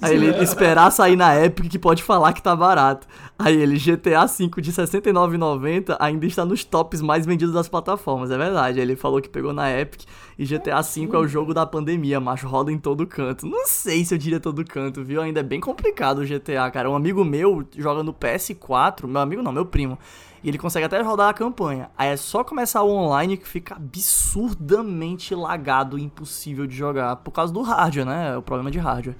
Aí ele esperar sair na Epic que pode falar que tá barato. Aí ele, GTA V de R$ 69,90 ainda está nos tops mais vendidos das plataformas, é verdade. Aí ele falou que pegou na Epic e GTA V é o jogo da pandemia, macho, roda em todo canto. Não sei se eu diria todo canto, viu? Ainda é bem complicado o GTA, cara. Um amigo meu joga no PS4, meu amigo não, meu primo. E ele consegue até rodar a campanha. Aí é só começar o online que fica absurdamente lagado e impossível de jogar. Por causa do hardware, né? O problema de hardware.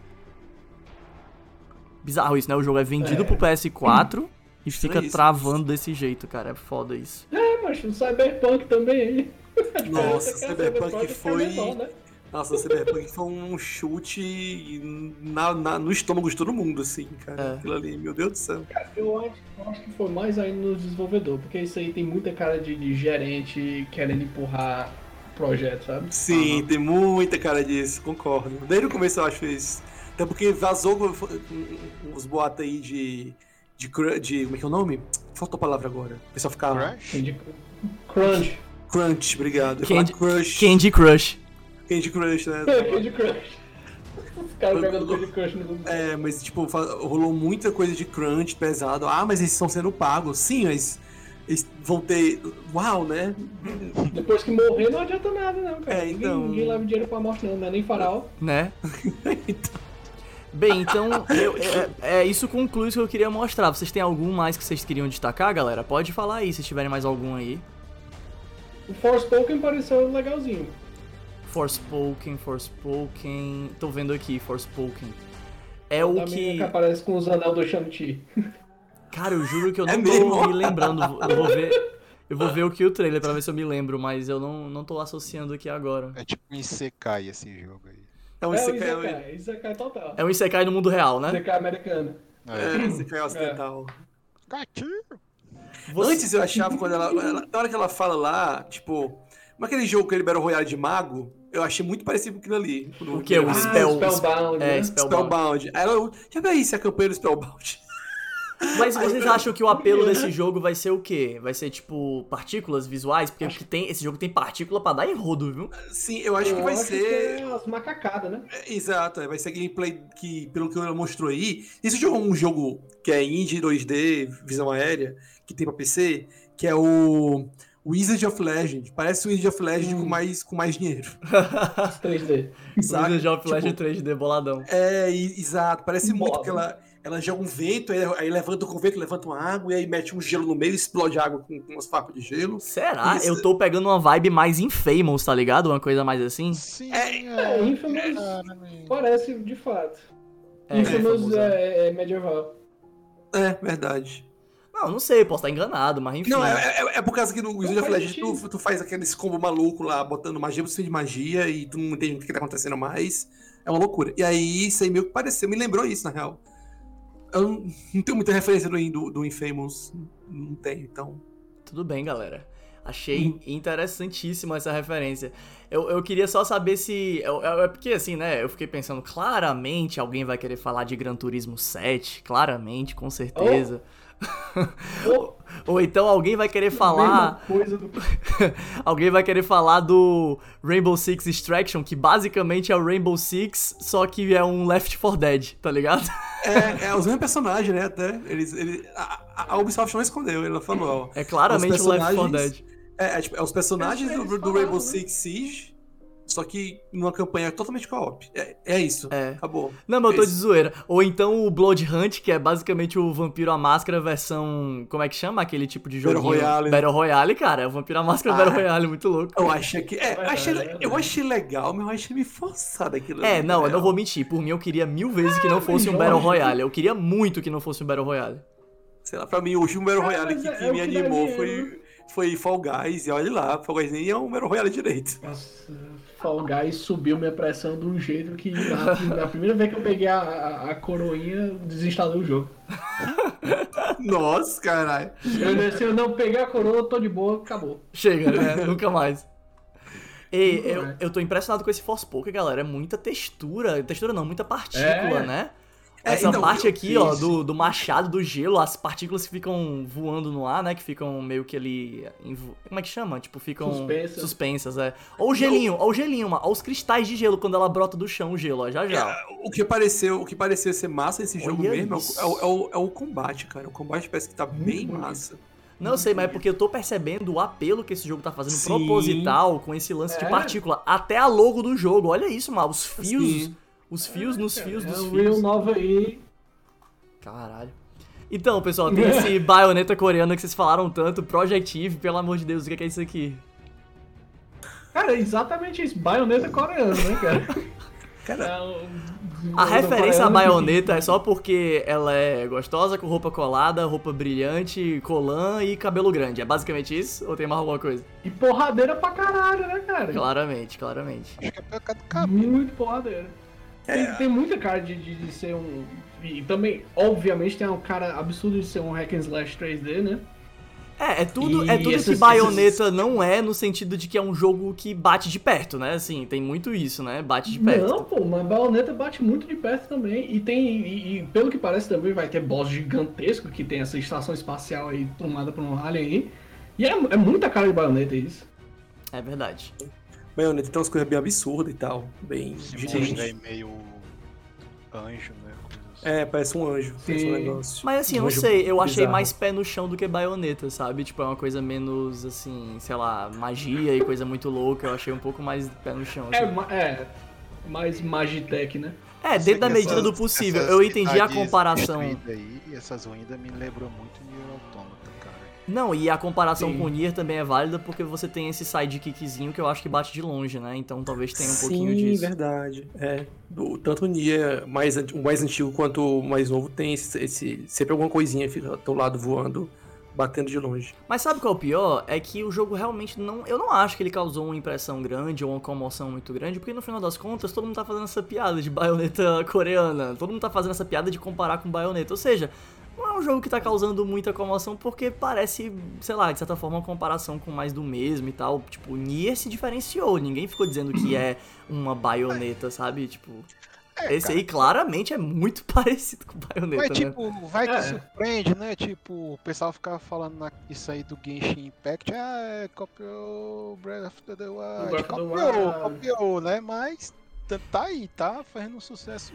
Bizarro isso, né? O jogo é vendido É. pro PS4 e fica isso, travando desse jeito, cara. É foda isso. É, mas o Cyberpunk também. <laughs> Nossa, aqui é Cyberpunk foi. menor, né? Nossa, Cyberpunk foi um chute na, na- no estômago de todo mundo, assim, cara. É. Aquilo ali, meu Deus do céu. Eu acho, eu acho que foi mais ainda no desenvolvedor, porque isso aí tem muita cara de, de gerente querendo empurrar o projeto, sabe? Sim, tem muita cara disso, concordo. Desde o começo eu acho isso. Até porque vazou os boatos aí de. De, de. Como é que é o nome? Faltou a palavra agora. O pessoal ficava. De crunch. Crunch, obrigado. Candy- Crush. Candy Crush. Candy Crush, né? <laughs> Candy Crush. Os caras jogando Candy Crush no Google. É, mas tipo, rolou muita coisa de crunch pesado. Ah, mas eles estão sendo pagos. Sim, mas eles vão ter. Uau, né? Depois que morrer não adianta nada, não, cara. É, Ninguém- então- ninguém, leva dinheiro pra morte, não, não é nem farol. né? Bem, então, eu- é, é, isso conclui o que eu queria mostrar. Vocês têm algum mais que vocês queriam destacar, galera? Pode falar aí, se tiverem mais algum aí. O Forspoken pareceu legalzinho. Forspoken, Forspoken. Tô vendo aqui, Forspoken. é o Da que que. aparece com os anel do Shang-Chi. <laughs> Cara, eu juro que eu É não tô mesmo? me lembrando. Eu vou ver. Eu vou ver o que o trailer pra ver se eu me lembro, mas eu não, não tô associando aqui agora. É tipo um Isekai esse jogo aí. É um é o Isekai, Isekai, Isekai total. É um Isekai no mundo real, né? Isekai americano. é, um Isekai ocidental. Gatinho! Você- Antes eu achava, quando ela, ela- Na hora que ela fala lá, tipo. Como aquele jogo, aquele Battle Royale de mago, eu achei muito parecido com aquilo ali. O que? O Ah, Spell- Spellbound, É, né? Spellbound. Spellbound. Aí ela, já aí se é a campanha do Spellbound. <laughs> Mas vocês acham que o apelo desse jogo vai ser o quê? Vai ser tipo partículas visuais? Porque o que tem, esse jogo tem partícula pra dar em rodo, viu? Sim, eu acho que vai ser. é as macacadas, né? É, Exato, é, vai ser gameplay que, pelo que ela mostrou aí. Esse jogo é um jogo que é indie 2D, visão aérea, que tem pra PC, que é o Wizard of Legend. Parece o Wizard of Legend Hum. com, mais, com mais dinheiro. <laughs> As 3D. Saca? Wizard of Tipo, Legend 3D boladão. É, e- exato. Parece muito Bola. que ela, ela joga um vento, aí, aí levanta com o vento, levanta uma água, e aí mete um gelo no meio, explode água com, com umas farpas de gelo. Será? Isso. Eu tô pegando uma vibe mais Infamous, tá ligado? Uma coisa mais assim? Sim, É, É, Infamous cara, meu. parece de fato. É, Infamous famoso, é, é medieval. É, verdade. Não, não sei, posso estar enganado, mas enfim. Não, é, é, é por causa que no Wizard of faz Legend tu, tu faz aqueles combo maluco lá, botando magia por cima de magia, e tu não entende o que tá acontecendo mais. É uma loucura. E aí, isso aí meio que pareceu, me lembrou isso, na real. Eu não, não tenho muita referência do, do, do Infamous. Não tenho, então. Tudo bem, galera. Achei interessantíssima essa referência. Eu, eu queria só saber se. eu- eu- É porque assim, né? Eu fiquei pensando, claramente alguém vai querer falar de Gran Turismo 7. Claramente, com certeza. Ou <laughs> Ou então alguém vai querer falar. do... <laughs> Alguém vai querer falar do Rainbow Six Extraction, que basicamente é o Rainbow Six, só que é um Left 4 Dead, tá ligado? É, é os mesmos personagens, né? Até. Eles, eles, a, a- Ubisoft não escondeu, ela falou, ó. É claramente o Left 4 personagens- Dead. É, é, tipo, é os personagens do, do Rainbow né? Six Siege, só que numa campanha totalmente co-op. É, é isso. É. Acabou. Não, mas eu tô de Esse- zoeira. Ou então o Blood Hunt, que é basicamente o Vampiro à Máscara versão. Como é que chama aquele tipo de Battle joguinho? Royale. Battle Royale, cara. É o Vampiro à Máscara Ah. Battle Royale, muito louco. Eu achei que. É, eu achei, é eu achei legal, mas eu achei meio forçado aquilo. É, não, na eu não vou mentir. Por mim, eu queria mil vezes que não fosse um Jorge. Battle Royale. Eu queria muito que não fosse um Battle Royale. Sei lá, pra mim, o último Battle Ah, Royale que, é- que é me animou foi, foi Fall Guys. E olha lá, Fall Guys nem é um Battle Royale direito. Nossa, Fall Guys subiu minha pressão de um jeito que a, a primeira vez que eu peguei a, a, a coroinha, desinstalei o jogo. Nossa, caralho. Eu, se eu não pegar a coroa, tô de boa, acabou. Chega, né? <laughs> Nunca mais. Ei, Nunca eu, eu tô impressionado com esse Forspoken, galera. É muita textura. Textura não, muita partícula, É. né? É, Essa então, parte eu- aqui, ó, do, do machado, do gelo, as partículas que ficam voando no ar, né? Que ficam meio que ali. Como é que chama? Tipo, ficam Suspensas. suspensas, é. Ou o gelinho, ou o gelinho, ó, ó os cristais de gelo quando ela brota do chão, o gelo, ó, já já. ó. O que pareceu, o que pareceu ser massa esse jogo Olha mesmo é o, é, o, é o- é o combate, cara. O combate parece que tá bem bonito. massa. Não sei, mas é porque eu tô percebendo o apelo que esse jogo tá fazendo Sim. proposital com esse lance de É. partícula. Até a logo do jogo, olha isso, mano. Os fios. Sim. Os fios nos fios É dos Real fios. Nova aí. Caralho. Então, pessoal, tem esse <laughs> baioneta coreano que vocês falaram tanto, Project Eve, pelo amor de Deus, o que é isso aqui? Cara, é exatamente isso. Baioneta coreano, né, cara? <laughs> Cara, É A referência à baioneta é só porque ela é gostosa, com roupa colada, roupa brilhante, colã e cabelo grande. É basicamente isso? Ou tem mais alguma coisa? E porradeira pra caralho, né, cara? Claramente, claramente. Acho que é por causa do cabelo. Muito porradeira. Tem, tem muita cara de, de, de ser um. E também, obviamente, tem um cara absurdo de ser um hack and slash 3D, né? É, é tudo, E é tudo esses- que Bayonetta não é no sentido de que é um jogo que bate de perto, né? Assim, tem muito isso, né? Bate de perto. Não, pô, mas Bayonetta bate muito de perto também. E tem. E, e pelo que parece também vai ter boss gigantesco que tem essa estação espacial aí tomada por um alien aí. E é, é muita cara de Bayonetta isso. É verdade. Bayonetta tem umas coisas bem absurdas e tal. Bem monstro aí meio anjo, né? Assim. É, parece um anjo. Parece um Sim. negócio. Mas assim, eu Um não anjo sei, eu achei bizarro. mais pé no chão do que Bayonetta, sabe? Tipo, é uma coisa menos, assim, sei lá, magia e coisa muito louca. Eu achei um pouco mais pé no chão. É, assim. ma- é mais Magitech, né? É, dentro da Essas- medida do possível. essas Eu entendi a comparação. Aí, e essas ruínas me lembram muito. Não, e a comparação Sim. com o Nier também é válida porque você tem esse sidekickzinho que eu acho que bate de longe, né? Então talvez tenha um pouquinho Sim, disso. verdade. É, tanto o Nier mais, o mais antigo quanto o mais novo tem esse, esse- sempre alguma coisinha fica do teu lado voando, batendo de longe. Mas sabe qual é o pior? É que o jogo realmente não. Eu não acho que ele causou uma impressão grande ou uma comoção muito grande, porque no final das contas todo mundo tá fazendo essa piada de baioneta coreana. Todo mundo tá fazendo essa piada de comparar com baioneta. Ou seja, não é um jogo que tá causando muita comoção porque parece, sei lá, de certa forma, uma comparação com mais do mesmo e tal. Tipo, Nier se diferenciou. Ninguém ficou dizendo que é uma baioneta, sabe? Tipo. É, Esse aí claramente é muito <laughs> parecido com baioneta, Mas né? tipo, vai que É. surpreende, né? Tipo, o pessoal ficava falando na- isso aí do Genshin Impact, ah, é, copiou Breath of the Wild, copiou, copiou, né? Mas tá- tá aí, tá fazendo um sucesso.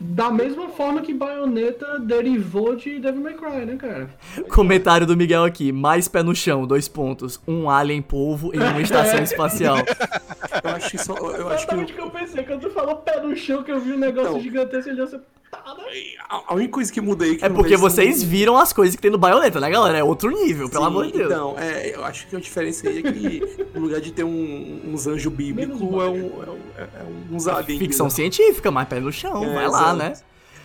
Da mesma forma que Bayonetta derivou de Devil May Cry, né, cara? <laughs> Comentário do Miguel aqui, mais pé no chão, dois pontos. Um alien polvo em uma estação <laughs> espacial. Eu acho que só, eu acho Exatamente o que que eu pensei. Quando tu falou pé no chão, que eu vi um negócio Então. gigantesco, ele né? A, única coisa que muda aí que É porque vocês viram as coisas que tem no baioneta, né, galera? É outro nível, pelo Sim, amor de Deus. Então, é, eu acho que a diferença aí é que no lugar de ter um, uns anjos bíblicos, é, um, é, um, é, é uns aliens. Ficção né? científica, mas pé no chão, É, vai lá, exato. né?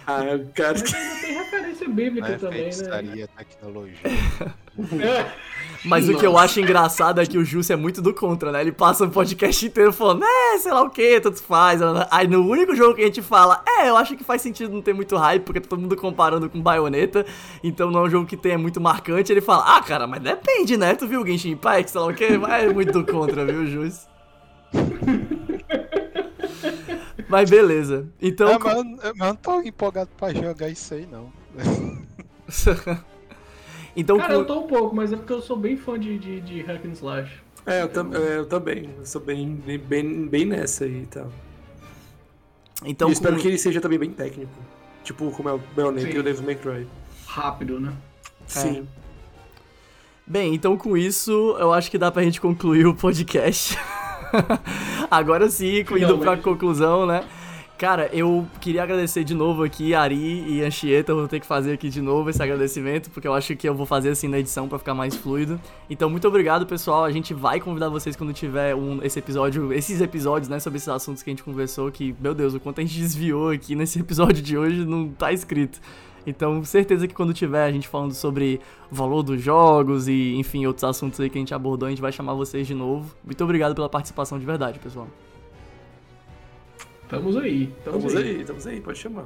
Ah, cara, Mas ainda tem referência bíblica Né? também, né? Feitiçaria, tecnologia. É. <laughs> Mas o que eu acho engraçado é que o Júcio é muito do contra, né? Ele passa o podcast inteiro falando, é, sei lá o que, tanto faz. Aí no único jogo que a gente fala, é, eu acho que faz sentido não ter muito hype, porque tá todo mundo comparando com Bayonetta, então não é um jogo que tenha muito marcante. Ele fala, ah, cara, mas depende, né? Tu viu o Genshin Impact, sei lá o que? Mas é muito do contra, viu, Júcio? <laughs> mas beleza. Então. É, mas, eu- não tô empolgado pra jogar isso aí, não. <laughs> então, Cara, eu tô um pouco, mas é porque eu sou bem fã de, de, de hack and slash. é, eu, tam- é, eu também. Eu sou bem, bem, bem, nessa aí e tal. então e eu espero com- que ele seja também bem técnico. Tipo, como é o Bayonetta e o Devil May Cry. Rápido, né? Sim. Bem, então com isso, eu acho que dá pra gente concluir o podcast. <laughs> <laughs> Agora sim, indo pra conclusão, né? Cara, eu queria agradecer de novo aqui Ari e Anchieta, eu vou ter que fazer aqui de novo esse agradecimento, porque eu acho que eu vou fazer assim na edição pra ficar mais fluido. Então, muito obrigado, pessoal. A gente vai convidar vocês quando tiver um, esse episódio, esses episódios, né, sobre esses assuntos que a gente conversou, que, meu Deus, o quanto a gente <laughs> desviou aqui nesse episódio de hoje não tá escrito. Então, certeza que quando tiver a gente falando sobre o valor dos jogos e, enfim, outros assuntos aí que a gente abordou, a gente vai chamar vocês de novo. Muito obrigado pela participação de verdade, pessoal. Estamos aí. Estamos, Estamos aí. aí, estamos aí, pode chamar.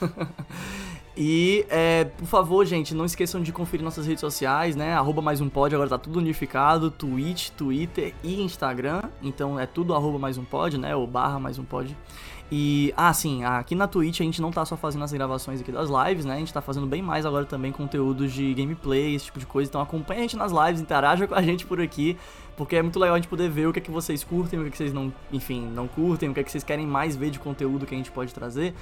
<laughs> E, é, por favor, gente, não esqueçam de conferir nossas redes sociais, né? Arroba mais um pod, agora tá tudo unificado, Twitch, Twitter e Instagram. Então é tudo arroba mais um pod, né? Ou barra mais um pod. E, ah, sim, aqui na Twitch a gente não tá só fazendo as gravações aqui das lives, né? A gente tá fazendo bem mais agora também conteúdos de gameplay, esse tipo de coisa. Então acompanha a gente nas lives, interaja com a gente por aqui, porque é muito legal a gente poder ver o que é que vocês curtem, o que é que vocês não, enfim, não curtem, o que é que vocês querem mais ver de conteúdo que a gente pode trazer.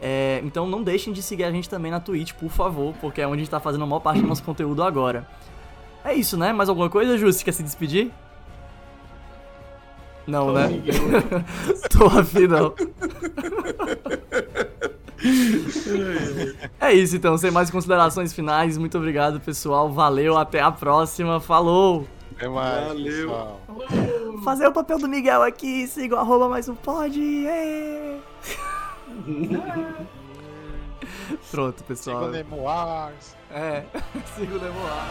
É, então não deixem de seguir a gente também na Twitch, por favor, porque é onde a gente tá fazendo a maior parte do nosso conteúdo agora. É isso, né? Mais alguma coisa, Justo? Quer se despedir? Não, Ô, né? <laughs> Tô afim, não. É isso, então. Sem mais considerações finais, muito obrigado, pessoal. Valeu, até a próxima. Falou! É mais, Valeu. pessoal. Fazer o papel do Miguel aqui, siga o arroba mais um pod. ê! Pronto, pessoal. Siga o Nemo Wars. É, <laughs> siga o Demoar.